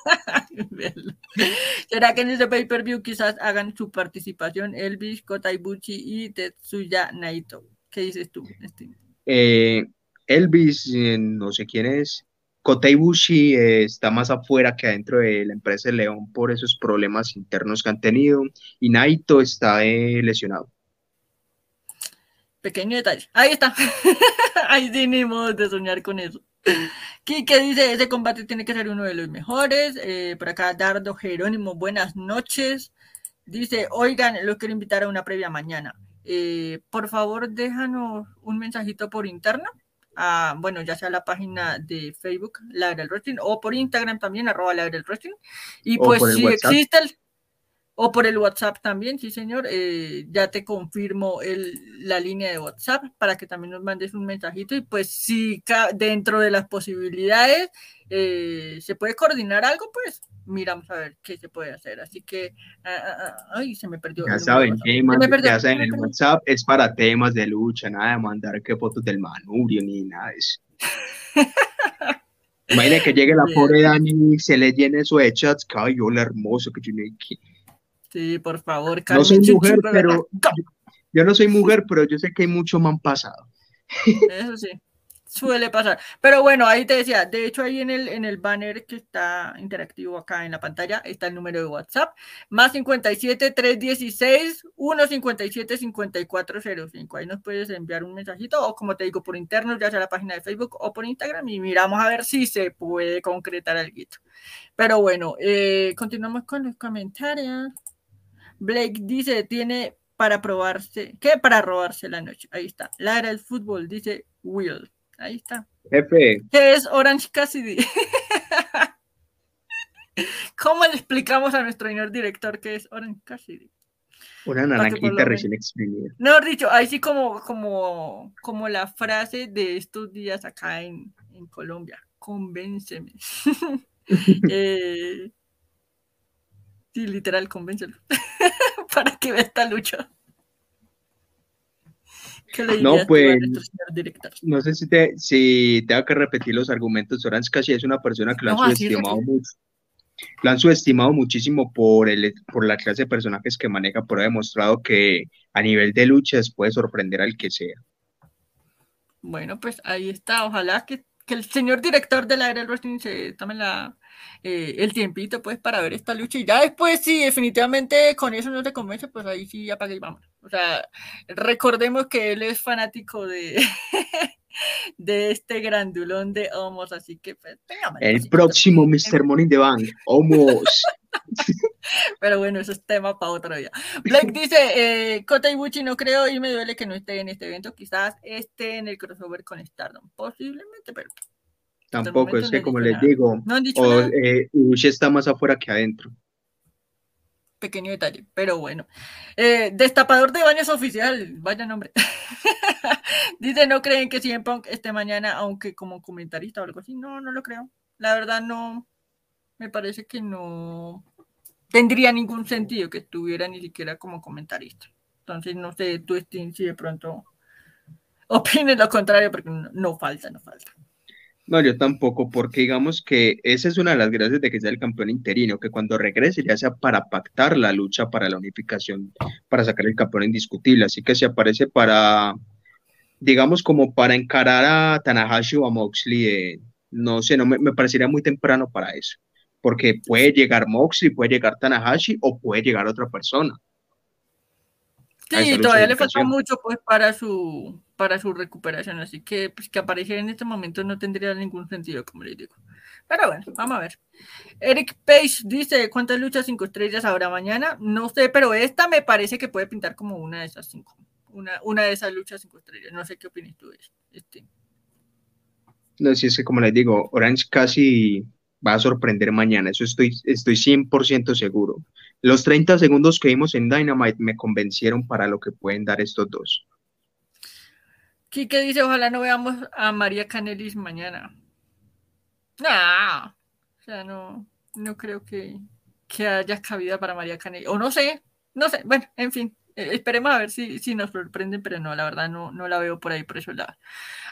[laughs] ¿Será que en ese pay-per-view quizás hagan su participación Elvis, Kota Ibuchi y Tetsuya Naito? ¿Qué dices tú, eh, Elvis, eh, no sé quién es. Kota Ibushi eh, está más afuera que adentro de la empresa de León por esos problemas internos que han tenido. Y Naito está lesionado. Pequeño detalle. Ahí está. [laughs] Ahí tenemos de soñar con eso. Kike dice, ese combate tiene que ser uno de los mejores. Eh, por acá, Dardo Jerónimo, buenas noches. Dice, oigan, los quiero invitar a una previa mañana. eh, por favor déjanos un mensajito por interno. a, bueno, ya sea la página de Facebook, la del Wrestling, o por Instagram también, arroba la del Wrestling. Y O pues si WhatsApp. existe el, o por el WhatsApp también, sí señor, eh, ya te confirmo el, la línea de WhatsApp para que también nos mandes un mensajito y pues si dentro de las posibilidades eh, se puede coordinar algo, pues miramos a ver qué se puede hacer. Así que, ah, ah, ah, ay, se me perdió. Ya saben, Se me perdió, ya saben, el. WhatsApp es para temas de lucha, nada de mandar que fotos del manurio ni nada de eso. [laughs] Imagina que llegue la pobre Dani y se le llene eso de chats, que ay, hola hermoso, que tiene que... Sí, por favor, No soy Carmen mujer, Chuchu, pero yo, yo no soy mujer, pero yo sé que hay mucho man pasado. Eso sí, suele pasar. Pero bueno, ahí te decía, de hecho ahí en el, en el banner que está interactivo acá en la pantalla está el número de WhatsApp, más 57 316 157 5405. Ahí nos puedes enviar un mensajito o como te digo, por interno, ya sea la página de Facebook o por Instagram y miramos a ver si se puede concretar algo. Pero bueno, eh, continuamos con los comentarios. Blake dice, tiene para probarse, ¿qué? Para robarse la noche. Ahí está. Lara el fútbol, dice Will. Ahí está. Jefe, ¿Qué es Orange Cassidy? [laughs] ¿Cómo le explicamos a nuestro señor director qué es Orange Cassidy? una naranjita recién exprimida. No, dicho, ahí sí como, como, como la frase de estos días acá en, en Colombia. Convénceme. [laughs] [laughs] Eh, sí, literal, convéncelo. [laughs] Para que vea esta lucha. ¿Qué le No, pues? No sé si te, si tengo que repetir los argumentos. Orange Cassidy es una persona que lo han No, subestimado mucho. Lo han subestimado muchísimo por, el, por la clase de personajes que maneja, pero ha demostrado que a nivel de luchas puede sorprender al que sea. Bueno, pues ahí está. Ojalá que, que el señor director de la era del wrestling se tome la, eh, el tiempito pues para ver esta lucha. Y ya después, si definitivamente con eso no te convence, pues ahí sí apaga y vamos. O sea, recordemos que él es fanático de, [laughs] de este grandulón de Homos, así que pues El próximo Mr. Money the Bank, Homos. [laughs] Pero bueno, eso es tema para otro día. Blake dice, eh, Kota Ibushi no creo y me duele que no esté en este evento. Quizás esté en el crossover con Stardom. Posiblemente, pero Tampoco, es que como les nada. digo, no o, eh, está más afuera que adentro. Pequeño detalle, pero bueno. Eh, destapador de baños oficial, vaya nombre. [laughs] Dice, no creen que CM Punk esté mañana, aunque como comentarista o algo así. No, no lo creo. La verdad no, me parece que no tendría ningún sentido que estuviera ni siquiera como comentarista. Entonces, no sé, tú, Steam, si de pronto opines lo contrario, porque no, no falta, no falta. No, yo tampoco, porque digamos que esa es una de las gracias de que sea el campeón interino, que cuando regrese ya sea para pactar la lucha para la unificación, para sacar el campeón indiscutible. Así que si aparece para, digamos, como para encarar a Tanahashi o a Moxley, eh, no sé, no me, me parecería muy temprano para eso, porque puede llegar Moxley, puede llegar Tanahashi o puede llegar otra persona. Sí, todavía le falta mucho pues para su para su recuperación, así que pues que apareciera en este momento no tendría ningún sentido, como les digo. Pero bueno, vamos a ver. Eric Page dice, ¿cuántas luchas cinco estrellas habrá mañana? No sé, pero esta me parece que puede pintar como una de esas cinco. Una, una de esas luchas cinco estrellas. No sé qué opinas tú de. Este. No, si es que como les digo, Orange casi va a sorprender mañana, eso estoy, estoy 100% seguro. Los 30 segundos que vimos en Dynamite me convencieron para lo que pueden dar estos dos. Quique dice, ojalá no veamos a María Canelis mañana. No, o sea, no, no creo que, que haya cabida para María Canelis. O no sé, no sé, bueno, en fin, esperemos a ver si, si nos sorprenden, pero no, la verdad no, no la veo por ahí por.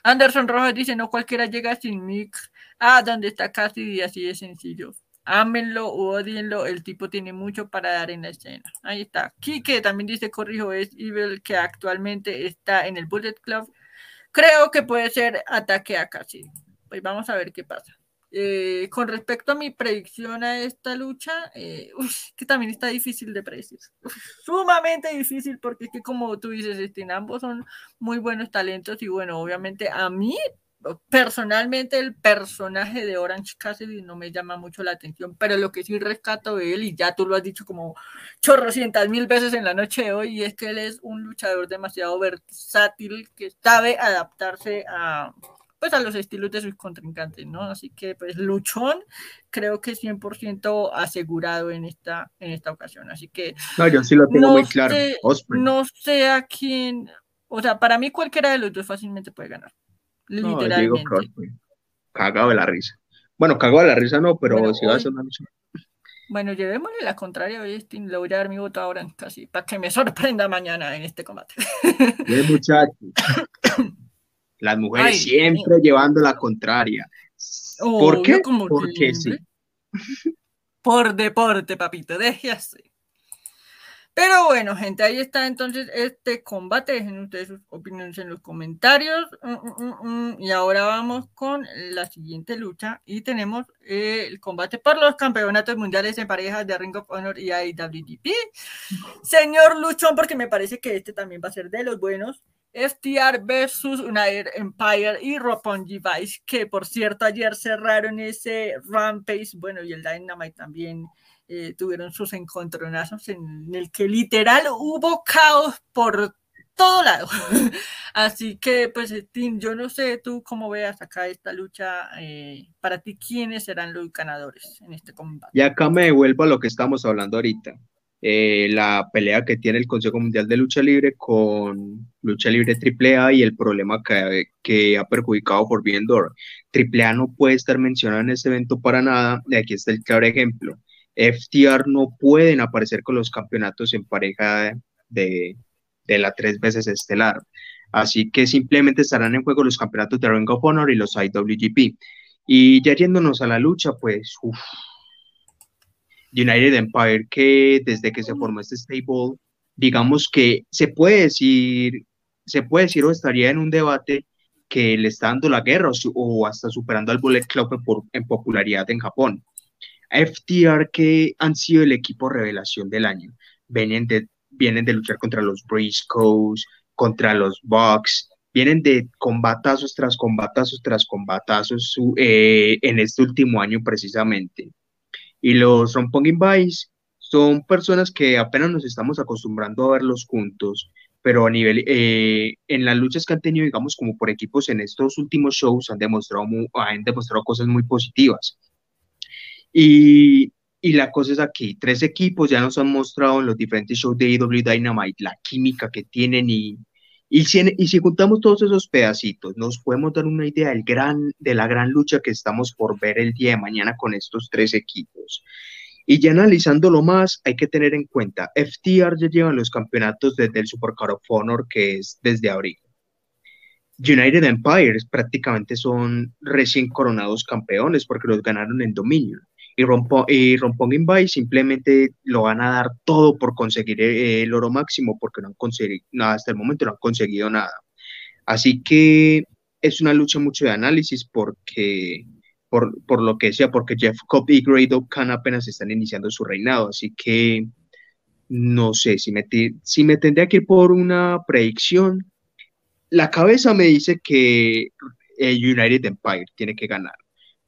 Anderson Rojas dice, no cualquiera llega sin mix. Ah, donde está Cassidy, así de sencillo. Ámenlo o odienlo, el tipo tiene mucho para dar en la escena. Ahí está. Quique también dice, corrijo, es Evil que actualmente está en el Bullet Club. Creo que puede ser ataque a Cassidy. Pues vamos a ver qué pasa. Eh, con respecto a mi predicción a esta lucha, eh, [laughs] uf, que también está difícil de predecir. Sumamente difícil porque es que como tú dices, Stein, ambos son muy buenos talentos y bueno, obviamente a mí personalmente el personaje de Orange Cassidy no me llama mucho la atención, pero lo que sí rescato de él, y ya tú lo has dicho como chorrocientas mil veces en la noche de hoy, es que él es un luchador demasiado versátil que sabe adaptarse a pues a los estilos de sus contrincantes, ¿no? Así que pues luchón creo que 100% asegurado en esta, en esta ocasión. Así que no, yo sí lo tengo muy claro. no sé a quién, o sea, para mí cualquiera de los dos fácilmente puede ganar. Literalmente. cagado de la risa. Bueno, cagado de la risa no, pero si va a ser una lucha. Bueno, llevémosle la contraria hoy, Le voy a dar mi voto ahora casi para que me sorprenda mañana en este combate. Bien, muchachos. [coughs] Las mujeres siempre llevando la contraria. ¿Por qué? Porque sí. Por deporte, papito, deje así. Pero bueno, gente, ahí está entonces este combate. Dejen ustedes sus opiniones en los comentarios. Mm, mm, mm, y ahora vamos con la siguiente lucha. Y tenemos eh, el combate por los campeonatos mundiales en parejas de Ring of Honor y IWGP. Señor Luchón, porque me parece que este también va a ser de los buenos. FTR versus United Empire y Roppongi Vice, que por cierto ayer cerraron ese Rampage, bueno, y el Dynamite también eh, tuvieron sus encontronazos en el que literal hubo caos por todo lado. [laughs] Así que, pues, Tim, yo no sé tú cómo veas acá esta lucha. Eh, para ti, ¿quiénes serán los ganadores en este combate? Y acá me devuelvo a lo que estamos hablando ahorita. Eh, la pelea que tiene el Consejo Mundial de Lucha Libre con Lucha Libre AAA y el problema que, que ha perjudicado por Viendor. AAA no puede estar mencionado en este evento para nada, y aquí está el claro ejemplo. FTR no pueden aparecer con los campeonatos en pareja de, la tres veces estelar. Así que simplemente estarán en juego los campeonatos de Ring of Honor y los IWGP. Y ya yéndonos a la lucha, pues, United Empire, que desde que se formó este stable, digamos que se puede decir, se puede decir o estaría en un debate que le está dando la guerra o, hasta superando al Bullet Club en popularidad en Japón. FTR que han sido el equipo revelación del año. Vienen de, vienen de luchar contra los Briscoes, contra los Bucks, vienen de combatazos tras combatazos tras combatazos eh, en este último año precisamente. Y los Rompongin Vice son personas que apenas nos estamos acostumbrando a verlos juntos, pero a nivel, eh, en las luchas que han tenido, digamos, como por equipos en estos últimos shows, han demostrado, han demostrado cosas muy positivas. Y, y la cosa es aquí, tres equipos ya nos han mostrado en los diferentes shows de AW Dynamite la química que tienen y, y si, y si juntamos todos esos pedacitos, nos podemos dar una idea del gran, de la gran lucha que estamos por ver el día de mañana con estos tres equipos. Y ya analizándolo más, hay que tener en cuenta, FTR ya llevan los campeonatos desde el Super Car of Honor, que es desde abril. United Empires prácticamente son recién coronados campeones porque los ganaron en Dominion y, Rompo, y Vice simplemente lo van a dar todo por conseguir eh, el, oro máximo porque no han conseguido nada hasta el momento, no han conseguido nada. Así que es una lucha mucho de análisis porque, por, por lo que decía, porque Jeff Cobb y Grado Khan apenas están iniciando su reinado, así que no sé, si me, si me tendría que ir por una predicción, la cabeza me dice que el United Empire tiene que ganar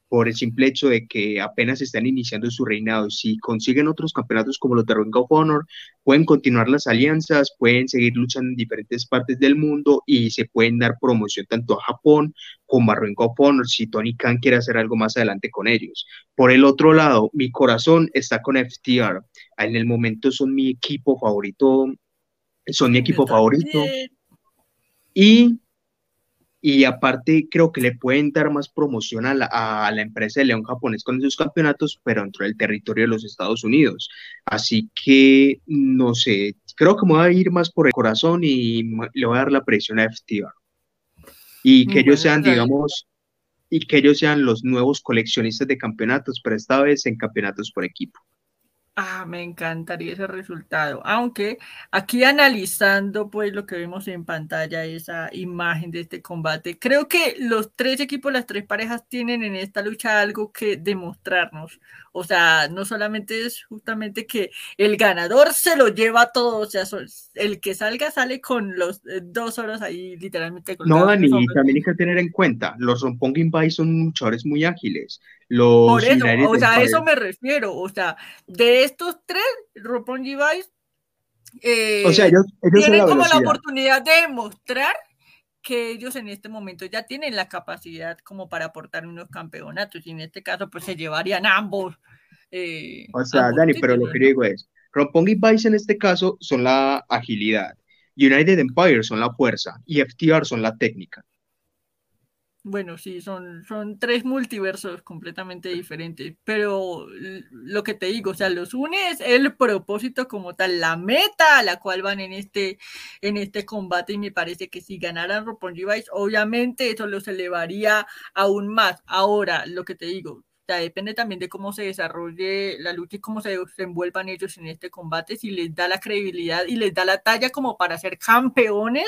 por el simple hecho de que apenas están iniciando su reinado. Si consiguen otros campeonatos como los de Ring of Honor, pueden continuar las alianzas, pueden seguir luchando en diferentes partes del mundo y se pueden dar promoción tanto a Japón como a Ring of Honor si Tony Khan quiere hacer algo más adelante con ellos. Por el otro lado, mi corazón está con FTR. En el momento son mi equipo favorito, son mi equipo favorito. Y y aparte creo que le pueden dar más promoción a la, empresa de León Japonés con esos campeonatos, pero dentro del territorio de los Estados Unidos. Así que, no sé, creo que me voy a ir más por el corazón y le voy a dar la presión a FTR. Y que ellos sean, digamos, y que ellos sean los nuevos coleccionistas de campeonatos, pero esta vez en campeonatos por equipo. Ah, me encantaría ese resultado. Aunque aquí analizando pues lo que vemos en pantalla, esa imagen de este combate, creo que los tres equipos, las tres parejas tienen en esta lucha algo que demostrarnos. O sea, no solamente es justamente que el ganador se lo lleva todo, o sea, el que salga sale con los eh, dos horas ahí literalmente. no, Dani, también hay que tener en cuenta, los Rompongin Bay son luchadores muy ágiles. Los Por eso, o sea, a eso me refiero, o sea, de estos tres, Roppongi Bay eh, o sea, ellos, tienen como la oportunidad de demostrar que ellos en este momento ya tienen la capacidad como para aportar unos campeonatos y en este caso pues se llevarían ambos. Eh, o sea, Dani, pero lo que digo es, Roppongi Vice en este caso son la agilidad, United Empire son la fuerza y FTR son la técnica. Bueno, sí, son, son tres multiversos completamente diferentes, pero lo que te digo, o sea, los une es el propósito como tal, la meta a la cual van en este, en este combate y me parece que si ganaran Roppongi Vice, obviamente eso los elevaría aún más. Ahora, lo que te digo, o sea, depende también de cómo se desarrolle la lucha y cómo se desenvuelvan ellos en este combate, si les da la credibilidad y les da la talla como para ser campeones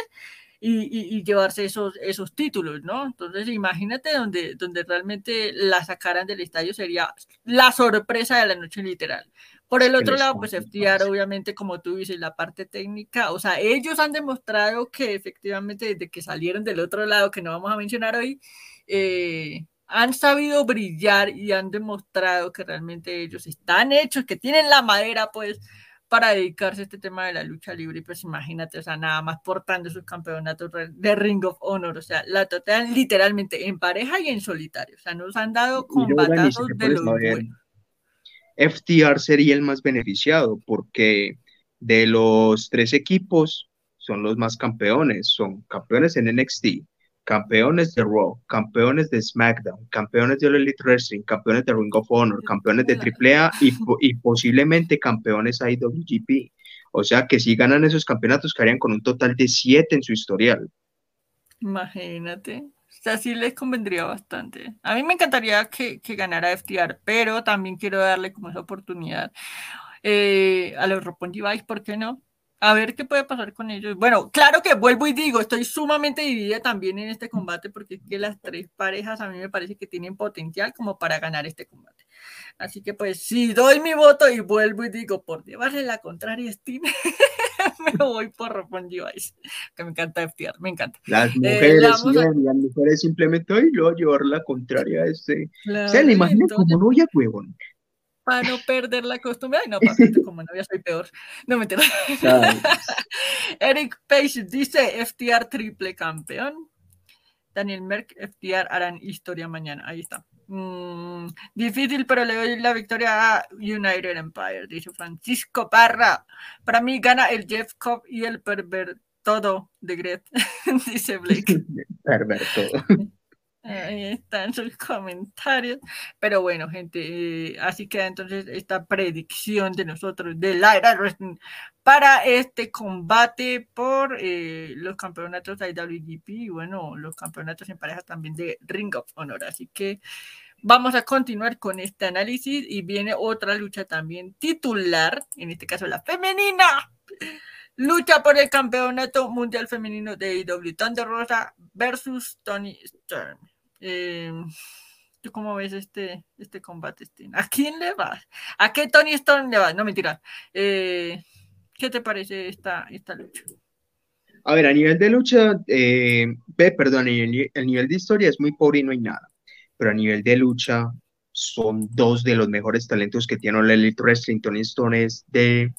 y, llevarse esos, esos títulos, ¿no? Entonces, imagínate donde, donde realmente la sacaran del estadio sería la sorpresa de la noche literal. Por el otro lado, pues FTR, obviamente, como tú dices, la parte técnica, o sea, ellos han demostrado que efectivamente desde que salieron del otro lado, que no vamos a mencionar hoy, eh, han sabido brillar y han demostrado que realmente ellos están hechos, que tienen la madera, pues, para dedicarse a este tema de la lucha libre. Y pues imagínate, o sea, nada más portando sus campeonatos de Ring of Honor, o sea, la total literalmente en pareja y en solitario. O sea, nos han dado combatazos de los buenos. FTR sería el más beneficiado porque de los tres equipos son los más campeones, son campeones en NXT, campeones de Raw, campeones de SmackDown, campeones de Elite Wrestling, campeones de Ring of Honor, campeones de AAA y, [laughs] y posiblemente campeones IWGP. O sea que si ganan esos campeonatos, quedarían con un total de siete en su historial. Imagínate. O sea, sí les convendría bastante. A mí me encantaría que, que ganara FTR, pero también quiero darle como esa oportunidad eh, a los Roppongi Vice, ¿por qué no? A ver qué puede pasar con ellos. Bueno, claro que vuelvo y digo, estoy sumamente dividida también en este combate porque es que las tres parejas a mí me parece que tienen potencial como para ganar este combate. Así que pues si doy mi voto y vuelvo y digo, por llevarle la contraria a Steam, [laughs] me voy por Ropon que me encanta FTR, me encanta. Las eh, mujeres, las mujeres simplemente, hoy lo a llevar la contraria a este. Se le imagina como novia huevón para no perder la costumbre. Ay, no, papito, como novia soy peor. No me entiendo. [laughs] Eric Page dice FTR triple campeón. Daniel Merck, FTR harán historia mañana. Ahí está. Mm, difícil, pero le doy la victoria a United Empire, dice Francisco Parra. Para mí gana el Jeff Cobb y el todo de Gret, [laughs] dice Blake. [laughs] Perverto. Ahí están sus comentarios. Pero bueno, gente, eh, así queda entonces esta predicción de nosotros del Aira para este combate por eh, los campeonatos IWGP y bueno, los campeonatos en pareja también de Ring of Honor. Así que vamos a continuar con este análisis y viene otra lucha también titular, en este caso la femenina. Lucha por el campeonato mundial femenino de IW Thunder Rosa versus Tony Storm. Eh, ¿Tú cómo ves este, este combate, ¿A quién le vas? ¿A qué Tony Stone le vas? No, mentira. Eh, ¿Qué te parece esta, esta lucha? A ver, a nivel de lucha, eh, perdón, el, el nivel de historia es muy pobre y no hay nada. Pero a nivel de lucha, son dos de los mejores talentos que tiene el Elite Wrestling. Tony Stone es de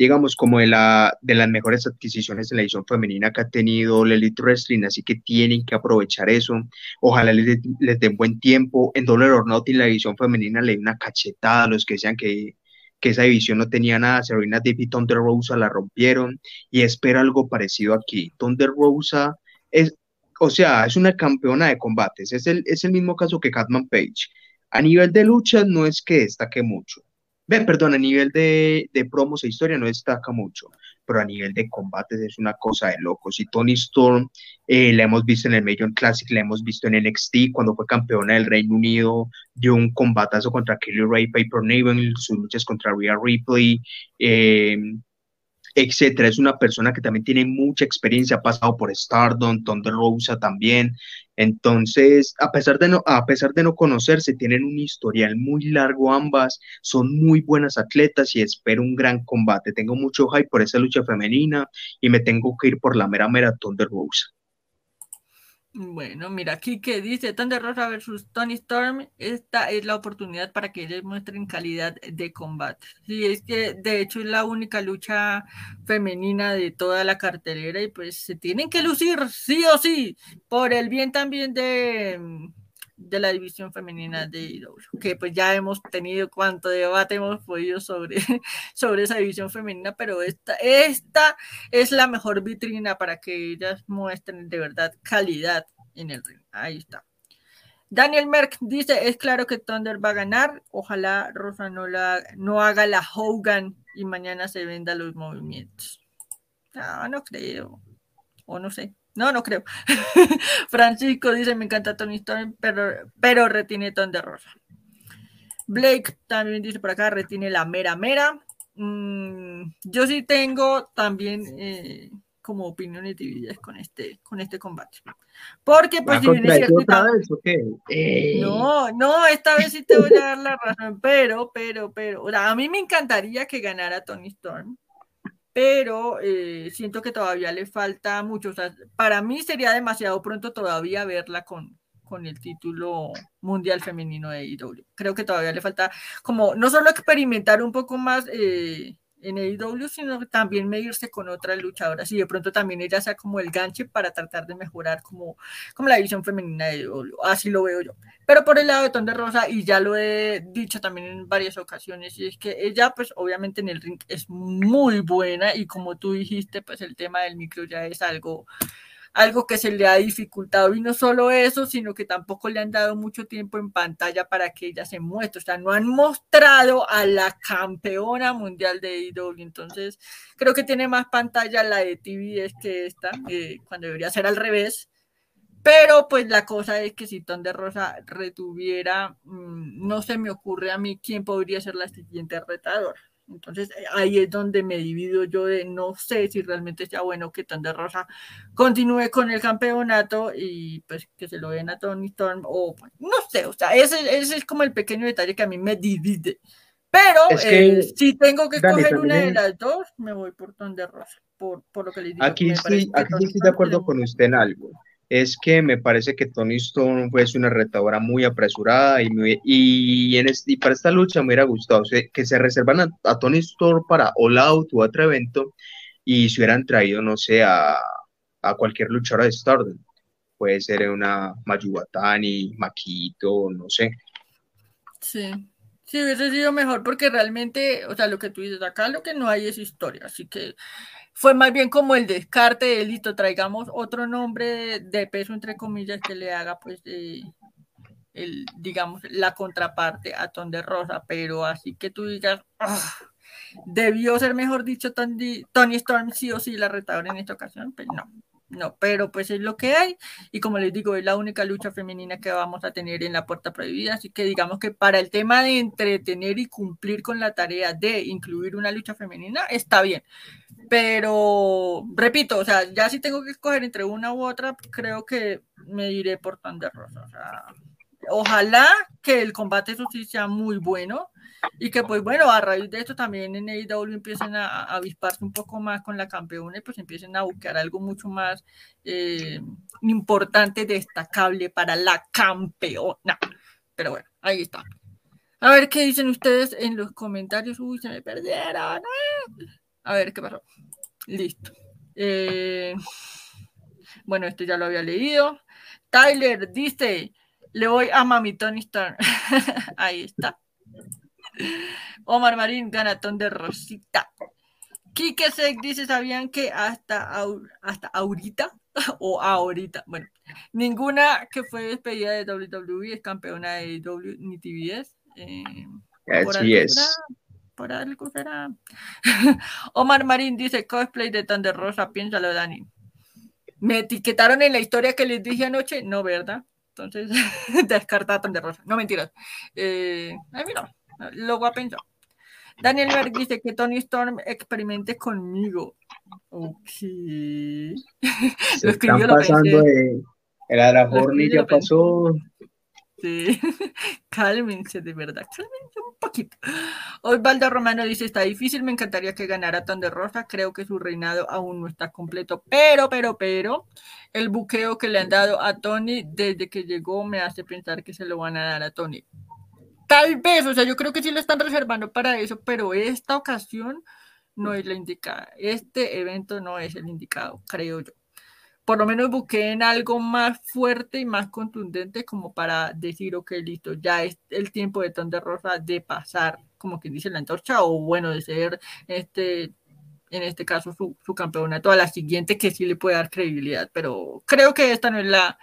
digamos, como de, la, de las mejores adquisiciones en la edición femenina que ha tenido el Elite Wrestling, así que tienen que aprovechar eso. Ojalá les, den buen tiempo. En Dollar or Not, la edición femenina le dio una cachetada a los que decían que, que esa división no tenía nada. Serena Deep y Thunder Rosa la rompieron y espera algo parecido aquí. Thunder Rosa es, o sea, es una campeona de combates. Es el, es el mismo caso que Catman Page. A nivel de lucha no es que destaque mucho Ve, perdón, a nivel de, de promos e historia no destaca mucho, pero a nivel de combates es una cosa de locos. Y Tony Storm eh, la hemos visto en el Major Classic, la hemos visto en NXT, cuando fue campeona del Reino Unido, dio un combatazo contra Kelly Ray, Paper Naven, sus luchas contra Rhea Ripley. Eh, etcétera. Es una persona que también tiene mucha experiencia, ha pasado por Stardom, Thunder Rosa también. Entonces, a pesar de no, a pesar de no conocerse, tienen un historial muy largo ambas, son muy buenas atletas y espero un gran combate. Tengo mucho hype por esa lucha femenina y me tengo que ir por la mera mera Thunder Rosa. Bueno, mira aquí que dice Thunder Rosa versus Tony Storm. Esta es la oportunidad para que ellos muestren calidad de combate. Sí, es que de hecho es la única lucha femenina de toda la cartelera y pues se tienen que lucir sí o sí por el bien también de, de la división femenina de IW, que pues ya hemos tenido cuánto debate hemos podido sobre, [laughs] sobre esa división femenina, pero esta, esta es la mejor vitrina para que ellas muestren de verdad calidad en el ring. Ahí está. Daniel Merck dice, es claro que Thunder va a ganar, ojalá Rosa no, la, no haga la Hogan y mañana se venda los movimientos. No, no creo, o no sé. No, no creo. [laughs] Francisco dice, me encanta Tony Storm, pero, pero retiene Ton de Rosa. Blake también dice por acá, retiene la mera mera. Mm, yo sí tengo también eh, como opiniones divididas con este, con este combate. Porque pues si cierto... No, no, esta vez sí te voy a dar la razón, pero, pero, pero, a mí me encantaría que ganara Tony Storm pero eh, siento que todavía le falta mucho. O sea, para mí sería demasiado pronto todavía verla con, con el título mundial femenino de IW. Creo que todavía le falta como no solo experimentar un poco más eh, en AEW, sino también medirse con otras luchadoras y de pronto también ella sea como el ganche para tratar de mejorar como, como la división femenina de AEW. Así lo veo yo. Pero por el lado de Ton de Rosa, y ya lo he dicho también en varias ocasiones, y es que ella, pues obviamente en el ring es muy buena y como tú dijiste, pues el tema del micro ya es algo algo que se le ha dificultado. Y no solo eso, sino que tampoco le han dado mucho tiempo en pantalla para que ella se muestre. O sea, no han mostrado a la campeona mundial de IW. Entonces, creo que tiene más pantalla la de TV que esta, eh, cuando debería ser al revés. Pero pues la cosa es que si Ton de Rosa retuviera, mm, no se me ocurre a mí quién podría ser la siguiente retadora. Entonces eh, ahí es donde me divido yo de no sé si realmente sea bueno que Thunder Rosa continúe con el campeonato y pues que se lo den a Tony Storm o pues, no sé, o sea, ese, es como el pequeño detalle que a mí me divide. Pero eh, si tengo que escoger una de las dos, me voy por Thunder Rosa, por, por lo que le digo. Aquí sí, aquí estoy de acuerdo con usted en algo es que me parece que Tony Stone fue una retadora muy apresurada y, en y para esta lucha me hubiera gustado que se reservan a, Tony Stone para All Out o otro evento y se hubieran traído, no sé, a, cualquier luchadora de Stardom. Puede ser una Mayubatani, Maquito, no sé. Sí, sí, hubiese sido mejor porque realmente, o sea, lo que tú dices acá, lo que no hay es historia, así que fue más bien como el descarte de listo, traigamos otro nombre de, peso, entre comillas, que le haga, pues, el, digamos, la contraparte a Ton de Rosa, pero así que tú digas, ah, debió ser, mejor dicho, Tony, Tony Storm sí o sí la retadora en esta ocasión, pues no, no, pero pues es lo que hay y como les digo, es la única lucha femenina que vamos a tener en la puerta prohibida, así que digamos que para el tema de entretener y cumplir con la tarea de incluir una lucha femenina, está bien. Pero, repito, o sea, ya si tengo que escoger entre una u otra, creo que me iré por Thunder Rosa. O sea, ojalá que el combate eso sí sea muy bueno y que pues bueno, a raíz de esto también en AEW empiecen a, avisparse un poco más con la campeona y pues empiecen a buscar algo mucho más eh, importante, destacable para la campeona. Pero bueno, ahí está. A ver qué dicen ustedes en los comentarios. Uy, se me perdieron. A ver qué pasó. Listo. Eh, bueno, esto ya lo había leído. Tyler dice, le voy a Mami Tony Starr. [laughs] Ahí está. Omar Marín, ganatón de Rosita. Kike Sek dice, ¿sabían que hasta, hasta ahorita [laughs] o ahorita, bueno, ninguna que fue despedida de WWE es campeona de WWE ni TBS? Eh, Así es por algo será. [laughs] Omar Marín dice cosplay de Thunder Rosa, piénsalo, Dani. Me etiquetaron en la historia que les dije anoche, no, ¿verdad? Entonces, [laughs] descarta Thunder Rosa. No mentiras. Eh, ay, mira, lo voy a pensar. Daniel Berg dice que Tony Storm experimente conmigo. Ok. Se [laughs] lo escribió, están pasando de, el Arajorni ya pasó. Sí. [laughs] Cálmense, de verdad. Cálmense un poquito. Osvaldo Romano dice: Está difícil. Me encantaría que ganara Ton de Rosa. Creo que su reinado aún no está completo. Pero, pero, pero, el buqueo que le han dado a Tony desde que llegó me hace pensar que se lo van a dar a Tony. Tal vez, o sea, yo creo que sí lo están reservando para eso, pero esta ocasión no es la indicada. Este evento no es el indicado, creo yo. Por lo menos busqué en algo más fuerte y más contundente como para decir, ok, listo, ya es el tiempo de Ton de Rosa de pasar, como que dice la antorcha, o bueno, de ser este, en este caso su, su campeonato a la siguiente que sí le puede dar credibilidad, pero creo que esta no es la,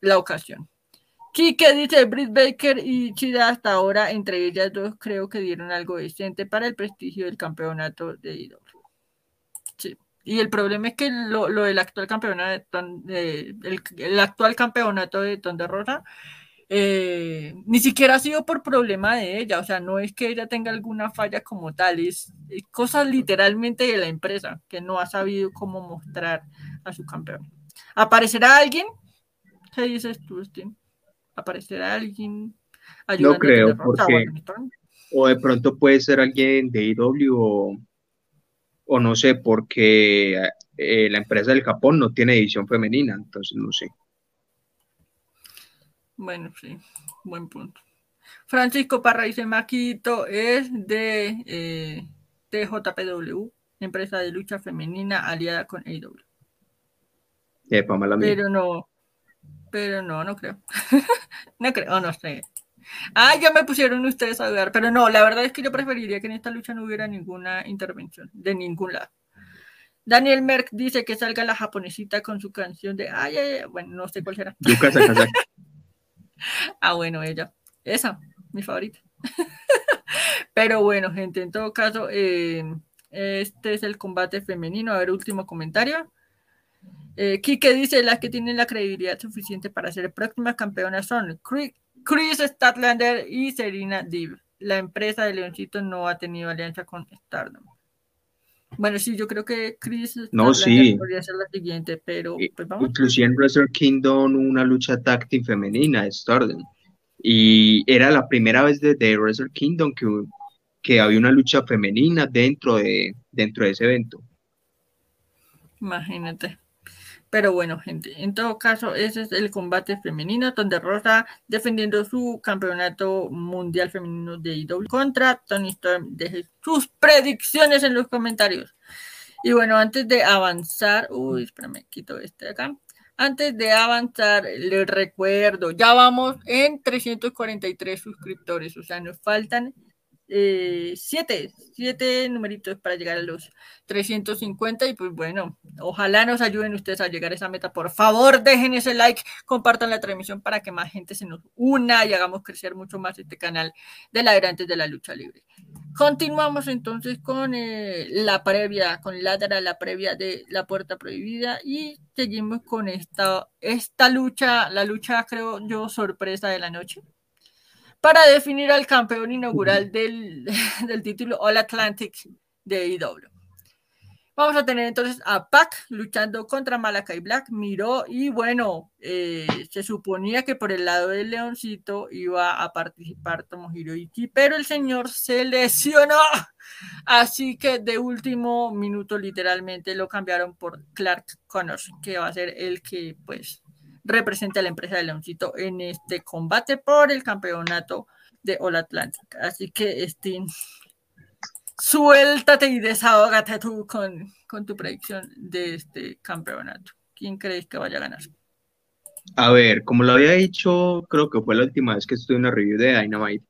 la ocasión. Kike dice, Britt Baker y Chida hasta ahora, entre ellas dos, creo que dieron algo decente para el prestigio del campeonato de IW. Sí. Y el problema es que lo, del actual campeonato de, el, actual campeonato de Tonda Rosa eh, ni siquiera ha sido por problema de ella, o sea, no es que ella tenga alguna falla como tal, es, cosa literalmente de la empresa que no ha sabido cómo mostrar a su campeón. ¿Aparecerá alguien? ¿Qué dices tú, Steve? Aparecerá alguien No creo, porque o de pronto puede ser alguien de IW o, no sé, porque eh, la empresa del Japón no tiene edición femenina, entonces no sé. Bueno, sí, buen punto. Francisco Parra dice, Maquito es de eh, TJPW, empresa de lucha femenina aliada con AW. Pero no, pero no, no creo. [laughs] no creo, no sé. Ah, ya me pusieron ustedes a dudar, pero no, la verdad es que yo preferiría que en esta lucha no hubiera ninguna intervención de ningún lado. Daniel Merck dice que salga la japonesita con su canción de ay, ay, ay. bueno, no sé cuál será. [laughs] ah, bueno, ella. Esa, mi favorita. [laughs] pero bueno, gente, en todo caso, eh, este es el combate femenino. A ver, último comentario. Eh, Kike dice, las que tienen la credibilidad suficiente para ser próximas campeonas son Chris Statlander y Serena Div. La empresa de Leoncito no ha tenido alianza con Stardom. Bueno, sí, yo creo que Chris no, sí. podría ser la siguiente, pero pues vamos. Inclusive en Wrestle Kingdom una lucha táctil femenina de Stardom. Y era la primera vez desde Wrestle Kingdom que, que había una lucha femenina dentro de, dentro de ese evento. Imagínate. Pero bueno, gente, en todo caso, ese es el combate femenino, donde Rosa defendiendo su campeonato mundial femenino de IW contra Tony Storm. Deje sus predicciones en los comentarios. Y bueno, antes de avanzar, uy, espérame, quito este de acá. Antes de avanzar, les recuerdo, ya vamos en 343 suscriptores, o sea, nos faltan eh, siete, siete numeritos para llegar a los 350 y pues bueno, ojalá nos ayuden ustedes a llegar a esa meta. Por favor, dejen ese like, compartan la transmisión para que más gente se nos una y hagamos crecer mucho más este canal de ladrantes de la lucha libre. Continuamos entonces con eh, la previa, con la, la previa de la puerta prohibida y seguimos con esta, esta lucha, la lucha creo yo sorpresa de la noche para definir al campeón inaugural [laughs] del, título All Atlantic de IW. Vamos a tener entonces a Pac luchando contra Malakai Black, miró y bueno, eh, se suponía que por el lado del Leoncito iba a participar Tomohiro Iki, pero el señor se lesionó, así que de último minuto literalmente lo cambiaron por Clark Connors, que va a ser el que pues representa a la empresa de Leoncito en este combate por el campeonato de All Atlantic. Así que, Steam, suéltate y desahógate tú con, con tu predicción de este campeonato. ¿Quién crees que vaya a ganar? A ver, como lo había dicho, creo que fue la última vez que estuve en una review de Dynamite.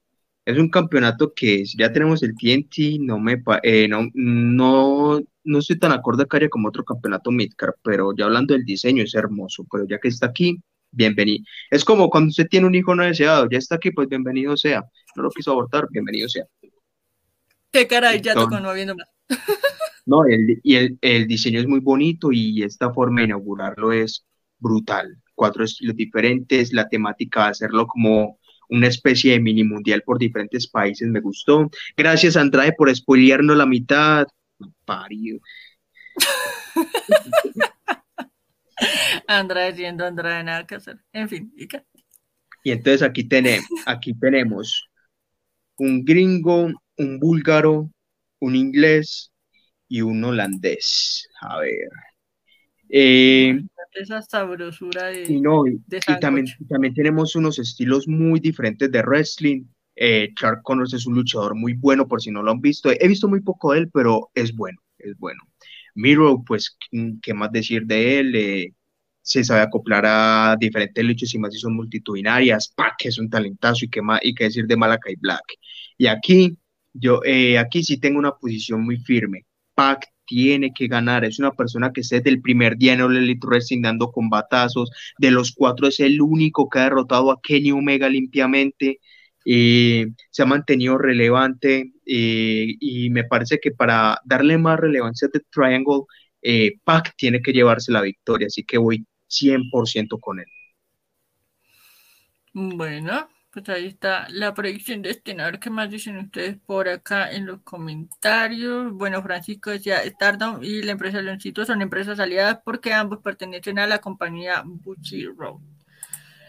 Es un campeonato que ya tenemos el TNT, no me eh, no, no, no estoy tan acorde a como otro campeonato Midcar, pero ya hablando del diseño es hermoso, pero ya que está aquí, bienvenido. Es como cuando usted tiene un hijo no deseado, ya está aquí, pues bienvenido sea. No lo quiso abortar, bienvenido sea. Qué caray, ya tocó no habiendo más. [laughs] No, el, y el, el, diseño es muy bonito y esta forma de inaugurarlo es brutal. Cuatro estilos diferentes, la temática de hacerlo como una especie de mini mundial por diferentes países me gustó. Gracias Andrade por spoilearnos la mitad. Parido. [laughs] Andrade siendo Andrade, nada que hacer. En fin, ¿y qué? Y entonces aquí tenemos, aquí tenemos un gringo, un búlgaro, un inglés y un holandés. A ver. Eh, esa sabrosura de. Y, no, y, también, también tenemos unos estilos muy diferentes de wrestling. Eh, Clark Connors es un luchador muy bueno, por si no lo han visto. He visto muy poco de él, pero es bueno, es bueno. Miro, pues, ¿qué más decir de él? Eh, se sabe acoplar a diferentes luchas y más si son multitudinarias. Pac es un talentazo y qué, más, y qué decir de Malakai Black. Y aquí, yo, eh, aquí sí tengo una posición muy firme. Pac tiene que ganar. Es una persona que desde el primer día en el Elite Wrestling dando combatazos. De los cuatro es el único que ha derrotado a Kenny Omega limpiamente. Eh, se ha mantenido relevante eh, y me parece que para darle más relevancia a The Triangle, eh, Pac tiene que llevarse la victoria, así que voy 100% con él. Bueno, pues ahí está la predicción de este ¿Qué más dicen ustedes por acá en los comentarios? Bueno, Francisco decía, Stardom y la empresa Leoncito son empresas aliadas porque ambos pertenecen a la compañía Bucci Road.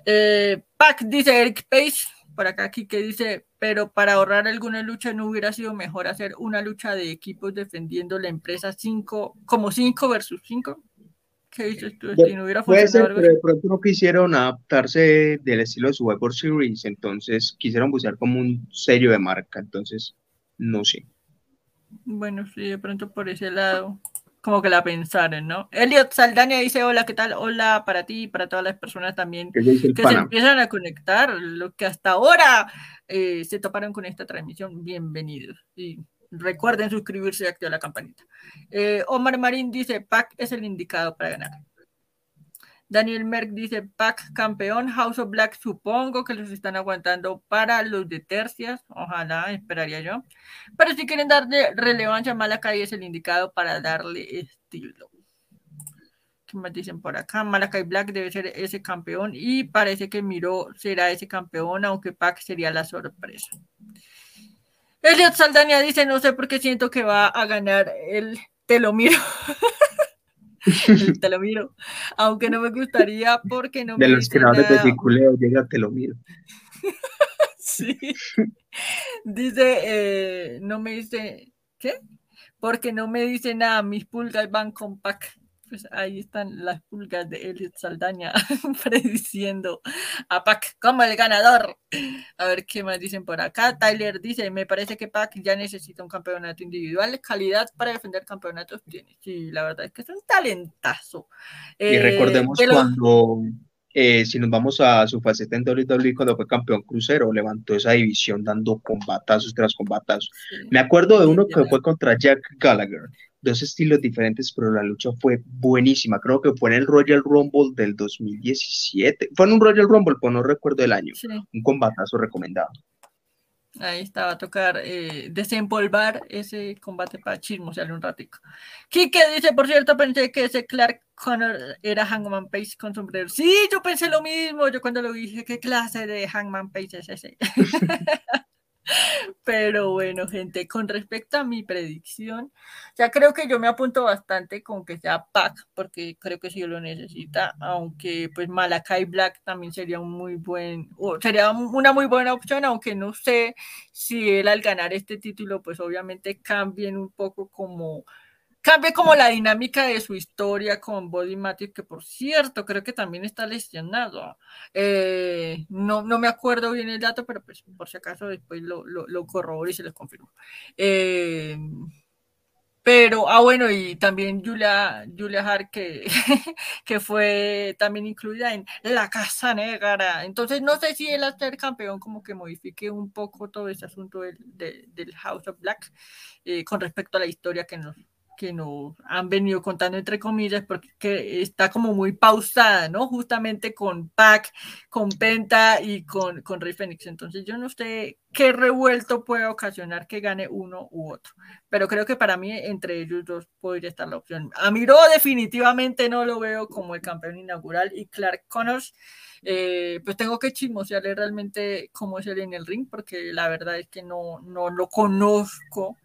Eh, Pac dice Eric Pace, por acá aquí que dice, pero para ahorrar alguna lucha no hubiera sido mejor hacer una lucha de equipos defendiendo la empresa 5, como 5 versus 5. ¿Qué dices tú? no hubiera Puede ser, pero de pronto no quisieron adaptarse del estilo de su Survivor Series, entonces quisieron buscar como un sello de marca, entonces no sé. Bueno, sí, de pronto por ese lado, como que la pensaron, ¿no? Elliot Saldaña dice, hola, ¿qué tal? Hola para ti y para todas las personas también que, se empiezan a conectar, lo que hasta ahora eh, se toparon con esta transmisión, bienvenidos. Y Recuerden suscribirse y activar la campanita. Eh, Omar Marín dice, Pac es el indicado para ganar. Daniel Merck dice, Pac campeón, House of Black supongo que los están aguantando para los de tercias, ojalá, esperaría yo. Pero si quieren darle relevancia, Malakai es el indicado para darle estilo. ¿Qué más dicen por acá? Malakai Black debe ser ese campeón y parece que Miro será ese campeón, aunque Pac sería la sorpresa. Elliot Saldaña dice, no sé por qué siento que va a ganar el te lo miro. [laughs] el te lo miro. Aunque no me gustaría porque no de me los creadores de Piculeo llega te lo miro. [laughs] sí. Dice, eh, no me dice, ¿qué? Porque no me dice nada, mis pulgas van con pack pues ahí están las pulgas de Elliot Saldaña [laughs] prediciendo a Pac como el ganador. A ver qué más dicen por acá. Tyler dice, me parece que Pac ya necesita un campeonato individual. Calidad para defender campeonatos tiene. Sí, la verdad es que es un talentazo. y recordemos eh, cuando, eh, si nos vamos a su faceta en WWE, cuando fue campeón crucero, levantó esa división dando combatazos tras combatazos. Me acuerdo de uno que fue contra Jack Gallagher dos estilos diferentes, pero la lucha fue buenísima. Creo que fue en el Royal Rumble del 2017. Fue en un Royal Rumble, pero no recuerdo el año. Un combatazo recomendado. Ahí estaba a tocar eh, desempolvar ese combate para chismosearle un ratico. Kike dice, por cierto, pensé que ese Clark Connor era Hangman Page con sombrero. Sí, yo pensé lo mismo. Yo cuando lo dije, ¿qué clase de Hangman Page es ese? [laughs] [laughs] Pero bueno, gente, con respecto a mi predicción, ya creo que yo me apunto bastante con que sea Pac, porque creo que sí lo necesita, aunque pues Malakai Black también sería un muy buen, sería una muy buena opción, aunque no sé si él al ganar este título, pues obviamente cambien un poco como cambie como la dinámica de su historia con Body Matic, que por cierto, creo que también está lesionado. Eh, no, no me acuerdo bien el dato, pero pues por si acaso después lo, lo, corroboro y se les confirmo. Eh, pero, ah, bueno, y también Julia, Julia Hart, que, [laughs] que fue también incluida en La Casa Negra. Entonces, no sé si el ser campeón como que modifique un poco todo ese asunto del, del House of Black eh, con respecto a la historia que nos, que nos han venido contando entre comillas, porque está como muy pausada, ¿no? Justamente con Pac, con Penta y con, con Rey Fénix. Entonces yo no sé qué revuelto puede ocasionar que gane uno u otro. Pero creo que para mí entre ellos dos podría estar la opción. A Miro definitivamente no lo veo como el campeón inaugural y Clark Connors, eh, pues tengo que chismosearle realmente cómo es él en el ring, porque la verdad es que no, no lo conozco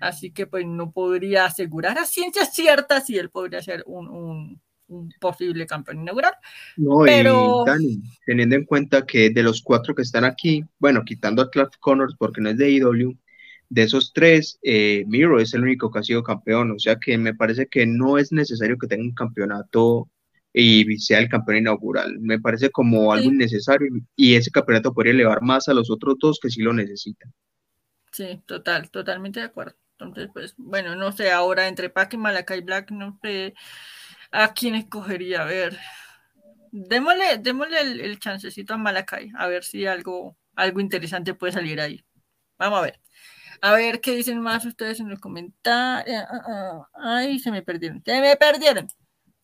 Así que pues no podría asegurar a ciencia cierta si él podría ser un, posible campeón inaugural. No, pero... y teniendo en cuenta que de los cuatro que están aquí, bueno, quitando a Clark Connors porque no es de IW, de esos tres, eh, Miro es el único que ha sido campeón, o sea que me parece que no es necesario que tenga un campeonato y sea el campeón inaugural. Me parece como algo innecesario y ese campeonato podría elevar más a los otros dos que sí lo necesitan. Sí, total, totalmente de acuerdo. Entonces, pues, bueno, no sé, ahora entre Pac y Malakai Black, no sé a quién escogería. A ver, démosle, démosle el, chancecito a Malakai, a ver si algo, algo interesante puede salir ahí. Vamos a ver. A ver qué dicen más ustedes en los comentarios. Ah, ah, ah. Ay, se me perdieron. Se me perdieron.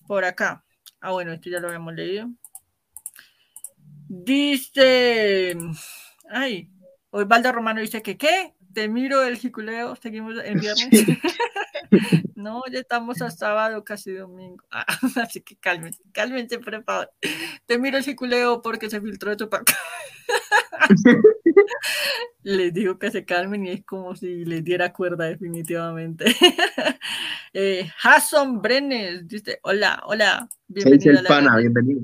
Por acá. Ah, bueno, esto ya lo habíamos leído. Dice. Ay, Osvaldo Romano dice que qué te miro el jiculeo, seguimos en viernes. [laughs] no, ya estamos a sábado, casi domingo. Ah, [laughs] así que cálmense, cálmense, por favor. Te miro el jiculeo porque se filtró tu pack. [laughs] les digo que se calmen y es como si les diera cuerda definitivamente. eh, Hasson Brenes dice, hola, hola, bienvenido. el pana, bienvenido.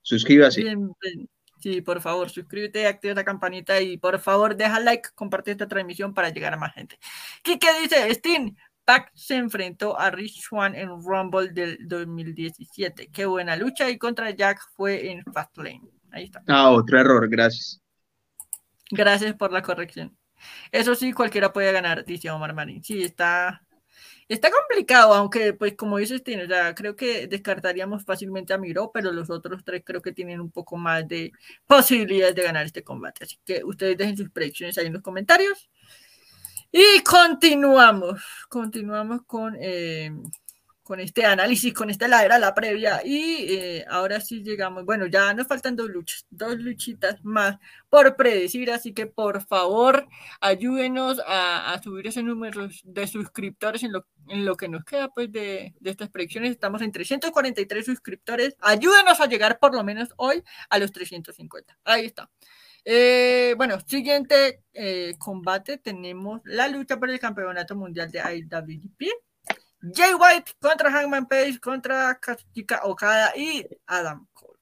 Suscríbase. Bienvenido. Sí, por favor, suscríbete, activa la campanita y por favor deja like, comparte esta transmisión para llegar a más gente. ¿Qué, dice Steam? Pac se enfrentó a Rich Swan en Rumble del 2017. Qué buena lucha y contra Jack fue en Fastlane. Ahí está. Ah, otro error, gracias. Gracias por la corrección. Eso sí, cualquiera puede ganar, dice Omar Marín. Sí, está, Está complicado, aunque, pues, como dices, tiene, ya creo que descartaríamos fácilmente a Miro, pero los otros tres creo que tienen un poco más de posibilidades de ganar este combate. Así que ustedes dejen sus predicciones ahí en los comentarios. Y continuamos, continuamos con eh, con este análisis, con esta ladera, la previa. Y eh, ahora sí llegamos, bueno, ya nos faltan dos luchas, dos luchitas más por predecir, así que por favor ayúdenos a, subir ese número de suscriptores en lo, en lo que nos queda pues de, estas predicciones. Estamos en 343 suscriptores. Ayúdenos a llegar por lo menos hoy a los 350. Ahí está. Eh, bueno, siguiente eh, combate tenemos la lucha por el campeonato mundial de IWGP. Jay White contra Hangman Page, contra Kazuchika Okada y Adam Cole.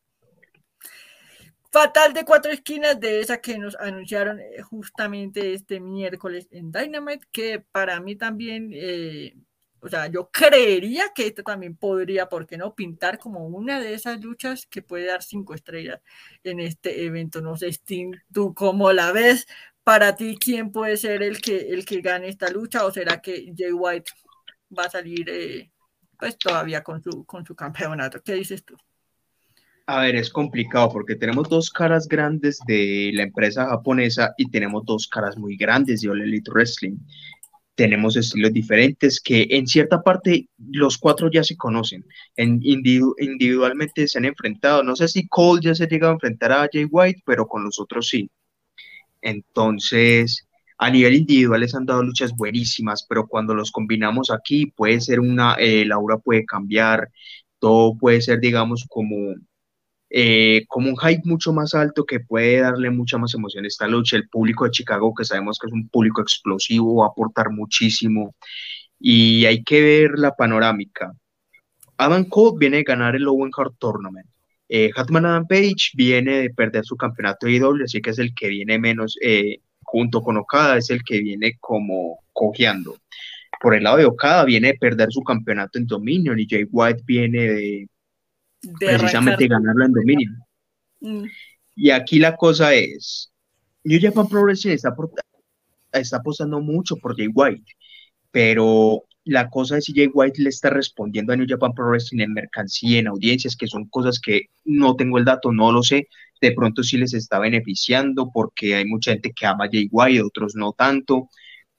Fatal de cuatro esquinas de esa que nos anunciaron eh, justamente este miércoles en Dynamite, que para mí también, eh, o sea, yo creería que esto también podría, ¿por qué no?, pintar como una de esas luchas que puede dar cinco estrellas en este evento. No sé, Sting, ¿tú cómo la ves? Para ti, ¿quién puede ser el que, el que gane esta lucha? ¿O será que Jay White va a salir eh, pues todavía con su, con su campeonato. ¿Qué dices tú? A ver, es complicado porque tenemos dos caras grandes de la empresa japonesa y tenemos dos caras muy grandes de All Elite Wrestling. Tenemos estilos diferentes que en cierta parte los cuatro ya se conocen. En individualmente se han enfrentado. No sé si Cole ya se ha llegado a enfrentar a Jay White, pero con los otros sí. Entonces, a nivel individual les han dado luchas buenísimas, pero cuando los combinamos aquí puede ser una, eh, la aura puede cambiar, todo puede ser, digamos, como, eh, como un hype mucho más alto que puede darle mucha más emoción a esta lucha. El público de Chicago, que sabemos que es un público explosivo, va a aportar muchísimo y hay que ver la panorámica. Adam Cole viene de ganar el Owen Hart Tournament. Eh, Hatman Adam Page viene de perder su campeonato de IW, así que es el que viene menos, junto con Okada es el que viene como cojeando. Por el lado de Okada viene de perder su campeonato en Dominion y Jay White viene de, precisamente ganarlo en Dominion. Mm. Y aquí la cosa es, New Japan Pro Wrestling está, está apostando mucho por Jay White, pero la cosa es si Jay White le está respondiendo a New Japan Pro Wrestling en mercancía, en audiencias, que son cosas que no tengo el dato, no lo sé. De pronto sí les está beneficiando porque hay mucha gente que ama a Jay White, otros no tanto.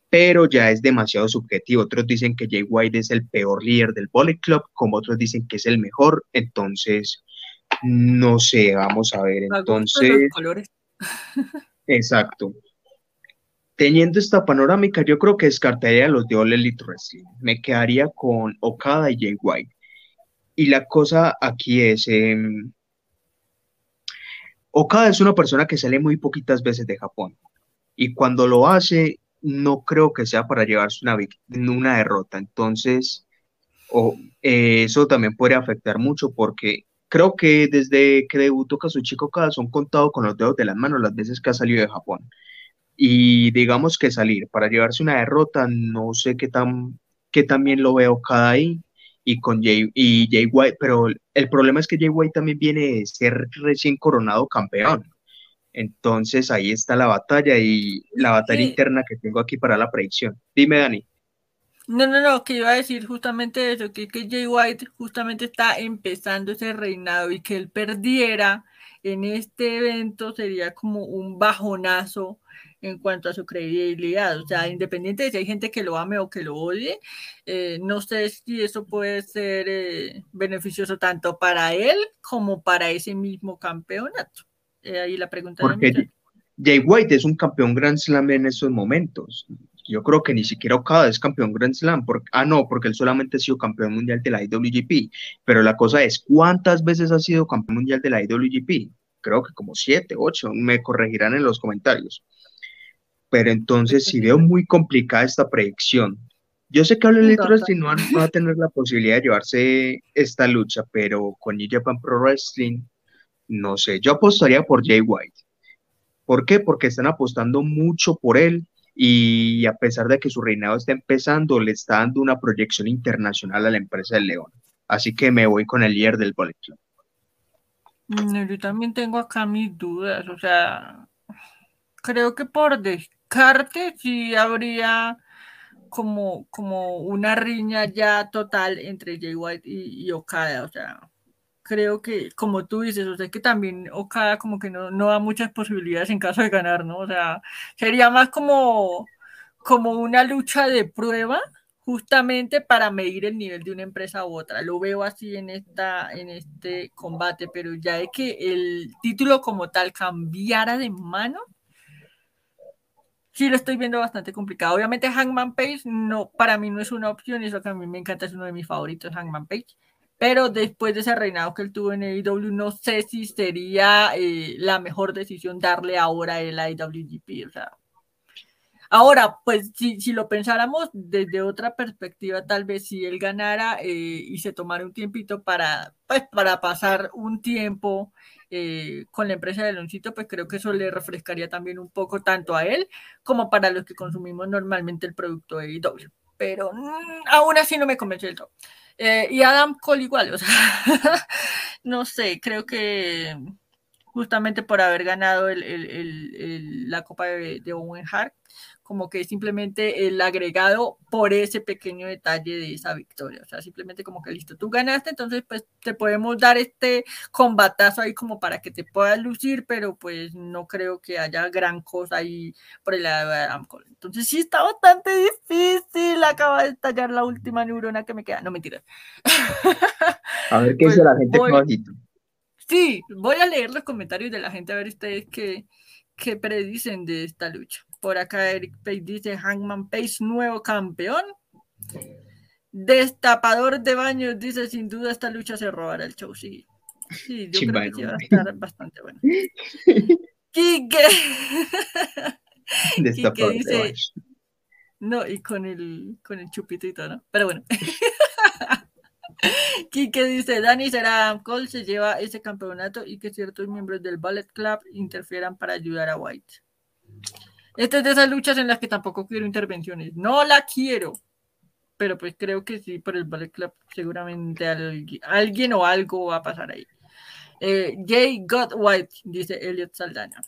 pero ya es demasiado subjetivo. Otros dicen que Jay White es el peor líder del Bullet Club, como otros dicen que es el mejor. Entonces, no sé, vamos a ver. Entonces, [laughs] exacto. Teniendo esta panorámica, yo creo que descartaría a los de All Elite Wrestling. Me quedaría con Okada y Jay White. Y la cosa aquí es, em, Okada es una persona que sale muy poquitas veces de Japón. Y cuando lo hace, no creo que sea para llevarse una, una derrota. Entonces, eh, eso también puede afectar mucho porque creo que desde que debutó Kazuchika Okada son contados con los dedos de las manos las veces que ha salido de Japón. Y digamos que salir para llevarse una derrota, no sé qué tan, qué también lo veo cada ahí y con Jay, y Jay White, pero el problema es que Jay White también viene de ser recién coronado campeón. Entonces ahí está la batalla y la batalla interna que tengo aquí para la predicción. Dime, Dani. No, no, no, que iba a decir justamente eso, que, que Jay White justamente está empezando ese reinado y que él perdiera en este evento sería como un bajonazo en cuanto a su credibilidad. O sea, independiente de si hay gente que lo ame o que lo odie, eh, no sé si eso puede ser eh, beneficioso tanto para él como para ese mismo campeonato. Eh, ahí la pregunta. Porque Jay White es un campeón Grand Slam en esos momentos. Yo creo que ni siquiera Okada es campeón Grand Slam. Porque, ah, no, porque él solamente ha sido campeón mundial de la IWGP. Pero la cosa es, ¿cuántas veces ha sido campeón mundial de la IWGP? Creo que como siete, ocho. Me corregirán en los comentarios pero entonces sí veo muy complicada esta predicción. Yo sé que All Wrestling no va a tener la posibilidad de llevarse esta lucha, pero con New Japan Pro Wrestling, no sé, yo apostaría por Jay White. ¿Por qué? Porque están apostando mucho por él y a pesar de que su reinado está empezando, le está dando una proyección internacional a la empresa del León. Así que me voy con el líder del Bullet Club. Mm, yo también tengo acá mis dudas, o sea, creo que por Carte sí habría como, como una riña ya total entre Jay White y, Okada, o sea, creo que, como tú dices, o sea, que también Okada como que no, no da muchas posibilidades en caso de ganar, ¿no? O sea, sería más como, como una lucha de prueba justamente para medir el nivel de una empresa u otra. Lo veo así en, esta, en este combate, pero ya de que el título como tal cambiara de mano, sí lo estoy viendo bastante complicado. Obviamente Hangman Page no, para mí no es una opción eso que a mí me encanta, es uno de mis favoritos, Hangman Page. Pero después de ese reinado que él tuvo en AEW, no sé si sería eh, la mejor decisión darle ahora el IWGP. O sea, Ahora, pues si, si, lo pensáramos desde otra perspectiva, tal vez si él ganara eh, y se tomara un tiempito para, pues, para pasar un tiempo eh, con la empresa de Loncito, pues creo que eso le refrescaría también un poco tanto a él como para los que consumimos normalmente el producto de IW. Pero mm, aún así no me convence del todo. Eh, y Adam Cole igual, o sea, [laughs] no sé, creo que justamente por haber ganado la Copa de, de Owen Hart, como que simplemente el agregado por ese pequeño detalle de esa victoria. O sea, simplemente como que listo, tú ganaste, entonces pues te podemos dar este combatazo ahí como para que te puedas lucir, pero pues no creo que haya gran cosa ahí por el lado de Adam Cole. Entonces sí está bastante difícil, acaba de estallar la última neurona que me queda. No, mentira. [laughs] A ver qué dice la gente Sí, voy a leer los comentarios de la gente a ver ustedes qué, qué predicen de esta lucha. Por acá Eric Page dice Hangman Page, nuevo campeón. Destapador de baños dice sin duda esta lucha se robará el show. Sí, sí yo creo que va a estar bastante bueno. Kike. Kike [laughs] dice. No, y con el, con el chupito y todo, ¿no? Pero bueno. [laughs] Kike dice, Dani será Cole se lleva ese campeonato y que ciertos miembros del Ballet Club interfieran para ayudar a White. Esta es de esas luchas en las que tampoco quiero intervenciones. No la quiero. Pero pues creo que sí, por el Ballet Club seguramente alguien, o algo va a pasar ahí. Eh, Jay White dice Elliot Saldana.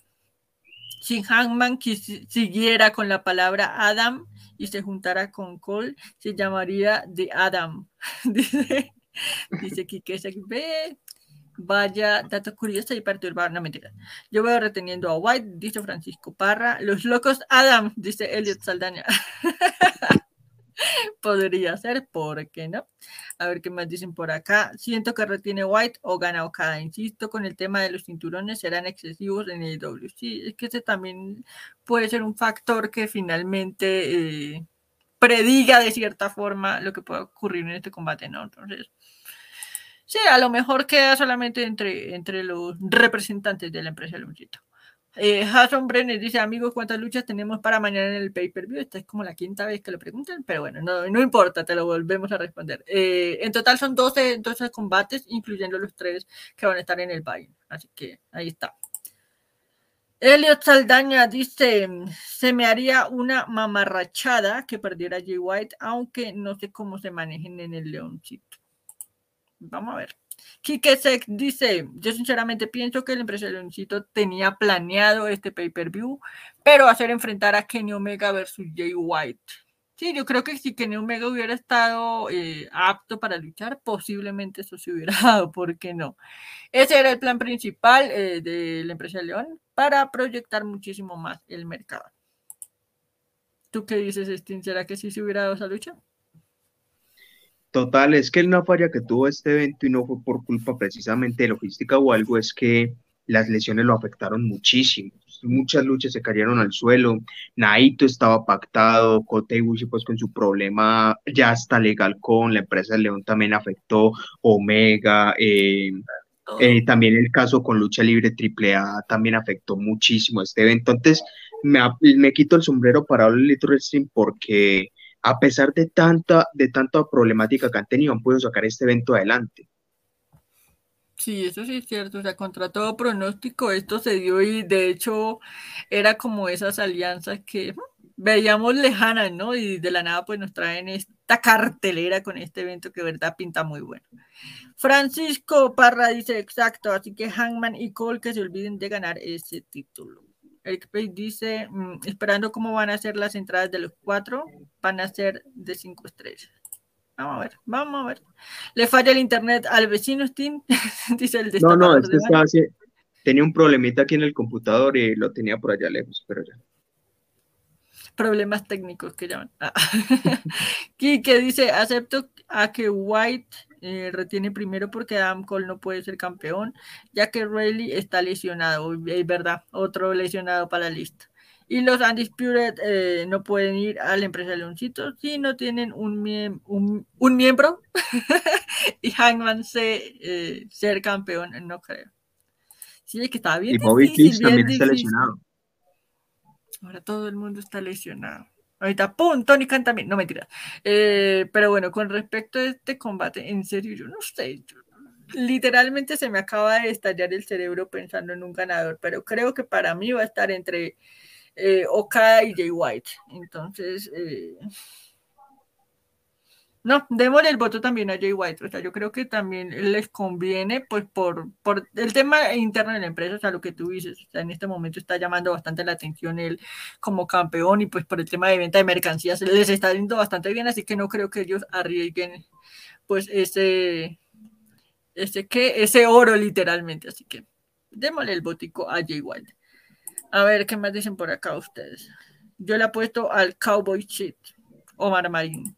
Si Hangman siguiera con la palabra Adam y se juntara con Cole, se llamaría The Adam. [laughs] dice, dice Kike Vaya dato curioso y perturbador, no mentira. Yo veo reteniendo a White, dice Francisco Parra. Los locos Adam, [laughs] dice Elliot Saldaña. [laughs] Podría ser, ¿por qué no? A ver qué más dicen por acá. Siento que retiene White o gana Okada. Insisto, con el tema de los cinturones serán excesivos en el W. Sí, es que ese también puede ser un factor que finalmente eh, prediga de cierta forma lo que puede ocurrir en este combate, ¿no? Entonces, sí, a lo mejor queda solamente entre, entre los representantes de la empresa Luchito. Eh, Jason Brenner dice, amigos, ¿cuántas luchas tenemos para mañana en el pay-per-view? Esta es como la quinta vez que lo preguntan, pero bueno, no, no importa, te lo volvemos a responder. Eh, en total son 12, 12, combates, incluyendo los tres que van a estar en el baile. Así que ahí está. Elliot Saldaña dice, se me haría una mamarrachada que perdiera Jay White, aunque no sé cómo se manejen en el leoncito. Vamos a ver. Kikesek dice, yo sinceramente pienso que el empresario Leoncito tenía planeado este pay-per-view, pero hacer enfrentar a Kenny Omega versus Jay White. Sí, yo creo que si Kenny Omega hubiera estado eh, apto para luchar, posiblemente eso se hubiera [laughs] dado, ¿por qué no? Ese era el plan principal eh, de la empresa León para proyectar muchísimo más el mercado. ¿Tú qué dices, Stin? ¿Será que sí se hubiera dado esa lucha? Total, es que una falla que tuvo este evento y no fue por culpa precisamente de logística o algo, es que las lesiones lo afectaron muchísimo. Muchas luchas se cayeron al suelo. Naito estaba pactado, Kota Ibushi pues con su problema ya está legal con la empresa León también afectó, Omega, eh, eh, también el caso con Lucha Libre AAA también afectó muchísimo este evento. Entonces me, me quito el sombrero para el Little Wrestling porque a pesar de tanta, de tanta problemática que han tenido, han podido sacar este evento adelante. Sí, eso sí es cierto, o sea, contra todo pronóstico esto se dio y de hecho era como esas alianzas que veíamos lejanas, ¿no? Y de la nada pues nos traen esta cartelera con este evento que verdad pinta muy bueno. Francisco Parra dice exacto, así que Hangman y Cole que se olviden de ganar ese título. Eric Page dice, mm, esperando cómo van a ser las entradas de los cuatro, van a ser de cinco estrellas. Vamos a ver, vamos a ver. Le falla el internet al vecino Steam, [laughs] dice el No, no, es que estaba así, tenía un problemita aquí en el computador y lo tenía por allá lejos, pero ya. Problemas técnicos que llaman. Ah. [laughs] Kike dice, acepto a que White eh, retiene primero porque Adam Cole no puede ser campeón, ya que Rayleigh está lesionado, es verdad, otro lesionado para la lista. Y los Undisputed eh, no pueden ir a la empresa de Leoncito si no tienen un, un, miembro [laughs] y Hangman se, eh, ser campeón, no creo. Sí, es que está bien. Y Bobby también está lesionado. Ahora todo el mundo está lesionado. Ahorita, ¡pum! Tony Khan también. No mentira. Eh, pero bueno, con respecto a este combate, en serio, yo no sé. literalmente se me acaba de estallar el cerebro pensando en un ganador, pero creo que para mí va a estar entre eh, Okada y Jay White. Entonces, eh, no, démosle el voto también a Jay White. O sea, yo creo que también les conviene, pues, por, por el tema interno de la empresa, o sea, lo que tú dices, o sea, en este momento está llamando bastante la atención él como campeón y pues por el tema de venta de mercancías les está yendo bastante bien, así que no creo que ellos arriesguen, pues, ese, ese, ¿qué? ese oro literalmente. Así que démosle el votico a Jay White. A ver, ¿qué más dicen por acá ustedes? Yo le apuesto al Cowboy Shit, Omar Marín.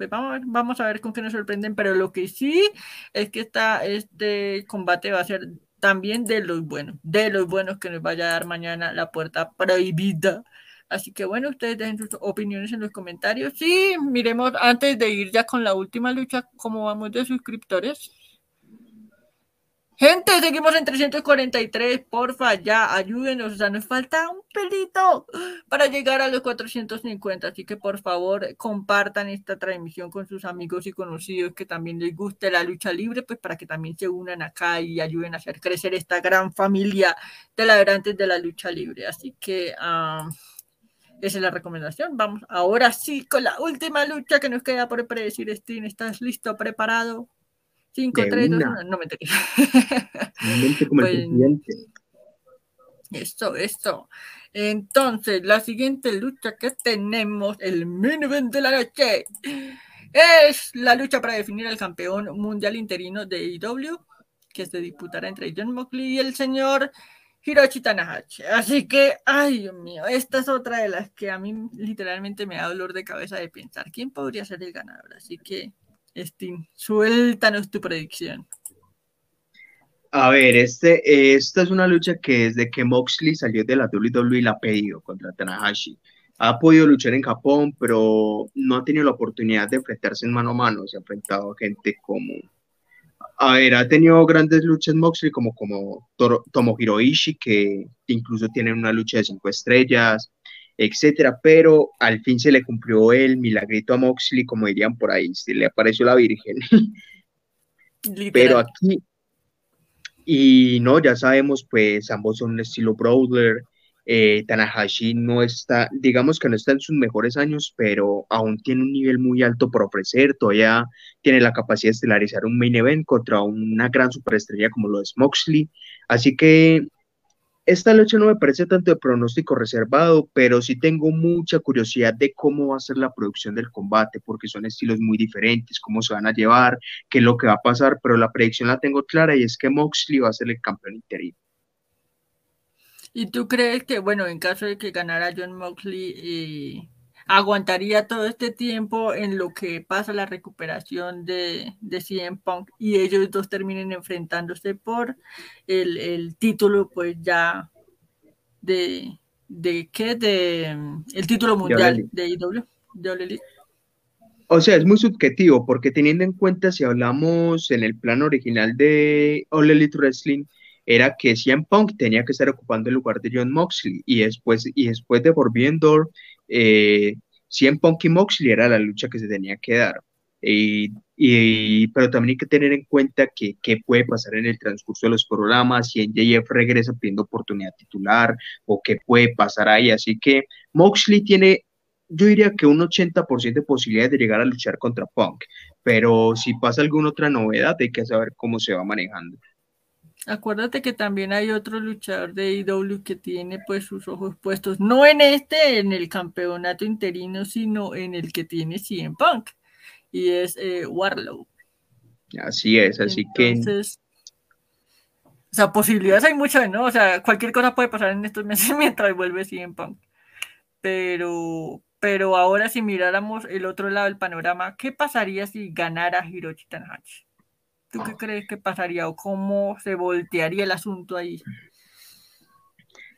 Pues vamos a ver, vamos a ver con qué nos sorprenden, pero lo que sí es que esta, este combate va a ser también de los buenos, de los buenos que nos vaya a dar mañana la puerta prohibida. Así que bueno, ustedes dejen sus opiniones en los comentarios. Sí, miremos antes de ir ya con la última lucha, cómo vamos de suscriptores. Gente, seguimos en 343, porfa, ya ayúdenos, o sea, nos falta un pelito para llegar a los 450, así que por favor compartan esta transmisión con sus amigos y conocidos que también les guste la lucha libre, pues para que también se unan acá y ayuden a hacer crecer esta gran familia de ladrantes de la lucha libre. Así que esa es la recomendación. Vamos ahora sí con la última lucha que nos queda por predecir, Steam. ¿Estás listo, preparado? 5, 3, 2, 1. No me enteré. como pues, Esto, esto. Entonces, la siguiente lucha que tenemos, el main event de la noche, es la lucha para definir al campeón mundial interino de IW. que se disputará entre John Moxley y el señor Hiroshi Tanahashi. Así que, ay Dios mío, esta es otra de las que a mí literalmente me da dolor de cabeza de pensar quién podría ser el ganador. Así que, Steam, suéltanos tu predicción. A ver, este, esta es una lucha que desde que Moxley salió de la WWE la ha pedido contra Tanahashi. Ha podido luchar en Japón, pero no ha tenido la oportunidad de enfrentarse en mano a mano. Se ha enfrentado a gente como a ver, ha tenido grandes luchas Moxley como, como Tomohiro Ishii, que incluso tiene una lucha de cinco estrellas, etcétera, pero al fin se le cumplió el milagrito a Moxley, como dirían por ahí, se le apareció la Virgen. [laughs] Pero aquí, y no, ya sabemos, pues ambos son un estilo Brawler, eh, Tanahashi no está, digamos que no está en sus mejores años, pero aún tiene un nivel muy alto por ofrecer, todavía tiene la capacidad de estelarizar un main event contra una gran superestrella como lo es Moxley, así que esta lucha no me parece tanto de pronóstico reservado, pero sí tengo mucha curiosidad de cómo va a ser la producción del combate, porque son estilos muy diferentes, cómo se van a llevar, qué es lo que va a pasar, pero la predicción la tengo clara y es que Moxley va a ser el campeón interino. ¿Y tú crees que, bueno, en caso de que ganara John Moxley, eh, aguantaría todo este tiempo en lo que pasa la recuperación de, de CM Punk y ellos dos terminen enfrentándose por el, título, pues ya de, de qué? De el título mundial de IW, de O sea, es muy subjetivo porque teniendo en cuenta si hablamos en el plan original de All Elite Wrestling, era que CM Punk tenía que estar ocupando el lugar de John Moxley y después, y después de Forbidden Door, eh, CM Punk y Moxley era la lucha que se tenía que dar. Y, pero también hay que tener en cuenta que qué puede pasar en el transcurso de los programas, si en JF regresa pidiendo oportunidad titular o qué puede pasar ahí. Así que Moxley tiene, yo diría que un 80% de posibilidades de llegar a luchar contra Punk, pero si pasa alguna otra novedad hay que saber cómo se va manejando. Acuérdate que también hay otro luchador de IW que tiene pues sus ojos puestos, no en este, en el campeonato interino, sino en el que tiene CM Punk, y es eh, Warlow. Así es, así Entonces, que... O sea, posibilidades hay muchas, ¿no? O sea, cualquier cosa puede pasar en estos meses [laughs] mientras vuelve CM Punk. Pero, pero ahora si miráramos el otro lado del panorama, ¿qué pasaría si ganara Hiroshi Tanahashi? ¿Tú qué crees que pasaría o cómo se voltearía el asunto ahí?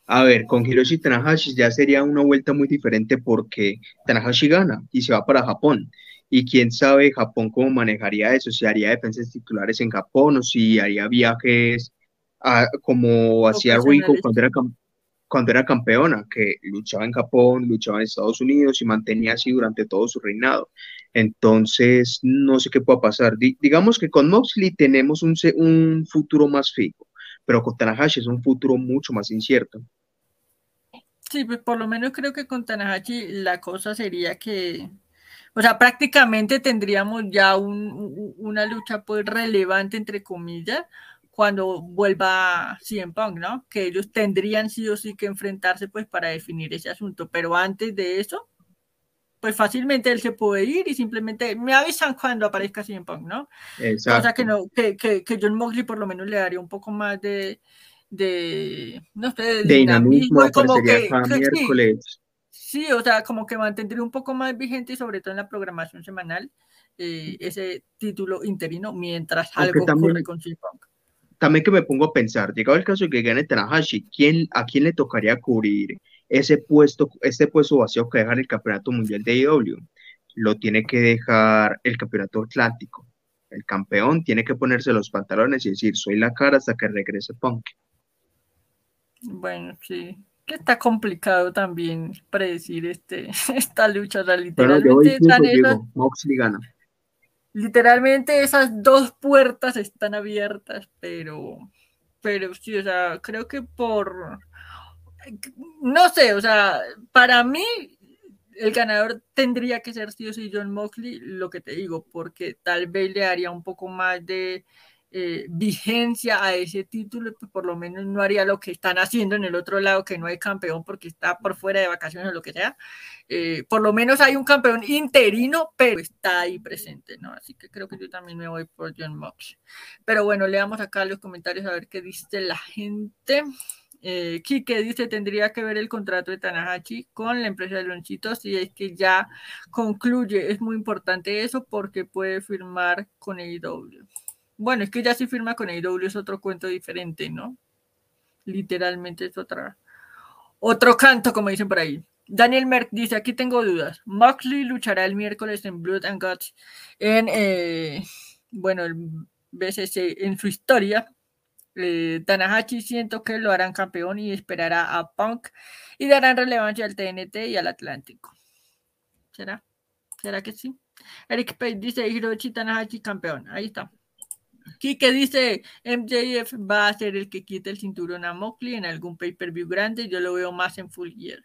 A ver, con Hiroshi Tanahashi ya sería una vuelta muy diferente porque Tanahashi gana y se va para Japón. Y quién sabe Japón cómo manejaría eso, si haría defensas titulares en Japón o si haría viajes como hacía Rico cuando era, cuando era campeona, que luchaba en Japón, luchaba en Estados Unidos y mantenía así durante todo su reinado. Entonces, no sé qué pueda pasar. digamos que con Moxley tenemos un, un futuro más fijo, pero con Tanahashi es un futuro mucho más incierto. Sí, pues por lo menos creo que con Tanahashi la cosa sería que, o sea, prácticamente tendríamos ya una lucha pues relevante, entre comillas, cuando vuelva CM Punk, ¿no? Que ellos tendrían sí o sí que enfrentarse pues para definir ese asunto, pero antes de eso, pues fácilmente él se puede ir y simplemente me avisan cuando aparezca CM Punk, ¿no? Exacto. O sea que, no, que, que, que, John Moxley por lo menos le daría un poco más de, de no sé, de, dinamismo, como que, miércoles. Sí, o sea, como que mantendría un poco más vigente y sobre todo en la programación semanal eh, ese título interino mientras algo ocurre con CM Punk. También que me pongo a pensar, llegado el caso de que gane Tanahashi, ¿quién, ¿a quién le tocaría cubrir ese puesto, este puesto vacío que deja el Campeonato Mundial de IW, lo tiene que dejar el Campeonato Atlántico. El campeón tiene que ponerse los pantalones y decir, soy la cara hasta que regrese Punk. Bueno, sí. Que está complicado también predecir este, [laughs] esta lucha. literalmente gana. Literalmente esas dos puertas están abiertas, pero, pero sí, o sea, creo que por no sé, o sea, para mí el ganador tendría que ser sí o sí John Moxley, lo que te digo, porque tal vez le haría un poco más de, eh, vigencia a ese título, pues por lo menos no haría lo que están haciendo en el otro lado, que no hay campeón porque está por fuera de vacaciones o lo que sea. Eh, por lo menos hay un campeón interino, pero está ahí presente, ¿no? Así que creo que yo también me voy por John Mox. Pero bueno, leamos acá los comentarios a ver qué dice la gente. Eh, Kike dice, tendría que ver el contrato de Tanahashi con la empresa de Lonchitos y es que ya concluye. Es muy importante eso porque puede firmar con AEW. Bueno, es que ya si firma con AEW es otro cuento diferente, ¿no? Literalmente es otra, otro canto, como dicen por ahí. Daniel Merck dice, aquí tengo dudas. Moxley luchará el miércoles en Blood and Guts en, eh, bueno, el BCC en su historia. Eh, Tanahashi siento que lo harán campeón y esperará a Punk y darán relevancia al TNT y al Atlántico. ¿Será? ¿Será que sí? Eric Page dice Hiroshi Tanahashi campeón. Ahí está. Kike dice, MJF va a ser el que quite el cinturón a Moxley en algún pay-per-view grande, yo lo veo más en Full Gear.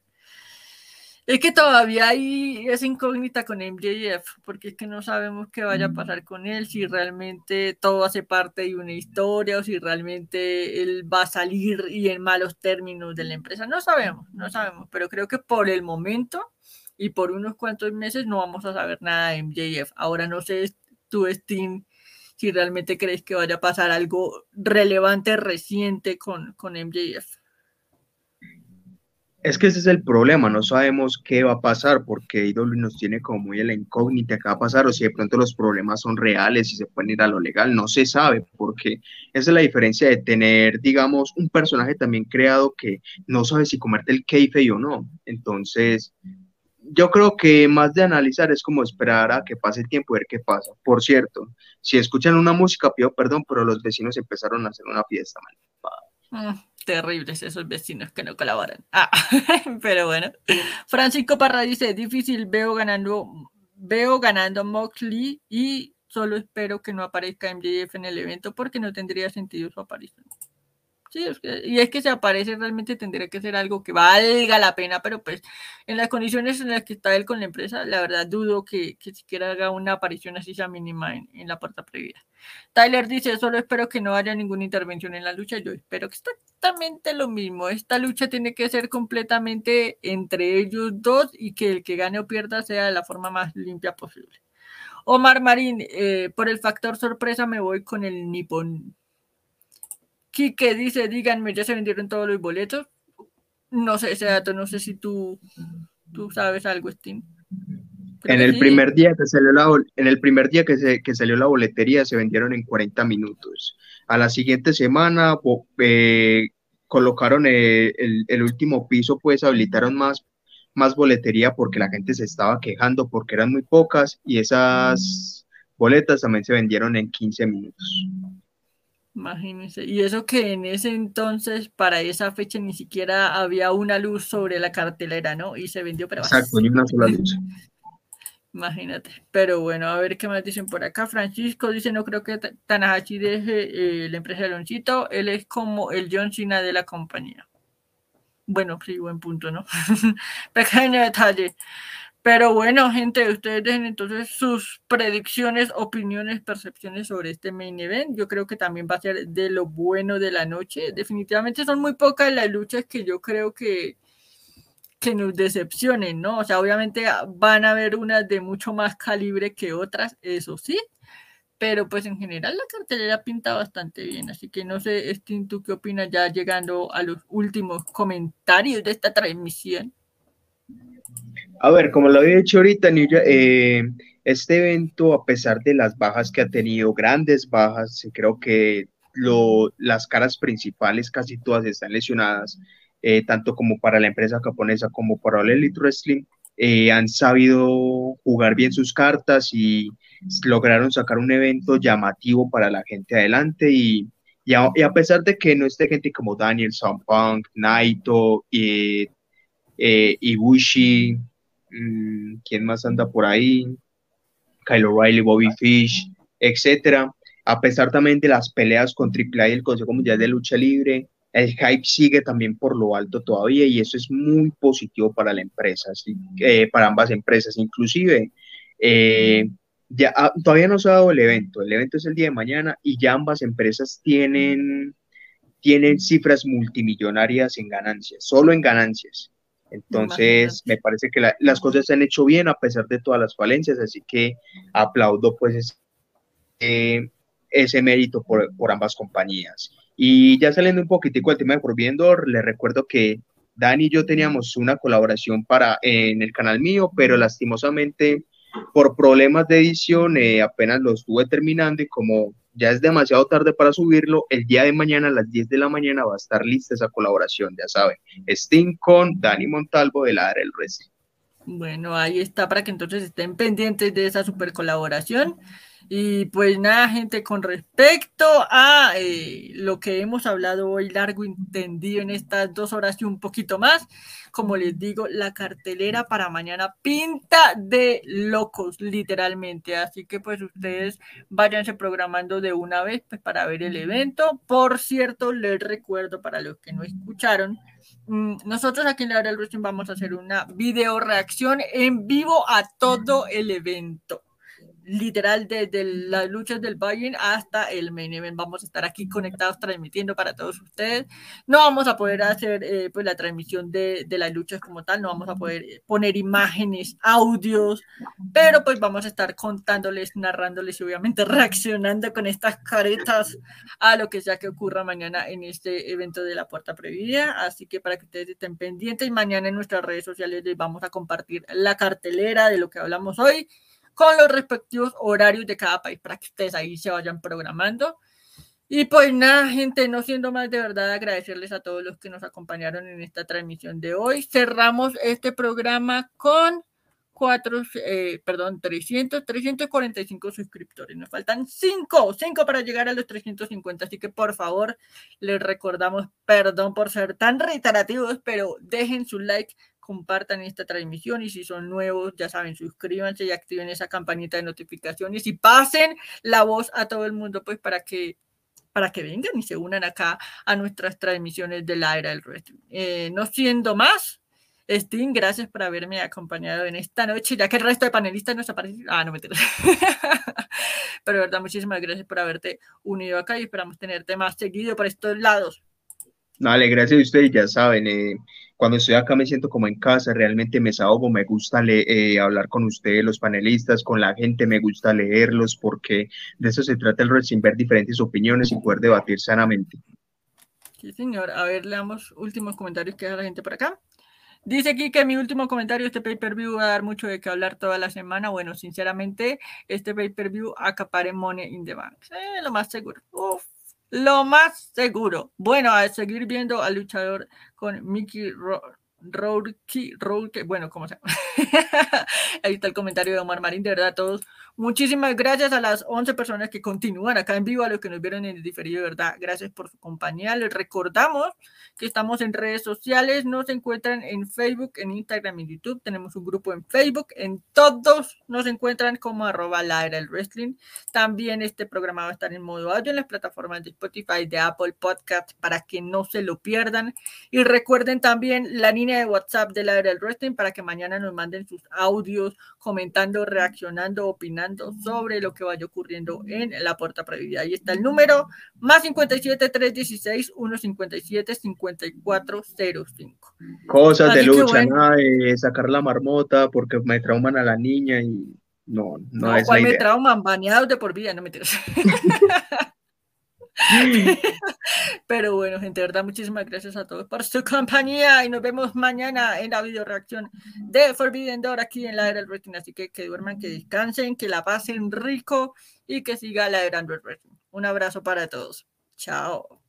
Es que todavía hay esa incógnita con MJF, porque es que no sabemos qué vaya a pasar con él, si realmente todo hace parte de una historia o si realmente él va a salir y en malos términos de la empresa. No sabemos, no sabemos, pero creo que por el momento y por unos cuantos meses no vamos a saber nada de MJF. Ahora no sé, tú, Steam, si realmente crees que vaya a pasar algo relevante, reciente con, con MJF. Es que ese es el problema, no sabemos qué va a pasar porque IW nos tiene como muy en la incógnita qué va a pasar o si de pronto los problemas son reales y se pueden ir a lo legal, no se sabe porque esa es la diferencia de tener, digamos, un personaje también creado que no sabe si comerte el keife o no. Entonces, yo creo que más de analizar es como esperar a que pase el tiempo y ver qué pasa. Por cierto, si escuchan una música, pido perdón, pero los vecinos empezaron a hacer una fiesta. Mm, terribles esos vecinos que no colaboran. Ah, [laughs] pero bueno. Francisco Parra dice, difícil, veo ganando, veo ganando Moxley y solo espero que no aparezca MJF en el evento porque no tendría sentido su aparición. Sí, y es que si aparece realmente tendría que ser algo que valga la pena, pero pues en las condiciones en las que está él con la empresa, la verdad dudo que, que siquiera haga una aparición así sea mínima en, en, la puerta previa. Tyler dice, solo espero que no haya ninguna intervención en la lucha, yo espero que exactamente lo mismo, esta lucha tiene que ser completamente entre ellos dos y que el que gane o pierda sea de la forma más limpia posible. Omar Marín, eh, por el factor sorpresa me voy con el Nippon Quique dice, díganme, ¿ya se vendieron todos los boletos? No sé ese dato, no sé si tú, tú sabes algo, Steam. En el, primer día que salió la, en el primer día que, se, que salió la boletería se vendieron en 40 minutos. A la siguiente semana eh, colocaron el, el, último piso, pues habilitaron más, más boletería porque la gente se estaba quejando porque eran muy pocas y esas boletas también se vendieron en 15 minutos. Imagínense. Y eso que en ese entonces, para esa fecha, ni siquiera había una luz sobre la cartelera, ¿no? Y se vendió pero Exacto, ni una sola luz. [laughs] Imagínate. Pero bueno, a ver qué más dicen por acá. Francisco dice, no creo que Tanahashi deje eh, la empresa de Lonchito. Él es como el John Cena de la compañía. Bueno, sí, buen punto, ¿no? [laughs] Pequeño detalle. Pero bueno, gente, ustedes dejen entonces sus predicciones, opiniones, percepciones sobre este main event. Yo creo que también va a ser de lo bueno de la noche. Definitivamente son muy pocas las luchas que yo creo que, que nos decepcionen, ¿no? O sea, obviamente van a haber unas de mucho más calibre que otras, eso sí. Pero pues en general la cartelera pinta bastante bien. Así que no sé, Steam, ¿tú qué opinas ya llegando a los últimos comentarios de esta transmisión? A ver, como lo había dicho ahorita, eh, este evento, a pesar de las bajas que ha tenido, grandes bajas, creo que lo, las caras principales casi todas están lesionadas, eh, tanto como para la empresa japonesa como para el Elite Wrestling, eh, han sabido jugar bien sus cartas y lograron sacar un evento llamativo para la gente adelante y, y, a, pesar de que no esté gente como Daniel Punk, Naito, y, Ibushi, Mm, ¿quién más anda por ahí? Kyle O'Reilly, Bobby Fish, etcétera. A pesar también de las peleas con AAA y el Consejo Mundial de Lucha Libre, el hype sigue también por lo alto todavía y eso es muy positivo para la empresa, eh, para ambas empresas. Inclusive, eh, ya ah, todavía no se ha dado el evento, el evento es el día de mañana y ya ambas empresas tienen, tienen cifras multimillonarias en ganancias, solo en ganancias. Entonces, me parece que las cosas se han hecho bien a pesar de todas las falencias, así que aplaudo pues ese, ese mérito por, por, ambas compañías. Y ya saliendo un poquitico del tema de Forbiendor, le recuerdo que Dani y yo teníamos una colaboración para en el canal mío, pero lastimosamente por problemas de edición eh, apenas lo estuve terminando y como ya es demasiado tarde para subirlo, el día de mañana a las 10 de la mañana va a estar lista esa colaboración, ya saben, Steam con Dani Montalvo de la del Wrestling. Bueno, ahí está para que entonces estén pendientes de esa super colaboración. Y pues nada, gente, con respecto a eh, lo que hemos hablado hoy largo entendido en estas dos horas y un poquito más, como les digo, la cartelera para mañana pinta de locos, literalmente. Así que pues ustedes váyanse programando de una vez pues, para ver el evento. Por cierto, les recuerdo para los que no escucharon, mm, nosotros aquí en la hora del wrestling vamos a hacer una video reacción en vivo a todo el evento literal desde las luchas del Bayern hasta el main event. Vamos a estar aquí conectados transmitiendo para todos ustedes. No vamos a poder hacer eh, pues la transmisión de, de, las luchas como tal, no vamos a poder eh, poner imágenes, audios, pero pues vamos a estar contándoles, narrándoles y obviamente [laughs] reaccionando con estas caretas a lo que sea que ocurra mañana en este evento de la puerta previa. Así que para que ustedes estén pendientes, mañana en nuestras redes sociales les vamos a compartir la cartelera de lo que hablamos hoy con los respectivos horarios de cada país para que ustedes ahí se vayan programando. Y pues nada, gente, no siendo más de verdad agradecerles a todos los que nos acompañaron en esta transmisión de hoy. Cerramos este programa con cuatro, eh, perdón, 300, 345 suscriptores. Nos faltan 5, 5 para llegar a los 350. Así que por favor, les recordamos, perdón por ser tan reiterativos, pero dejen su like, compartan esta transmisión y si son nuevos, ya saben, suscríbanse y activen esa campanita de notificaciones y pasen la voz a todo el mundo, pues para que para que vengan y se unan acá a nuestras transmisiones de la era del wrestling. Eh, no siendo más, Steam, gracias por haberme acompañado en esta noche, ya que el resto de panelistas nos aparecen. Ah, no me [laughs] Pero verdad, muchísimas gracias por haberte unido acá y esperamos tenerte más seguido por estos lados. Dale, gracias a ustedes, ya saben, eh, cuando estoy acá me siento como en casa, realmente me desahogo, me gusta eh, hablar con ustedes, los panelistas, con la gente, me gusta leerlos, porque de eso se trata el wrestling, ver diferentes opiniones y poder debatir sanamente. Sí, señor. A ver, leamos últimos comentarios que da la gente por acá. Dice aquí que mi último comentario, este pay-per-view va a dar mucho de qué hablar toda la semana. Bueno, sinceramente, este pay-per-view acapare Money in the Bank. Eh, lo más seguro. Uf, lo más seguro. Bueno, a seguir viendo al luchador con Mickey Rourke, Rourke, bueno, ¿cómo se llama? [laughs] Ahí está el comentario de Omar Marín, de verdad, todos. Muchísimas gracias a las 11 personas que continúan acá en vivo, a los que nos vieron en el diferido, de verdad, gracias por su compañía. Les recordamos que estamos en redes sociales, nos encuentran en Facebook, en Instagram y YouTube. Tenemos un grupo en Facebook, en todos nos encuentran como arroba la era wrestling. También este programa va a estar en modo audio en las plataformas de Spotify, de Apple Podcast, para que no se lo pierdan. Y recuerden también la línea de WhatsApp de la era wrestling para que mañana nos manden sus audios comentando, reaccionando, opinando sobre lo que vaya ocurriendo en la puerta previa. Ahí está el número, más 57 316 157 5405. Cosas de lucha, nada de sacar la marmota porque me trauman a la niña y no, no, no es la idea. me trauman? Baneados de por vida, no me [laughs] [laughs] Pero bueno, gente, verdad, muchísimas gracias a todos por su compañía y nos vemos mañana en la video reacción de Forbidden Door aquí en la era del wrestling. Así que que duerman, que descansen, que la pasen rico y que siga la era del wrestling. Un abrazo para todos. Chao.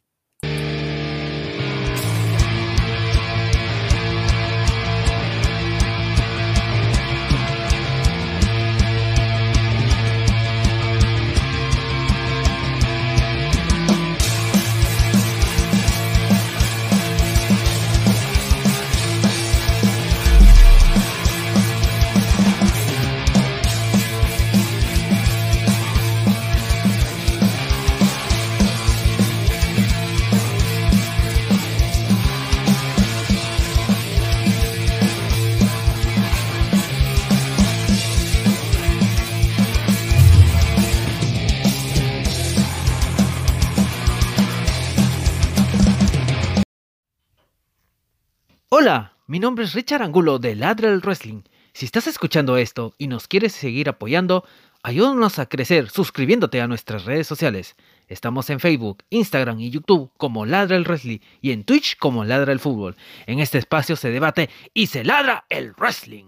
Hola, mi nombre es Richard Angulo de Ladra el Wrestling. Si estás escuchando esto y nos quieres seguir apoyando, ayúdanos a crecer suscribiéndote a nuestras redes sociales. Estamos en Facebook, Instagram y YouTube como Ladra el Wrestling y en Twitch como Ladra el Fútbol. En este espacio se debate y se ladra el wrestling.